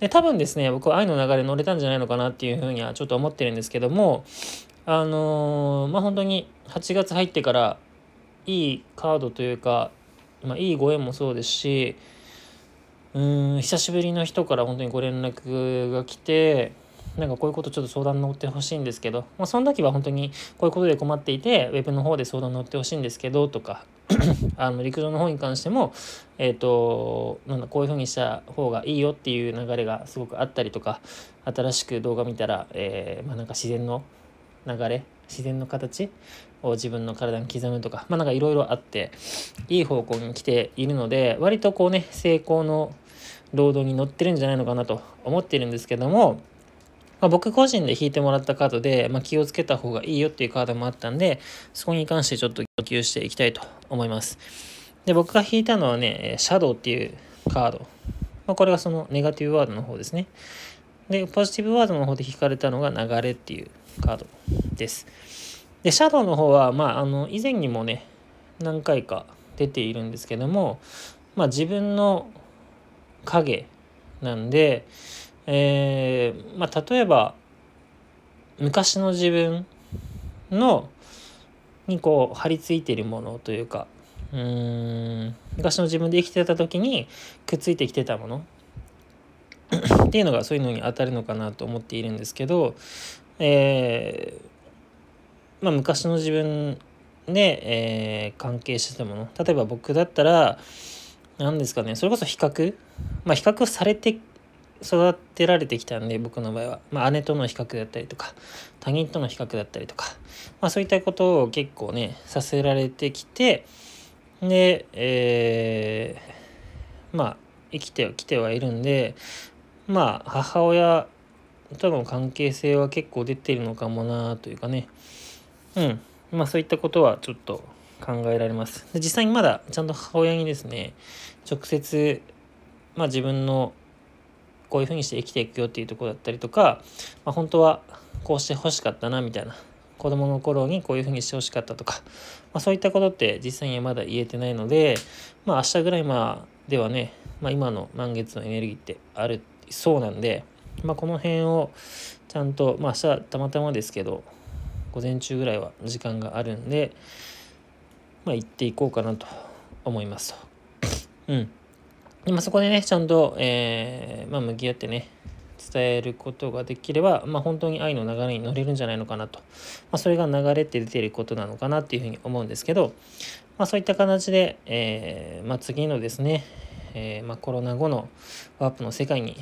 で多分ですね僕は愛の流れ乗れたんじゃないのかなっていうふうにはちょっと思ってるんですけどもあのー、まあ本当に8月入ってからいいカードというか、まあ、いいご縁もそうですしうん久しぶりの人から本当にご連絡が来てなんかこういうことちょっと相談乗ってほしいんですけど、まあ、その時は本当にこういうことで困っていてウェブの方で相談乗ってほしいんですけどとか あの陸上の方に関しても、えっ、ー、となんだこういうふうにした方がいいよっていう流れがすごくあったりとか新しく動画見たら、えー、まあ、なんか自然の流れ自然の形を自分の体に刻むとかまあなんかいろいろあっていい方向に来ているので割とこうね成功のロードに乗ってるんじゃないのかなと思ってるんですけどもまあ、僕個人で引いてもらったカードで、まあ、気をつけた方がいいよっていうカードもあったんで、そこに関してちょっと言及していきたいと思います。で、僕が引いたのはね、シャドウっていうカード。まあ、これがそのネガティブワードの方ですね。で、ポジティブワードの方で引かれたのが流れっていうカードです。で、シャドウの方は、まあ、あの、以前にもね、何回か出ているんですけども、まあ、自分の影なんで、えー、まあ、例えば昔の自分のにこう張り付いているものというかうーん昔の自分で生きてた時にくっついてきてたもの。っていうのがそういうのに当たるのかなと思っているんですけど、えー、まあ、昔の自分で、えー、関係してたもの。例えば僕だったら何ですかねそれこそ比較。まあ比較されて育てられてきたんで僕の場合は、まあ、姉との比較だったりとか他人との比較だったりとか、まあ、そういったことを結構ねさせられてきてで、えー、まあ生きてきてはいるんでまあ母親との関係性は結構出てるのかもなというかね。うん。まあそういったことはちょっと考えられます。で実際にまだちゃんと母親にですね直接まあ自分のこういうふうにして生きていくよっていうとこだったりとか、まあ、本当はこうして欲しかったなみたいな子供の頃にこういうふうにしてほしかったとか、まあ、そういったことって実際にはまだ言えてないので、まあ、明日ぐらいまではね、まあ、今の満月のエネルギーってあるそうなんで、まあ、この辺をちゃんと、まあ、明日たまたまですけど午前中ぐらいは時間があるんで、まあ、行っていこうかなと思いますと。うんまあ、そこでね、ちゃんと、えー、まあ、向き合ってね、伝えることができれば、まあ、本当に愛の流れに乗れるんじゃないのかなと。まあ、それが流れって出てることなのかなっていうふうに思うんですけど、まあ、そういった形で、えー、まあ、次のですね、えー、まあ、コロナ後のワープの世界に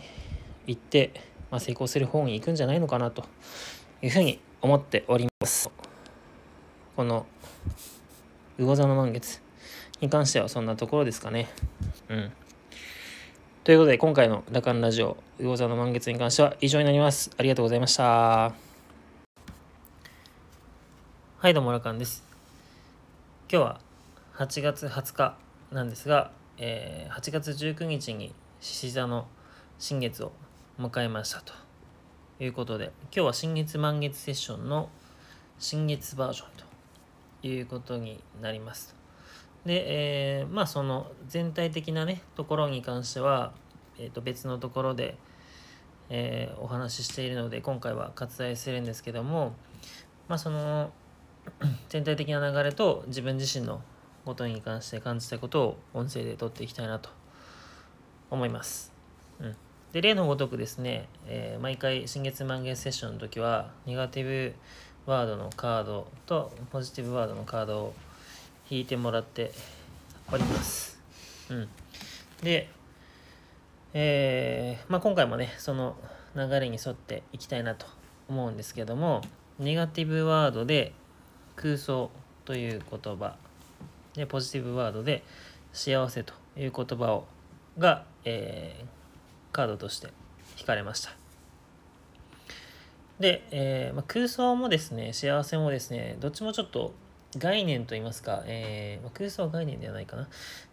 行って、まあ、成功する方に行くんじゃないのかなというふうに思っております。この魚座の満月に関してはそんなところですかね。うん。ということで、今回のラカンラジオ、魚座の満月に関しては以上になります。ありがとうございました。はい、どうもラカンです。今日は8月20日なんですが、えー、8月19日に獅子座の新月を迎えましたということで、今日は新月満月セッションの新月バージョンということになります。で、えー、まあその全体的なねところに関しては、えー、と別のところで、えー、お話ししているので今回は割愛するんですけどもまあその 全体的な流れと自分自身のことに関して感じたことを音声で撮っていきたいなと思います。うん、で例のごとくですね、えー、毎回新月満月セッションの時はネガティブワードのカードとポジティブワードのカードを引いてもらっております。うん。で、えー、まあ、今回もね、その流れに沿っていきたいなと思うんですけども、ネガティブワードで空想という言葉、で、ポジティブワードで幸せという言葉をが、えー、カードとして引かれました。で、えーまあ、空想もですね、幸せもですね、どっちもちょっと概念といいますか、えー、空想は概念ではないかな。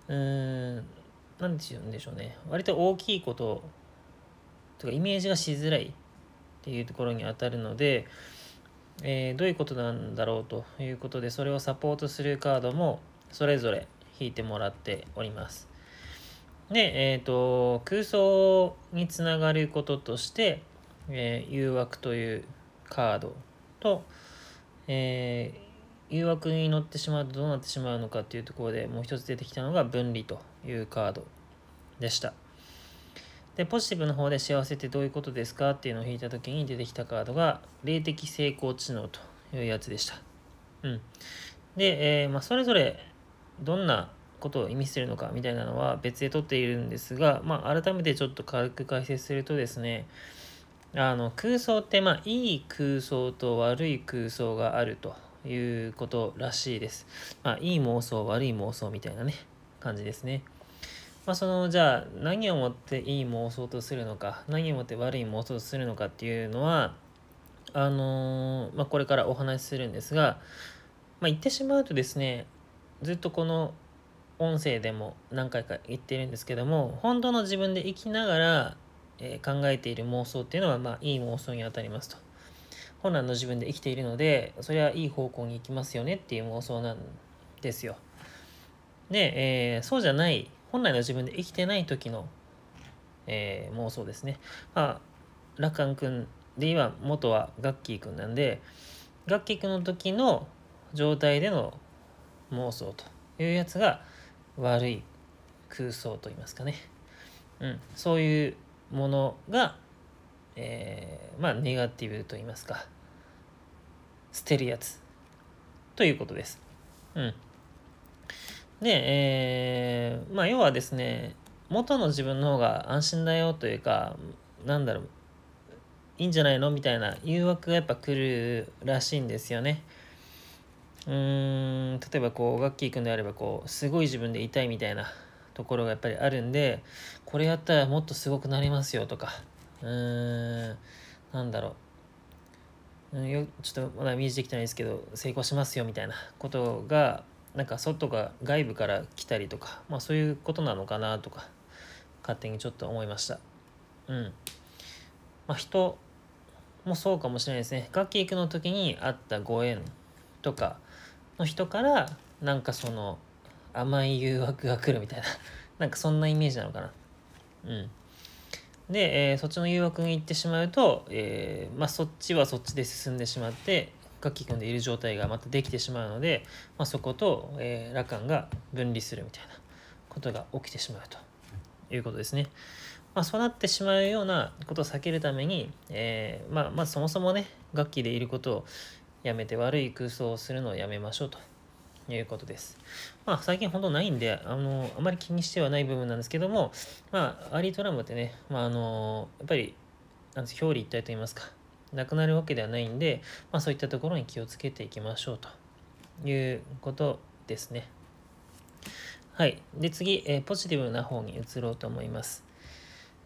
うーん、なんて言うんでしょうね。割と大きいこととかイメージがしづらいっていうところに当たるので、えー、どういうことなんだろうということで、それをサポートするカードもそれぞれ引いてもらっております。で、えっ、ー、と、空想につながることとして、えー、誘惑というカードと、えー、誘惑に乗ってしまうとどうなってしまうのかっていうところでもう一つ出てきたのが分離というカードでした。でポジティブの方で幸せってどういうことですかっていうのを引いた時に出てきたカードが霊的成功知能というやつでした。うん、で、えー、まあ、それぞれどんなことを意味しているのかみたいなのは別で取っているんですが、まあ、改めてちょっと軽く解説するとですねあの空想ってまあいい空想と悪い空想があるということらしいです。まあ、いい妄想悪い妄想みたいなね感じですね。まあ、そのじゃあ何をもっていい妄想とするのか何をもって悪い妄想とするのかっていうのはあのー、まあ、これからお話しするんですが、まあ、言ってしまうとですねずっとこの音声でも何回か言ってるんですけども本当の自分で生きながら、え、考えている妄想っていうのはまあいい妄想にあたりますと本来の自分で生きているのでそれはいい方向に行きますよねっていう妄想なんですよ。で、えー、そうじゃない本来の自分で生きてない時の、えー、妄想ですね。まあラカン君で今元はガッキー君なんでガッキー君の時の状態での妄想というやつが悪い空想といいますかね、うん、そういうものが、えー、まあネガティブと言いますか捨てるやつということです。うん、で、えー、まあ要はですね元の自分の方が安心だよというかなんだろういいんじゃないの？みたいな誘惑がやっぱ来るらしいんですよね。うーん例えばこうガッキー君であればこうすごい自分でいたいみたいなところがやっぱりあるんでこれやったらもっとすごくなりますよとかうーんなんだろう。よちょっとまだ見えてきてないですけど成功しますよみたいなことがなんか外が外部から来たりとかまあそういうことなのかなとか勝手にちょっと思いました。うん。まあ人もそうかもしれないですね。楽器行くの時にあったご縁とかの人からなんかその甘い誘惑が来るみたいななんかそんなイメージなのかな。うん。で、えー、そっちの誘惑に行ってしまうと、えー、まあ、そっちはそっちで進んでしまって書き込んでいる状態がまたできてしまうので、まあ、そこと、えー、羅漢が分離するみたいなことが起きてしまうということですね。まあ、そうなってしまうようなことを避けるために、えー、まあ、まずそもそもね楽器でいることをやめて悪い空想をするのをやめましょうということです。まあ最近ほんとないんで、あの、あまり気にしてはない部分なんですけども、まあアーリートラムってね、まああの、やっぱり、なん表裏一体と言いますか、なくなるわけではないんで、まあそういったところに気をつけていきましょうということですね。はい。で次、えー、ポジティブな方に移ろうと思います。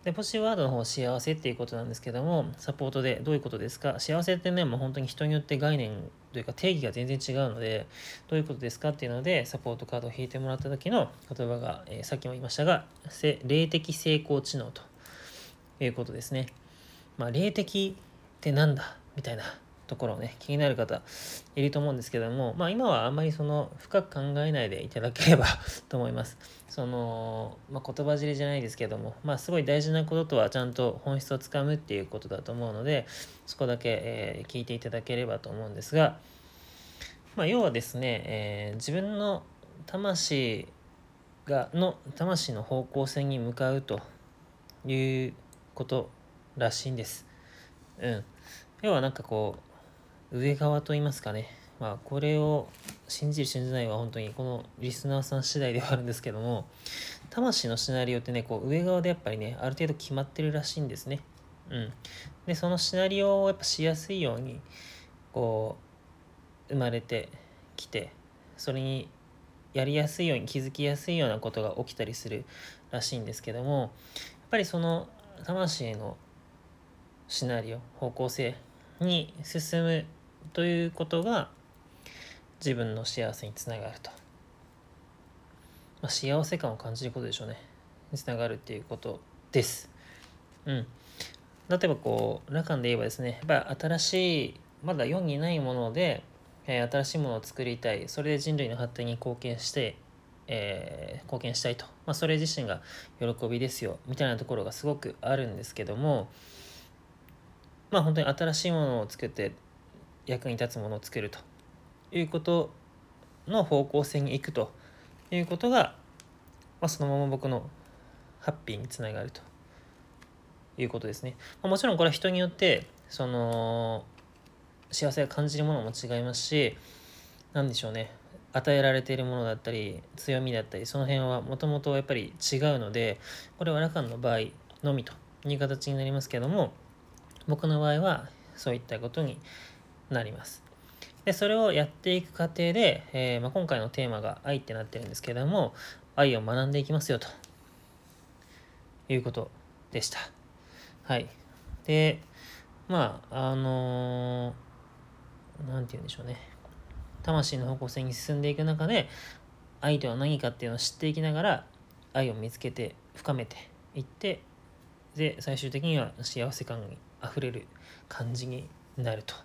で、ポジティブワードの方、幸せっていうことなんですけども、サポートでどういうことですか？幸せってね、もう本当に人によって概念というか定義が全然違うので、どういうことですかっていうので、サポートカードを引いてもらった時の言葉が、えー、さっきも言いましたが、霊的成功知能ということですね。まあ、霊的ってなんだみたいなところをね気になる方いると思うんですけどもまあ今はあんまりその深く考えないでいただければ と思いますその、まあ、言葉尻じゃないですけどもまあすごい大事なこととはちゃんと本質をつかむっていうことだと思うのでそこだけ、えー、聞いていただければと思うんですがまあ要はですね、えー、自分の魂がの魂の方向性に向かうということらしいんです。うん。要はなんかこう上側と言いますかね、まあ、これを信じる信じないは本当にこのリスナーさん次第ではあるんですけども魂のシナリオってねこう上側でやっぱりねある程度決まってるらしいんですね。うん、でそのシナリオをやっぱしやすいようにこう生まれてきてそれにやりやすいように気づきやすいようなことが起きたりするらしいんですけどもやっぱりその魂のシナリオ方向性に進むということが自分の幸せにつながると、まあ、幸せ感を感じることでしょうね。につながるっていうことです。うん。例えばこうラカンで言えばですね。やっぱ新しいまだ世にないもので、えー、新しいものを作りたい。それで人類の発展に貢献してえー、貢献したいと、まあ、それ自身が喜びですよ。みたいなところがすごくあるんですけども。まあ本当に新しいものを作って役に立つものを作るということの方向性に行くということが、まあ、そのまま僕のハッピーにつながるということですね。まあ、もちろんこれは人によってその幸せを感じるものも違いますし何でしょうね与えられているものだったり強みだったりその辺はもともとやっぱり違うのでこれはラカンの場合のみという形になりますけども僕の場合はそういったことになります。でそれをやっていく過程で、えー、まあ、今回のテーマが愛ってなってるんですけれども愛を学んでいきますよということでした。はい。で、まあ、あのー、て言うんでしょうね。魂の方向性に進んでいく中で、愛とは何かっていうのを知っていきながら、愛を見つけて、深めていって、で、最終的には幸せ感にあふれる感じになると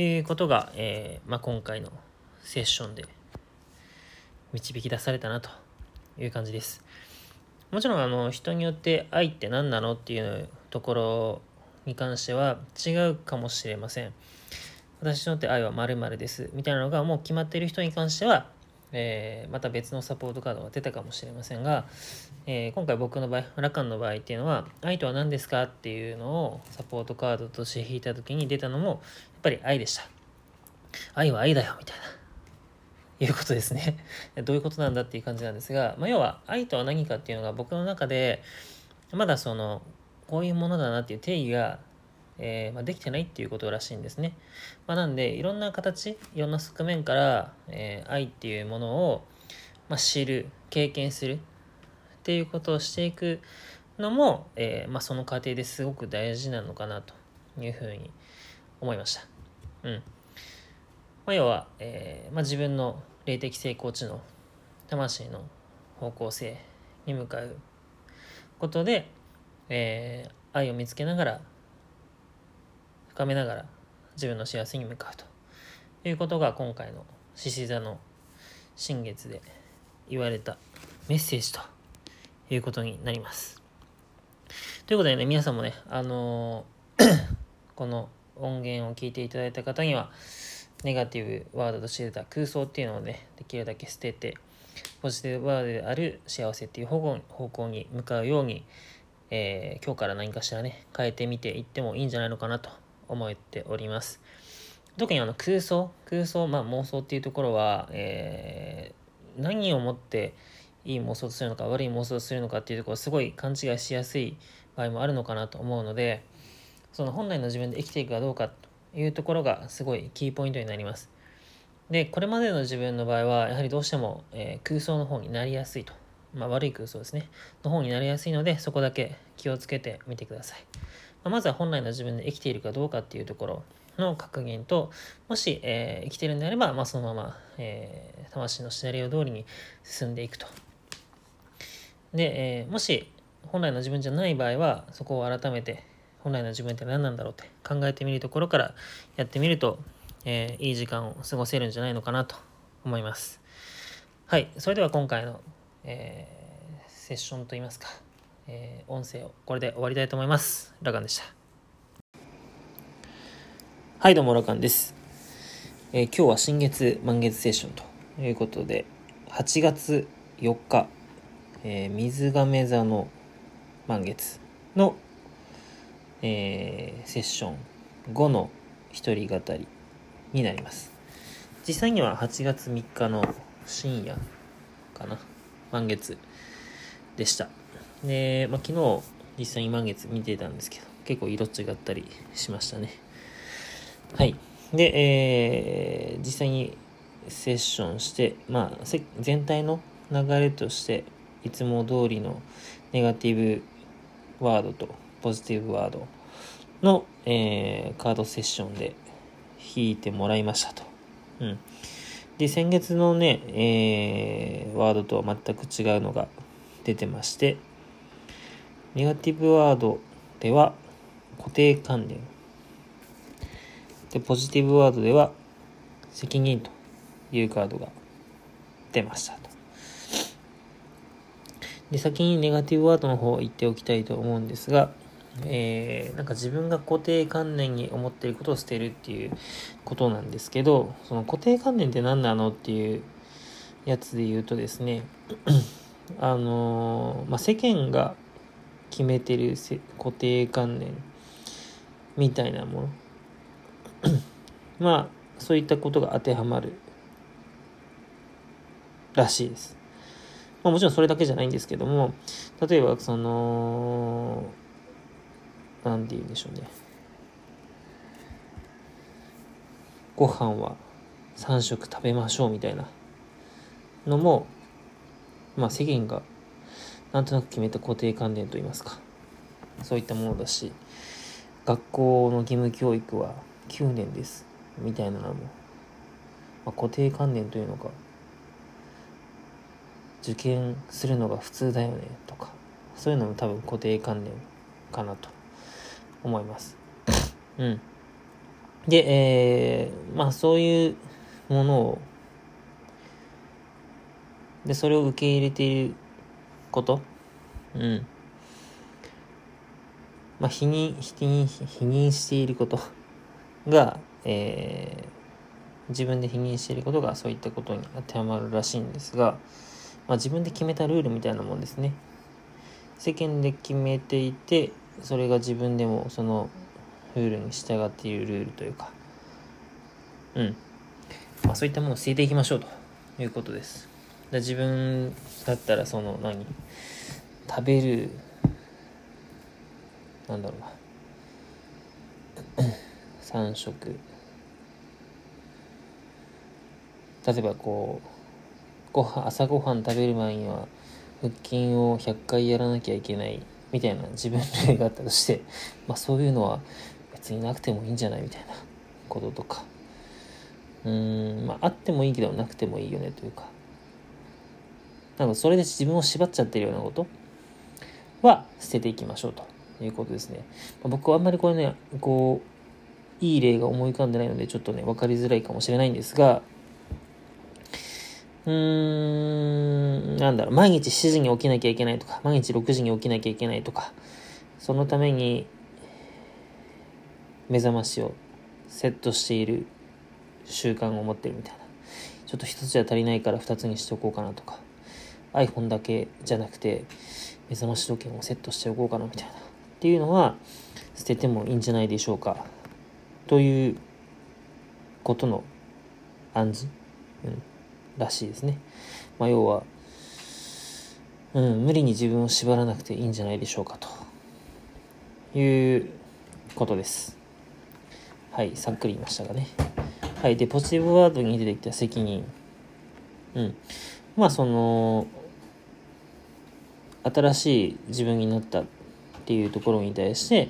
いうことが、えー、まあ、今回のセッションで導き出されたなという感じです。もちろんあの人によって愛って何なのっていうところに関しては違うかもしれません。私にとって愛は〇〇ですみたいなのがもう決まっている人に関しては、えー、また別のサポートカードが出たかもしれませんが、えー、今回僕の場合、ラカンの場合っていうのは、愛とは何ですかっていうのをサポートカードとして引いた時に出たのも、ぱり愛でした。愛は愛だよみたいな。いうことですね。どういうことなんだっていう感じなんですが、まあ、要は愛とは何かっていうのが僕の中でまだそのこういうものだなっていう定義が、えー、まあ、できてないっていうことらしいんですね。まあ、なんでいろんな形いろんな側面から、えー、愛っていうものを、ま知る経験するっていうことをしていくのも、えー、まその過程ですごく大事なのかなというふうに思いました。うんまあ、要は、えー、まあ、自分の霊的成功値の魂の方向性に向かうことで、えー、愛を見つけながら深めながら自分の幸せに向かうということが今回の獅子座の新月で言われたメッセージということになります。ということでね皆さんもねあのー、この音源を聞いていただいた方にはネガティブワードとして出た空想っていうのをね、できるだけ捨てて、ポジティブワードである幸せっていう方向に向かうように、えー、今日から何かしらね、変えてみていってもいいんじゃないのかなと思っております。特にあの空想、空想、まあ妄想っていうところは、えー、何をもっていい妄想とするのか悪い妄想とするのかっていうところすごい勘違いしやすい場合もあるのかなと思うので、その本来の自分で生きていくかどうかというところがすごいキーポイントになります。で、これまでの自分の場合は、やはりどうしても、えー、空想の方になりやすいと。まあ、悪い空想ですね。の方になりやすいので、そこだけ気をつけてみてください。まあ、まずは本来の自分で生きているかどうかっていうところの確認と、もし、えー、生きてるんであれば、まあ、そのまま、えー、魂のシナリオ通りに進んでいくと。で、え、もし本来の自分じゃない場合は、そこを改めて本来の自分って何なんだろうって考えてみるところからやってみると、えー、いい時間を過ごせるんじゃないのかなと思います。はい、それでは今回の、えー、セッションといいますか、えー、音声をこれで終わりたいと思います。ラカンでした。はい、どうもラカンです。えー、今日は新月満月セッションということで、8月4日、えー、水亀座の満月のえー、セッション5の一人語りになります。実際には8月3日の深夜かな、満月でした。で、まあ、昨日実際に満月見てたんですけど、結構色違ったりしましたね。はい。で、えー、実際にセッションして、まあ、全体の流れとして、いつも通りのネガティブワードとポジティブワードの、えー、カードセッションで引いてもらいましたと。うん。で、先月のね、えー、ワードとは全く違うのが出てまして、ネガティブワードでは固定観念。で、ポジティブワードでは責任というカードが出ましたと。で、先にネガティブワードの方を言っておきたいと思うんですが、えー、なんか自分が固定観念に思っていることを捨てるっていうことなんですけど、その固定観念って何なのっていうやつで言うとですね、あのー、まあ、世間が決めてる固定観念みたいなもの まあそういったことが当てはまるらしいです。まあ、もちろんそれだけじゃないんですけども例えばその何て言うんでしょうね。ご飯は3食食べましょうみたいなのもまあ世間がなんとなく決めた固定観念といいますか。そういったものだし学校の義務教育は9年ですみたいなのも、まあ、固定観念というのか受験するのが普通だよねとかそういうのも多分固定観念かなと。思います。うん。でえー、まあそういうものをでそれを受け入れていること。うん。まあ否認否認否認していること。が、えー、自分で否認していることがそういったことに当てはまるらしいんですが、まあ、自分で決めたルールみたいなもんですね。世間で決めていてそれが自分でもそのルールに従っているルールというか。うん。まあ、そういったものを捨てていきましょうと。いうことです。で自分だったらその何？食べる。なんだろうな。3食。例えばこうご飯朝ごはん食べる前には腹筋を100回やらなきゃいけない。みたいな自分例があったとして、まあ、そういうのは別になくてもいいんじゃないみたいなこととかうんまああってもいいけどなくてもいいよねというかなんかそれで自分を縛っちゃってるようなことは捨てていきましょうということですね。まあ、僕はあんまりこれね、こう、いい例が思い浮かんでないのでちょっとね、分かりづらいかもしれないんですが、うーん、なんだろう、毎日7時に起きなきゃいけないとか、毎日6時に起きなきゃいけないとか、そのために目覚ましをセットしている習慣を持ってるみたいな。ちょっと一つじゃ足りないから二つにしておこうかなとか。iPhone だけじゃなくて、目覚まし時計もセットしておこうかなみたいな。っていうのは、捨ててもいいんじゃないでしょうか。ということの暗示、うん、らしいですね。まあ、要は、うん、無理に自分を縛らなくていいんじゃないでしょうかということです。はい、さっくり言いましたがね。はい。で、ポジティブワードに出てきた責任。うん。まあ、その、新しい自分になったっていうところに対して、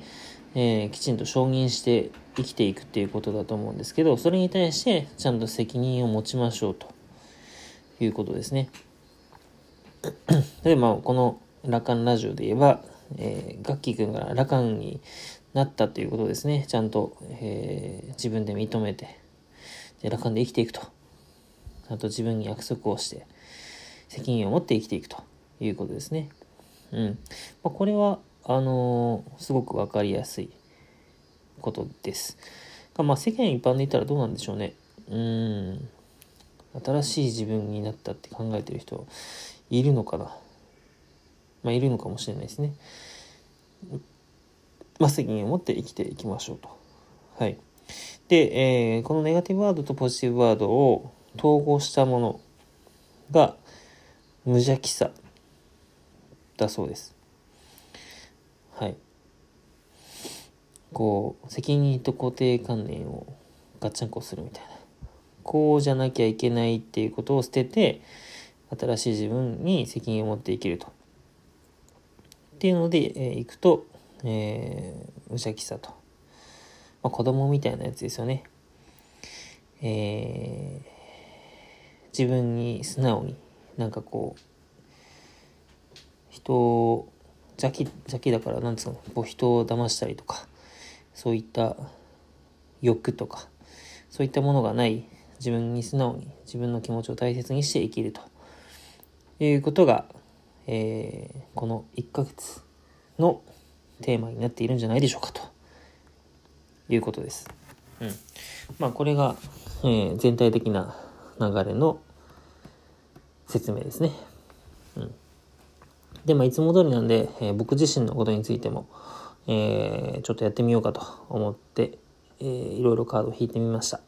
えー、きちんと承認して生きていくっていうことだと思うんですけど、それに対してちゃんと責任を持ちましょうということですね。で、まあ、このラカンラジオで言えば、えー、ガッキー君がラカンになったということですね。ちゃんと、えー、自分で認めて、で、楽観で生きていくと。あと自分に約束をして、責任を持って生きていくということですね。うん。まあ、これは、あのー、すごくわかりやすいことです。まあ、世間一般で言ったらどうなんでしょうね。うん。新しい自分になったって考えてる人いるのかな？まあ、いるのかもしれないですね。まあ、責任を持って生きていきましょうと。はい。で、えー、このネガティブワードとポジティブワードを統合したものが無邪気さだそうです。はい。こう、責任と固定観念をガッチャンコするみたいな。こうじゃなきゃいけないっていうことを捨てて、新しい自分に責任を持っていけると。っていうので、えー、いくと、えー、無邪気さと。まあ、子供みたいなやつですよね。えー、自分に素直に、なんかこう、人を、邪気、邪気だから、なんつうの、こう人を騙したりとか、そういった欲とか、そういったものがない自分に素直に自分の気持ちを大切にして生きるということが、えー、この1ヶ月のテーマになっているんじゃないでしょうかということです。うん。まあこれが、えー、全体的な流れの説明ですね。うん。で、まあ、いつも通りなんで、えー、僕自身のことについても、えー、ちょっとやってみようかと思って、えー、いろいろカードを引いてみました。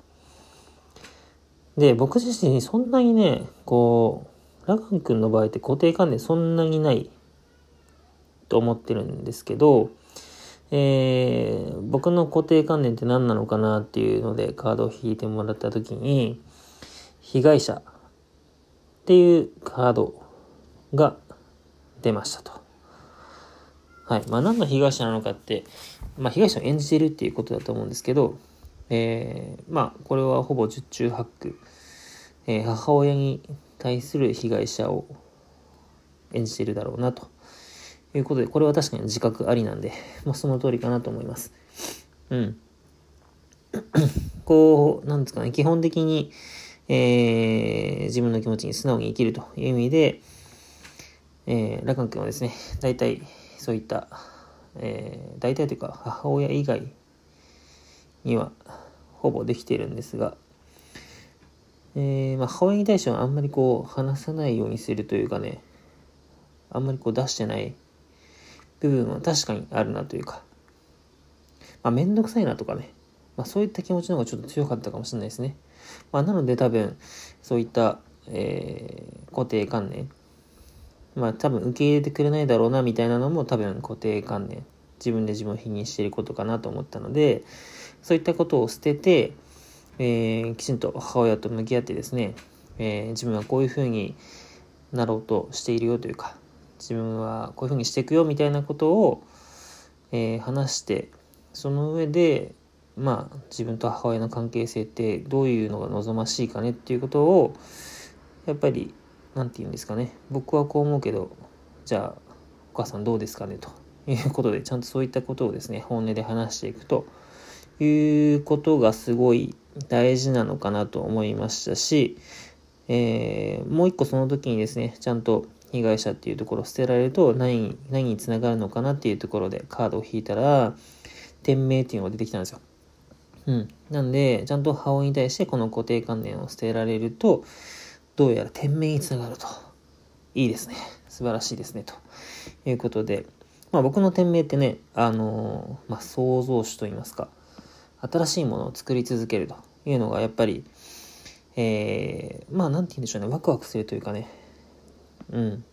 で、僕自身そんなにね、こう、ラガン君の場合って固定観念そんなにないと思ってるんですけど、えー、僕の固定観念って何なのかなっていうのでカードを引いてもらった時に、被害者っていうカードが出ましたと。はい。まあ何の被害者なのかって、まあ被害者を演じているっていうことだと思うんですけど、えー、まあこれはほぼ十中八九、えー、母親に対する被害者を演じているだろうなということで、これは確かに自覚ありなんで、まあその通りかなと思います。うん。こう、なんですかね、基本的に、えー、自分の気持ちに素直に生きるという意味で、えー、ラカン君はですね、大体そういった、えー、大体というか母親以外にはほぼできているんですが、えー、まあ、母親に対してはあんまりこう話さないようにするというかね、あんまりこう出してない部分は確かにあるなというか、まあ、めんどくさいなとかね、まあ、そういった気持ちの方がちょっと強かったかもしれないですね。まあ、なので多分、そういった、えー、固定観念、まあ多分受け入れてくれないだろうなみたいなのも多分固定観念、自分で自分を否認していることかなと思ったので、そういったことを捨てて、えー、きちんと母親と向き合ってですね、えー、自分はこういうふうになろうとしているよというか、自分はこういうふうにしていくよみたいなことを、えー、話して、その上で、まあ、自分と母親の関係性ってどういうのが望ましいかねっていうことをやっぱり何て言うんですかね僕はこう思うけどじゃあお母さんどうですかねと。いうことでちゃんとそういったことをですね本音で話していくということがすごい大事なのかなと思いましたし、えー、もう一個その時にですねちゃんと被害者っていうところを捨てられると何何につながるのかなっていうところでカードを引いたら店名っていうのが出てきたんですよ。うん。なんで、ちゃんと母親に対してこの固定観念を捨てられると、どうやら天命につながると。いいですね。素晴らしいですね。ということで、まあ僕の天命ってね、あのー、まあ創造主と言いますか、新しいものを作り続けるというのがやっぱり、えー、まあなんて言うんでしょうね、ワクワクするというかね、うん、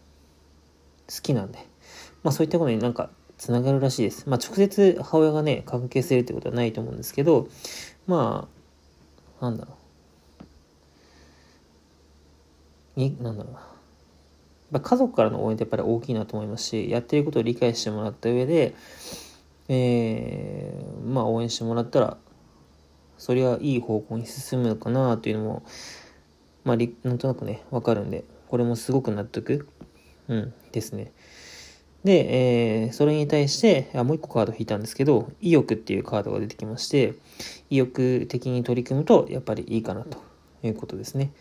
好きなんで、まあそういったことになんかつながるらしいです。まあ、直接母親がね、関係するってことはないと思うんですけど、まあ、なんだろう。に、なんだろうな。や家族からの応援ってやっぱり大きいなと思いますし、やってることを理解してもらった上で、えー、まあ応援してもらったら、それはいい方向に進むのかなというのも、まあ、なんとなくね、わかるんで、これもすごく納得、うん、ですね。で、えー、それに対してあ、もう一個カード引いたんですけど、意欲っていうカードが出てきまして、意欲的に取り組むとやっぱりいいかなということですね。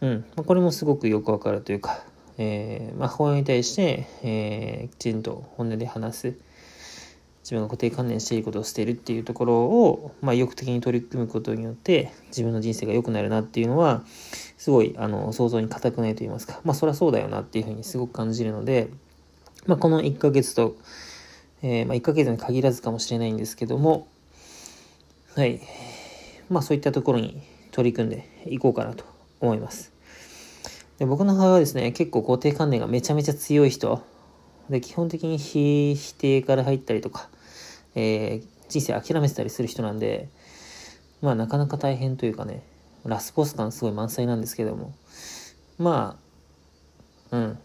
うん。まあ、これもすごくよくわかるというか、えー、まあ、母親に対して、えー、きちんと本音で話す。自分が固定観念していることを捨てるっていうところを、まあ、意欲的に取り組むことによって自分の人生が良くなるなっていうのはすごいあの想像に難くないと言いますかまあそりゃそうだよなっていうふうにすごく感じるのでまあ、この1ヶ月と、えー、まあ、1ヶ月に限らずかもしれないんですけども、はい。まあ、そういったところに取り組んでいこうかなと思います。で僕の母親はですね、結構固定観念がめちゃめちゃ強い人。で、基本的に非否定から入ったりとか、えー、人生諦めてたりする人なんで、まあ、なかなか大変というかね、ラスボス感すごい満載なんですけども、まあ、うん。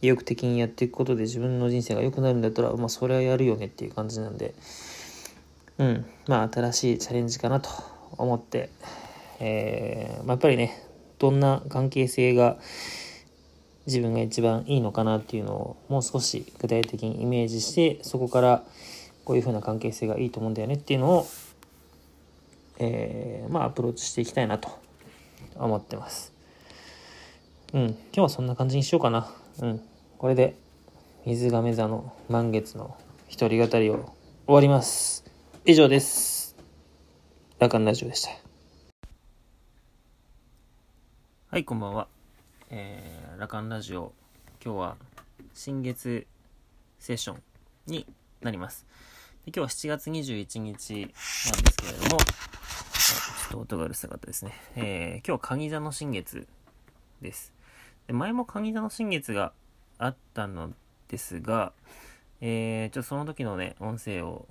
意欲的にやっていくことで自分の人生が良くなるんだったら、まあ、それはやるよねっていう感じなんで、うん、まあ、新しいチャレンジかなと思って、えー、まあ、やっぱりね、どんな関係性が自分が一番いいのかなっていうのをもう少し具体的にイメージして、そこからこういう風な関係性がいいと思うんだよねっていうのを、えー、まあ、アプローチしていきたいなと思ってます。うん、今日はそんな感じにしようかな。うん。これで、水亀座の満月の一人語りを終わります。以上です。ラカンラジオでした。はい、こんばんは。えー、ラカンラジオ、今日は新月セッションになります。で今日は7月21日なんですけれども、ちょっと音がうるさかったですね。えー、今日は鍵座の新月です。で前も鍵座の新月があったのですが、えー、ちょっとその時のね、音声を、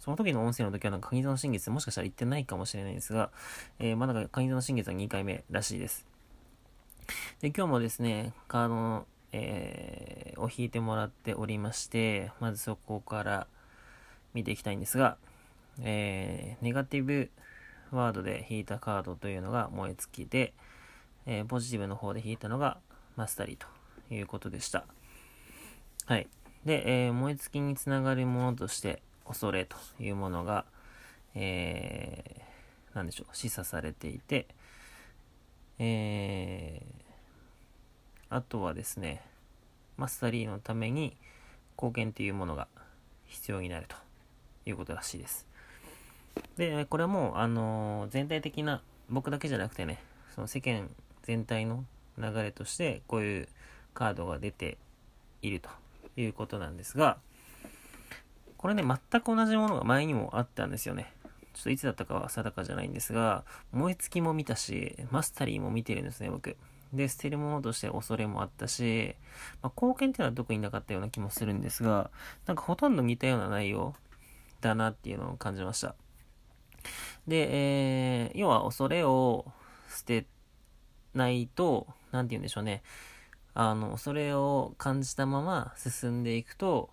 その時の音声の時はなんか鍵座の新月もしかしたら言ってないかもしれないですが、えー、まだ鍵座の新月は2回目らしいです。で、今日もですね、カードの、えー、を引いてもらっておりまして、まずそこから見ていきたいんですが、えー、ネガティブワードで引いたカードというのが燃え尽きで、えー、ポジティブの方で引いたのがマスタリーということでした。はい。で、えー、燃え尽きにつながるものとして、恐れというものが、えー、なんでしょう、示唆されていて、えー、あとはですね、マスタリーのために貢献というものが必要になるということらしいです。で、これはもう、あの、全体的な、僕だけじゃなくてね、その世間全体の流れとして、こういうカードが出ているということなんですが、これね、全く同じものが前にもあったんですよね。ちょっといつだったかは定かじゃないんですが、燃え尽きも見たし、マスタリーも見てるんですね、僕。で、捨てるものとして恐れもあったし、まあ、貢献っていうのは特になかったような気もするんですが、なんかほとんど似たような内容だなっていうのを感じました。で、えー、要は恐れを捨てないと、何て言うんでしょうね。あの、それを感じたまま進んでいくと、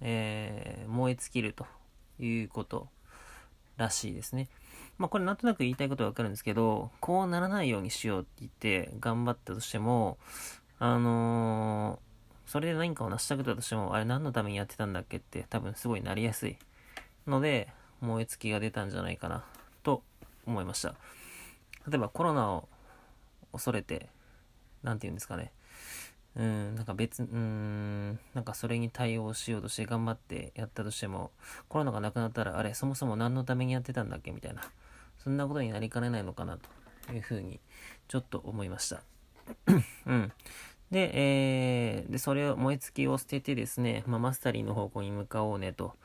えー、燃え尽きるということらしいですね。まあこれなんとなく言いたいことはわかるんですけど、こうならないようにしようって言って頑張ったとしても、あのー、それで何かを成し遂げたとしても、あれ何のためにやってたんだっけって多分すごいなりやすいので、燃え尽きが出たんじゃないかなと思いました。例えばコロナを恐れて、何て言うんですかね。うん、なんか別、うん、なんかそれに対応しようとして頑張ってやったとしても、コロナがなくなったら、あれ、そもそも何のためにやってたんだっけみたいな、そんなことになりかねないのかなというふうに、ちょっと思いました。うん。で、えー、で、それを、燃え尽きを捨ててですね、まあ、マスタリーの方向に向かおうね、と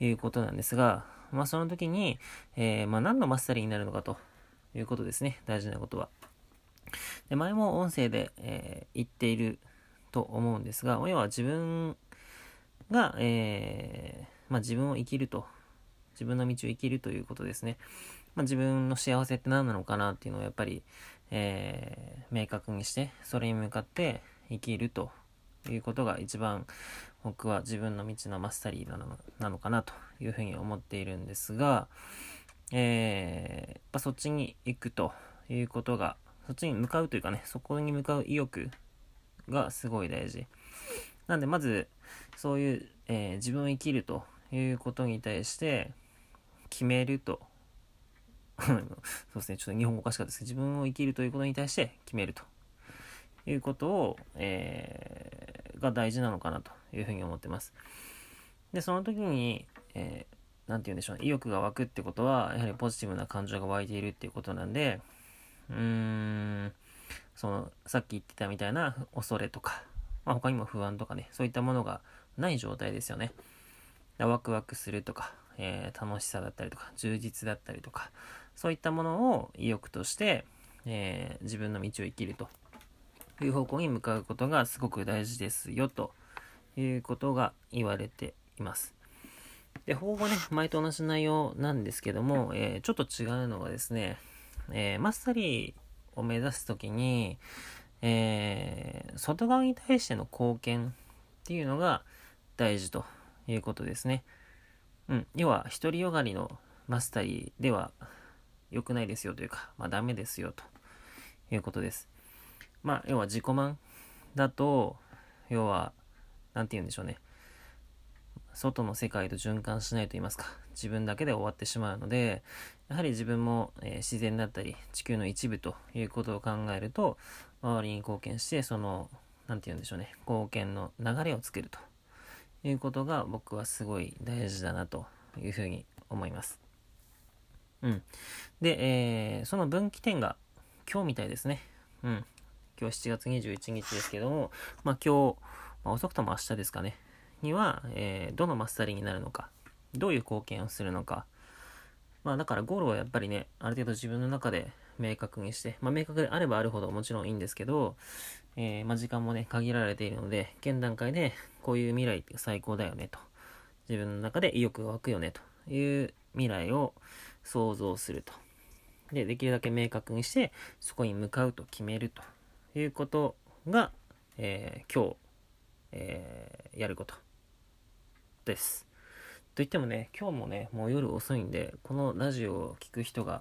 いうことなんですが、まあ、その時に、えー、まあ、何のマスタリーになるのかということですね、大事なことは。で前も音声で、えー、言っていると思うんですが、要は自分が、えー、まあ、自分を生きると、自分の道を生きるということですね。まあ、自分の幸せって何なのかなっていうのをやっぱり、えー、明確にして、それに向かって生きるということが一番僕は自分の道のマスタリーなのなのかなというふうに思っているんですが、えー、やっぱそっちに行くということがそっちに向かうというかね、そこに向かう意欲がすごい大事。なんで、まず、そういう、えー、自分を生きるということに対して、決めると。そうですね、ちょっと日本語おかしかったですけど、自分を生きるということに対して決めるということを、えー、が大事なのかなというふうに思ってます。で、その時に、えー、て言うんでしょう、意欲が湧くってことは、やはりポジティブな感情が湧いているっていうことなんで、うーん、その、さっき言ってたみたいな恐れとか、まあ、他にも不安とかね、そういったものがない状態ですよね。ワクワクするとか、えー、楽しさだったりとか、充実だったりとか、そういったものを意欲として、えー、自分の道を生きるという方向に向かうことがすごく大事ですよということが言われています。で、方法ね、前と同じ内容なんですけども、えー、ちょっと違うのがですね、えー、マスタリーを目指すときに、えー、外側に対しての貢献っていうのが大事ということですね。うん。要は、独りよがりのマスタリーでは良くないですよというか、まあダメですよということです。まあ、要は自己満だと、要は、なんて言うんでしょうね。外の世界と循環しないと言いますか、自分だけで終わってしまうので、やはり自分も、え、自然だったり、地球の一部ということを考えると、周りに貢献して、その、なんて言うんでしょうね、貢献の流れをつけるということが僕はすごい大事だなというふうに思います。うん。で、えー、その分岐点が今日みたいですね。うん。今日7月21日ですけども、まあ今日まあ、遅くとも明日ですかね、には、えー、どのマスタリになるのか、どういう貢献をするのか、まあだからゴールはやっぱりね、ある程度自分の中で明確にして、まあ明確であればあるほどもちろんいいんですけど、えー、まあ時間もね、限られているので、現段階でこういう未来って最高だよねと。自分の中で意欲が湧くよねという未来を想像すると。で、できるだけ明確にして、そこに向かうと決めるということが、えー、今日、えー、やることです。と言ってもね、今日もね、もう夜遅いんで、このラジオを聴く人が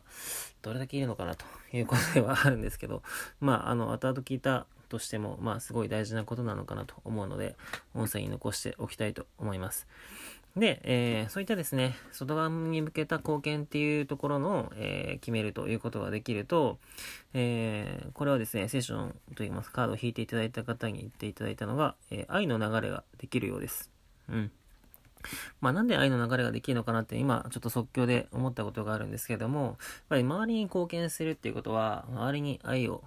どれだけいるのかなということではあるんですけど、まあ、あの、後々聞いたとしても、まあ、すごい大事なことなのかなと思うので、音声に残しておきたいと思います。で、えー、そういったですね、外側に向けた貢献っていうところの、えー、決めるということができると、えー、これはですね、セッションといいますカードを引いていただいた方に言っていただいたのが、え愛の流れができるようです。うん。まあなんで愛の流れができるのかなって今ちょっと即興で思ったことがあるんですけども、やっぱり周りに貢献するっていうことは、周りに愛を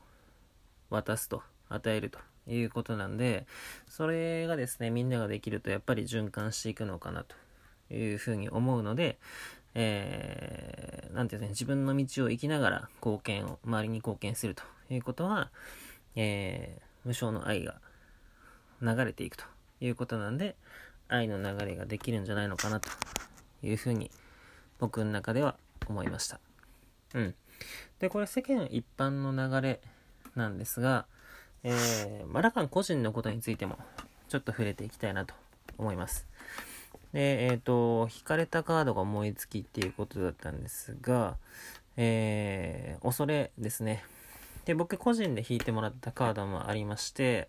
渡すと、与えるということなんで、それがですね、みんなができるとやっぱり循環していくのかなというふうに思うので、えー、なんていうね、自分の道を生きながら貢献を、周りに貢献するということは、えー、無償の愛が流れていくということなんで、愛の流れができるんじゃないのかなというふうに僕の中では思いました。うん。で、これ世間一般の流れなんですが、えー、マラカン個人のことについてもちょっと触れていきたいなと思います。で、えっ、ー、と、引かれたカードが思いつきっていうことだったんですが、えー、恐れですね。で、僕個人で引いてもらったカードもありまして、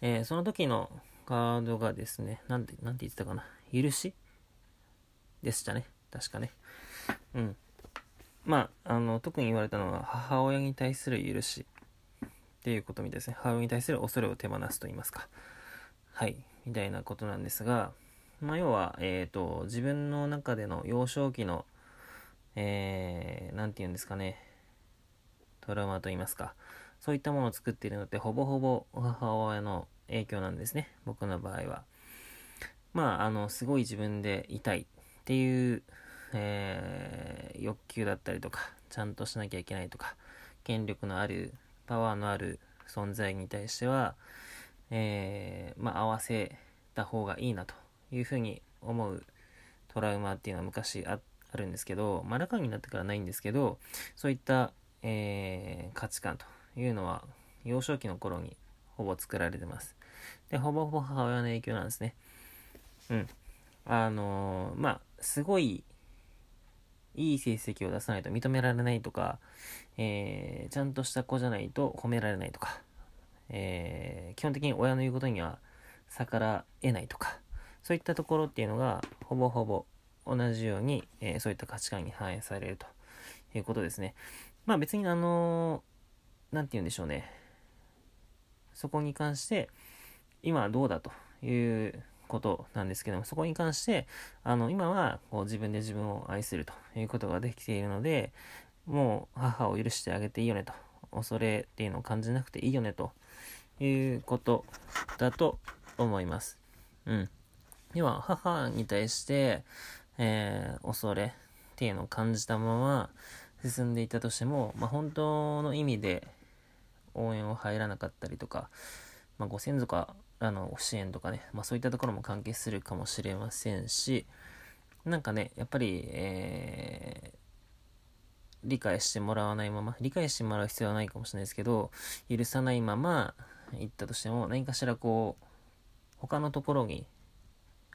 えー、その時のカードがですね、なんて、なんて言ってたかな。許し？でしたね。確かね。うん。まあ、あの、特に言われたのは、母親に対する許しっていうことみたいですね。母親に対する恐れを手放すと言いますか。はい。みたいなことなんですが、まあ、要は、えっ、ー、と、自分の中での幼少期の、えー、なんて言うんですかね。トラウマと言いますか。そういったものを作っているのって、ほぼほぼ母親の影響なんですね。僕の場合は。まあ、あの、すごい自分でいたいっていう、えー、欲求だったりとか、ちゃんとしなきゃいけないとか、権力のある、パワーのある存在に対しては、えー、まあ、合わせた方がいいなというふうに思うトラウマっていうのは昔あるんですけど、まあ、中になってからないんですけど、そういった、えー、価値観というのは幼少期の頃にほぼ作られてます。で、ほぼほぼ母親の影響なんですね。うん。あのー、まあ、すごい、いい成績を出さないと認められないとか、えー、ちゃんとした子じゃないと褒められないとか、えー、基本的に親の言うことには逆らえないとか、そういったところっていうのが、ほぼほぼ同じように、えー、そういった価値観に反映されるということですね。まあ別にあのー、なんて言うんでしょうね。そこに関して、今はどうだということなんですけども、そこに関して、あの、今はこう自分で自分を愛するということができているので、もう母を許してあげていいよねと、恐れっていうのを感じなくていいよねということだと思います。うん。では、母に対して、えー、恐れっていうのを感じたまま進んでいたとしても、まあ、本当の意味で応援を入らなかったりとか、まあ、ご先祖からの支援とかね、まあ、そういったところも関係するかもしれませんし、なんかね、やっぱり、えー、理解してもらわないまま、理解してもらう必要はないかもしれないですけど、許さないまま行ったとしても、何かしらこう、他のところに、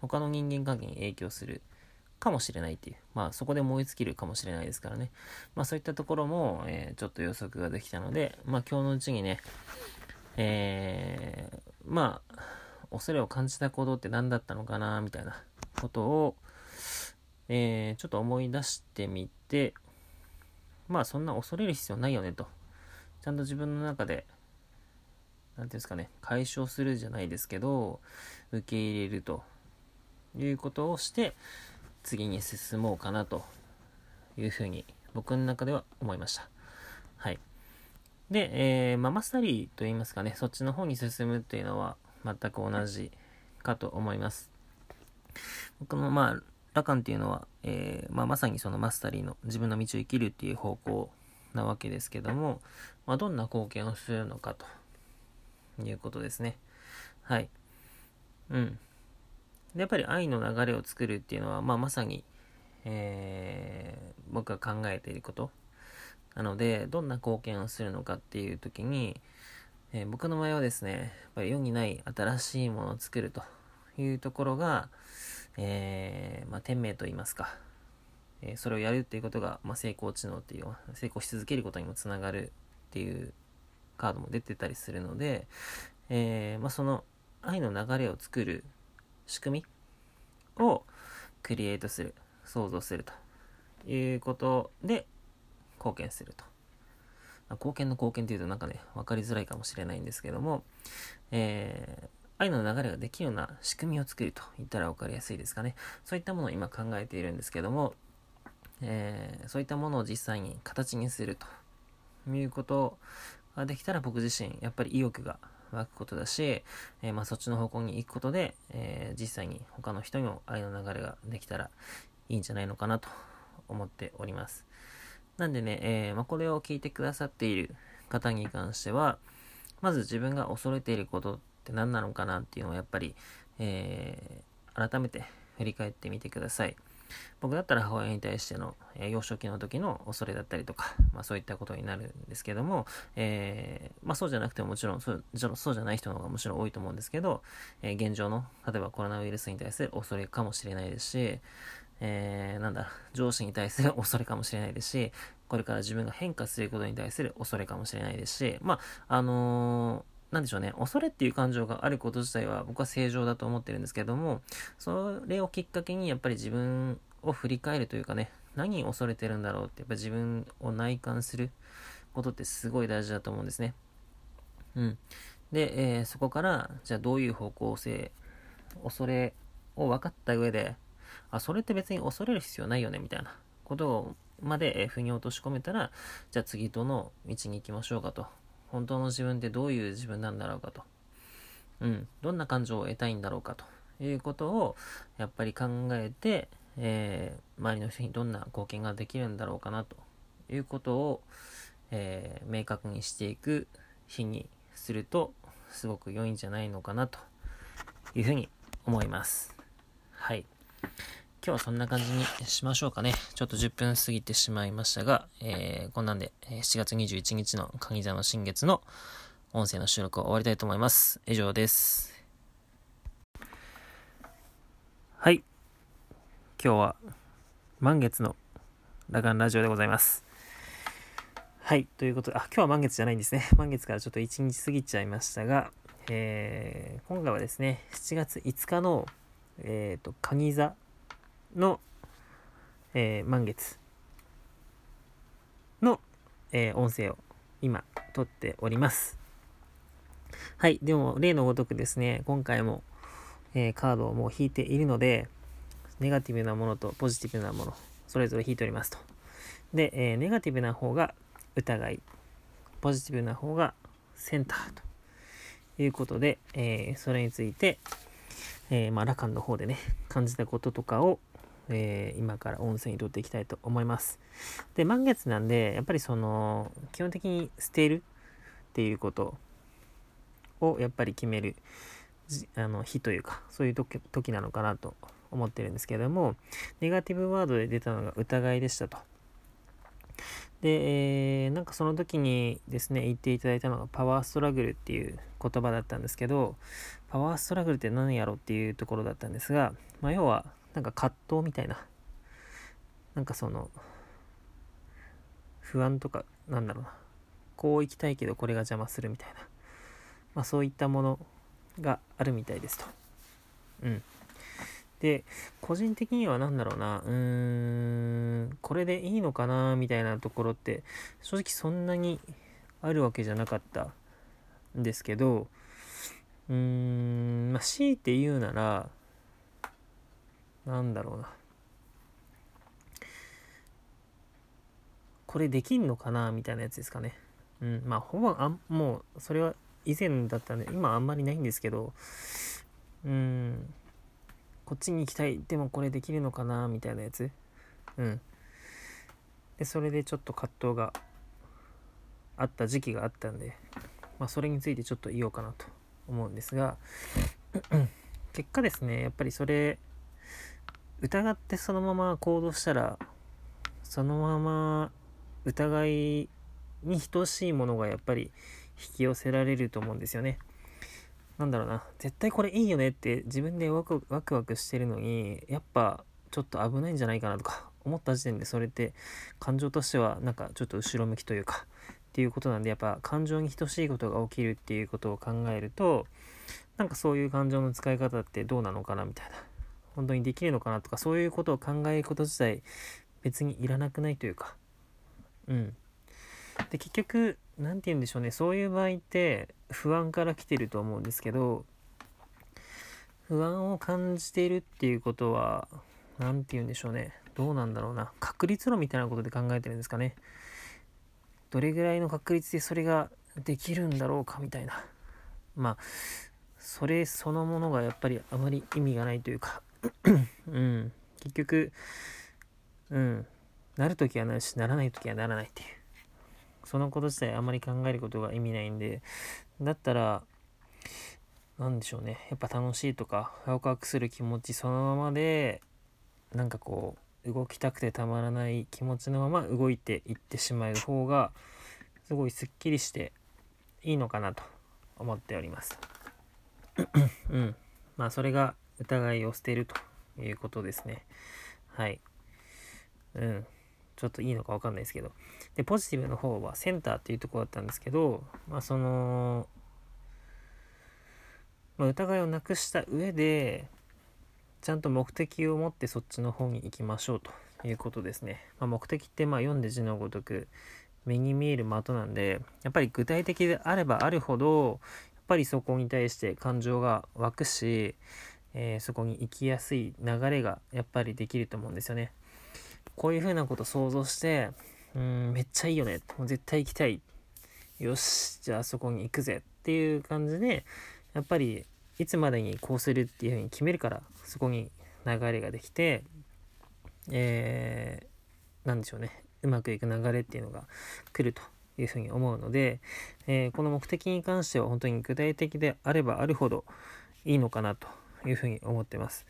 他の人間関係に影響するかもしれないっていう。まあそこで燃え尽きるかもしれないですからね。まあそういったところも、えー、ちょっと予測ができたので、まあ今日のうちにね、えー、まあ、恐れを感じた行動って何だったのかな、みたいなことを、えー、ちょっと思い出してみて、まあそんな恐れる必要ないよねと。ちゃんと自分の中で、何ていうんですかね、解消するじゃないですけど、受け入れるということをして、次に進もうかなというふうに僕の中では思いました。はい。で、えー、まあ、マスタリーと言いますかね、そっちの方に進むっていうのは、全く同じかと思います。僕もまあ、ラカンっていうのは、えー、まあ、まさにそのマスタリーの自分の道を生きるっていう方向なわけですけども、まあ、どんな貢献をするのかということですね。はい。うん。で、やっぱり愛の流れを作るっていうのは、まあ、まさに、えー、僕が考えていることなので、どんな貢献をするのかっていう時に、えー、僕の場合はですね、やっぱり世にない新しいものを作るというところが、えー、まあ、天命と言いますか、えそれをやるっていうことが、まあ、成功知能っていう、成功し続けることにもつながるっていうカードも出てたりするので、えまあ、その愛の流れを作る仕組みをクリエイトする、創造するということで貢献すると。貢献の貢献というとなんかね、分かりづらいかもしれないんですけども、えー、愛の流れができるような仕組みを作ると言ったら分かりやすいですかね。そういったものを今考えているんですけども、えー、そういったものを実際に形にするということができたら僕自身、やっぱり意欲が湧くことだし、えー、まあ、そっちの方向に行くことで、えー、実際に他の人にも愛の流れができたらいいんじゃないのかなと思っております。なんでね、えー、まあ、これを聞いてくださっている方に関しては、まず自分が恐れていることって何なのかなっていうのをやっぱり、え改めて振り返ってみてください。僕だったら母親に対しての、えー、幼少期の時の恐れだったりとか、まあそういったことになるんですけども、えー、まあそうじゃなくてももちろんそうそうじゃない人の方がもちろん多いと思うんですけど、えー、現状の、例えばコロナウイルスに対する恐れかもしれないですし、えー、なんだ、上司に対する恐れかもしれないですし、これから自分が変化することに対する恐れかもしれないですし、まあ、あのなんでしょうね、恐れっていう感情があること自体は僕は正常だと思ってるんですけども、それをきっかけにやっぱり自分を振り返るというかね、何を恐れてるんだろうって、やっぱ自分を内観することってすごい大事だと思うんですね。うん。で、えー、そこから、じゃあどういう方向性、恐れを分かった上で、あ、それって別に恐れる必要ないよね、みたいなことをまで、え、腑に落とし込めたら、じゃあ次どの道に行きましょうかと。本当の自分ってどういう自分なんだろうかと。うん。どんな感情を得たいんだろうかということを、やっぱり考えて、えー、周りの人にどんな貢献ができるんだろうかなということを、えー、明確にしていく日にすると、すごく良いんじゃないのかなというふうに思います。はい。今日はそんな感じにしましょうかね。ちょっと10分過ぎてしまいましたが、えー、こんなんで7月21日の鍵座の新月の音声の収録を終わりたいと思います。以上です。はい。今日は満月のラガンラジオでございます。はい。ということで、あ、今日は満月じゃないんですね。満月からちょっと1日過ぎちゃいましたが、えー、今回はですね、7月5日の、えっ、ー、と、蟹座の、えー、満月の、えー、音声を今撮っております。はい。でも、例のごとくですね、今回も、えー、カードをもう引いているので、ネガティブなものとポジティブなもの、それぞれ引いておりますと。で、えー、ネガティブな方が疑い、ポジティブな方がセンターということで、えー、それについて、えー、まあ、ラカンの方でね、感じたこととかをえー、今から音声にとっていきたいと思います。で、満月なんで、やっぱりその、基本的に捨てるっていうことをやっぱり決めるあの日というか、そういう時時なのかなと思ってるんですけども、ネガティブワードで出たのが疑いでしたと。で、えー、なんかその時にですね、言っていただいたのがパワーストラグルっていう言葉だったんですけど、パワーストラグルって何やろっていうところだったんですが、まあ、要はなんか葛藤みたいな。なんかその不安とかなんだろうな。こう行きたいけどこれが邪魔するみたいな。まあそういったものがあるみたいですと。うん。で個人的には何だろうな。うーんこれでいいのかなみたいなところって正直そんなにあるわけじゃなかったんですけどうーんまあ強いて言うならなんだろうな。これできんのかなみたいなやつですかね。うん。まあ、ほぼ、あもう、それは以前だったんで今あんまりないんですけどうんこっちに行きたいでもこれできるのかなみたいなやつうんでそれでちょっと葛藤があった時期があったんで、まあ、それについてちょっと言おうかなと思うんですが 結果ですねやっぱりそれ疑ってそのまま行動したらそのまま疑いに等しいものがやっぱり引き寄せられると思うんですよね。なんだろうな絶対これいいよねって自分でワクワクワクしてるのにやっぱちょっと危ないんじゃないかなとか思った時点でそれって感情としてはなんかちょっと後ろ向きというかっていうことなんでやっぱ感情に等しいことが起きるっていうことを考えるとなんかそういう感情の使い方ってどうなのかなみたいな。本当にできるのかなとかそういうことを考えること自体別にいらなくないというか。うん。で結局何て言うんでしょうね。そういう場合って不安から来てると思うんですけど不安を感じているっていうことは何て言うんでしょうね。どうなんだろうな。確率論みたいなことで考えてるんですかね。どれぐらいの確率でそれができるんだろうかみたいな。まあそれそのものがやっぱりあまり意味がないというか。うん。結局うん。なる時はなるしならない時はならないっていう。そのこと自体あまり考えることが意味ないんで。だったら何でしょうね。やっぱ楽しいとかワクワクする気持ちそのままでなんかこう動きたくてたまらない気持ちのまま動いていってしまう方がすごいすっきりしていいのかなと思っております。うん。まあそれが疑いを捨てるということですね。はい。うん。ちょっといいのかわかんないですけど。で、ポジティブの方はセンターっていうとこだったんですけど、まあその、まあ、疑いをなくした上で、ちゃんと目的を持ってそっちの方に行きましょうということですね。まあ、目的ってまあ読んで字のごとく目に見える的なんで、やっぱり具体的であればあるほど、やっぱりそこに対して感情が湧くし、えー、そこに行きやすい流れがやっぱりできると思うんですよね。こういうふうなこと想像して、うん、めっちゃいいよね。もう絶対行きたい。よし、じゃあそこに行くぜっていう感じで、やっぱりいつまでにこうするっていうふうに決めるから、そこに流れができて、えー、なんでしょうね。うまくいく流れっていうのが来るというふうに思うので、えー、この目的に関しては本当に具体的であればあるほどいいのかなというふうに思ってます。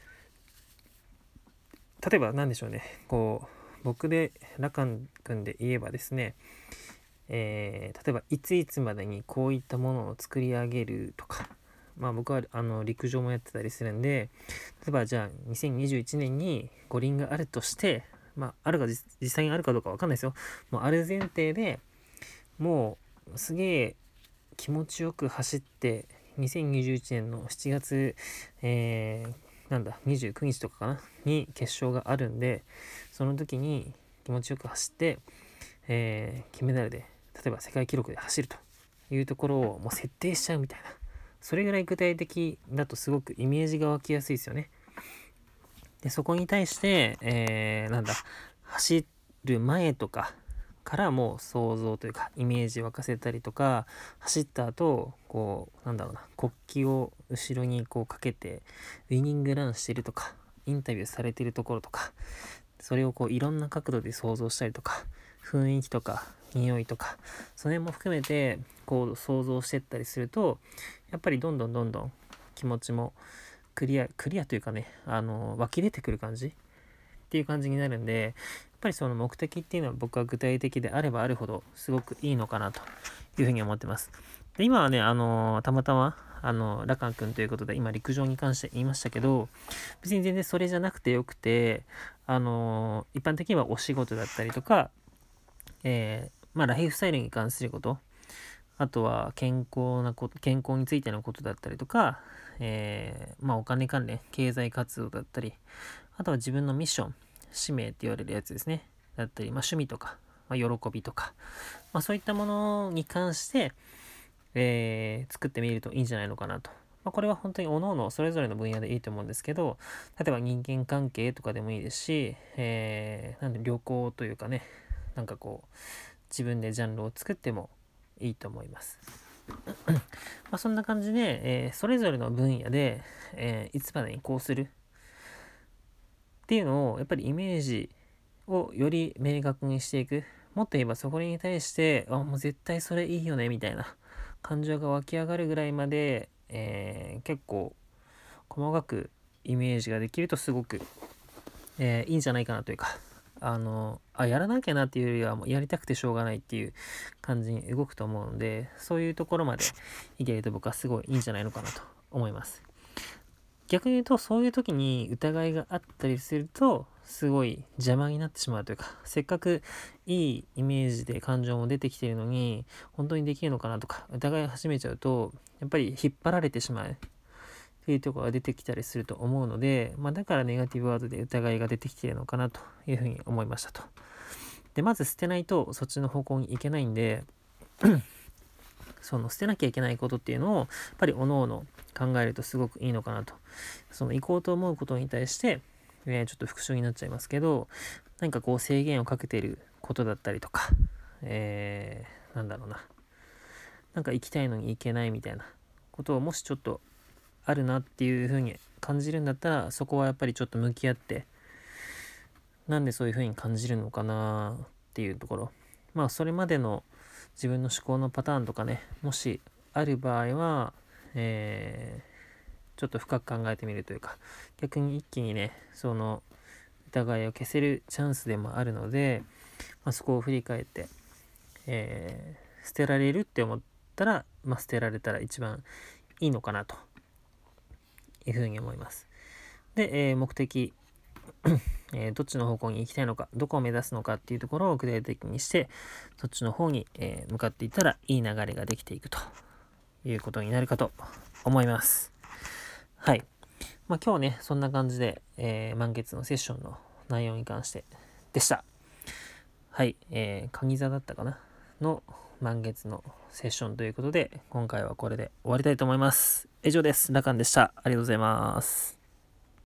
例えば何でしょうねこう僕でラカン君で言えばですね、えー、例えばいついつまでにこういったものを作り上げるとかまあ僕はあの陸上もやってたりするんで例えばじゃあ2021年に五輪があるとしてまああるか実際にあるかどうかわかんないですよもうある前提でもうすげえ気持ちよく走って2021年の7月、えー、なんだ、29日とかかなに決勝があるんで、その時に気持ちよく走って、えー、金メダルで、例えば世界記録で走るというところをもう設定しちゃうみたいな。それぐらい具体的だとすごくイメージが湧きやすいですよね。で、そこに対して、えー、なんだ、走る前とか、からもう想像というかイメージ沸かせたりとか走った後こうなんだろうな国旗を後ろにこうかけてウイニングランしてるとかインタビューされてるところとかそれをこういろんな角度で想像したりとか雰囲気とか匂いとかその辺も含めてこう想像してったりするとやっぱりどんどんどんどん気持ちもクリアクリアというかねあの湧き出てくる感じっていう感じになるんでやっぱりその目的っていうのは僕は具体的であればあるほどすごくいいのかなというふうに思ってます。で今はね、あの、たまたま、あの、ラカン君ということで今陸上に関して言いましたけど、別に全然それじゃなくてよくて、あの、一般的にはお仕事だったりとか、えまあ、ライフスタイルに関すること、あとは健康なこ、健康についてのことだったりとか、えーまあ、お金関連、経済活動だったり、あとは自分のミッション、使命って言われるやつですね。だったり、まあ、趣味とか、まあ、喜びとか、まあ、そういったものに関して、えー、作ってみるといいんじゃないのかなと。まあ、これは本当に各々それぞれの分野でいいと思うんですけど、例えば人間関係とかでもいいですし、えー、なんで旅行というかね、なんかこう、自分でジャンルを作ってもいいと思います。まあそんな感じで、えー、それぞれの分野で、えー、いつまでにこうするっていうのをやっぱりイメージをより明確にしていくもっと言えばそこに対してあもう絶対それいいよねみたいな感情が湧き上がるぐらいまで、えー、結構細かくイメージができるとすごく、えー、いいんじゃないかなというかあのあやらなきゃなっていうよりはもうやりたくてしょうがないっていう感じに動くと思うのでそういうところまでいけると僕はすごいいいんじゃないのかなと思います。逆に言うとそういう時に疑いがあったりするとすごい邪魔になってしまうというかせっかくいいイメージで感情も出てきてるのに本当にできるのかなとか疑い始めちゃうとやっぱり引っ張られてしまう。っていうところが出てきたりすると思うので、まあ、だからネガティブワードで疑いが出てきているのかなというふうに思いましたと。でまず捨てないとそっちの方向に行けないんでその捨てなきゃいけないことっていうのをやっぱりおのおの考えるとすごくいいのかなと。その行こうと思うことに対してえ、ちょっと復習になっちゃいますけど、何かこう制限をかけてることだったりとか、えー、なんだろうな。なんか行きたいのに行けないみたいなことをもしちょっとあるなっていうふうに感じるんだったら、そこはやっぱりちょっと向き合って、なんでそういうふうに感じるのかなっていうところ。まあそれまでの自分の思考のパターンとかね、もしある場合は、えーちょっと深く考えてみるというか逆に一気にねその疑いを消せるチャンスでもあるので、まあ、そこを振り返って、えー、捨てられるって思ったら、まあ、捨てられたら一番いいのかなというふうに思います。で、えー、目的 えー、どっちの方向に行きたいのか、どこを目指すのかっていうところを具体的にして、そっちの方に、えー、向かっていったらいい流れができていくということになるかと思います。はい。まあ、今日ね、そんな感じで、えー、満月のセッションの内容に関してでした。はい。えー、鍵座だったかな？の満月のセッションということで、今回はこれで終わりたいと思います。以上です。ラカンでした。ありがとうございます。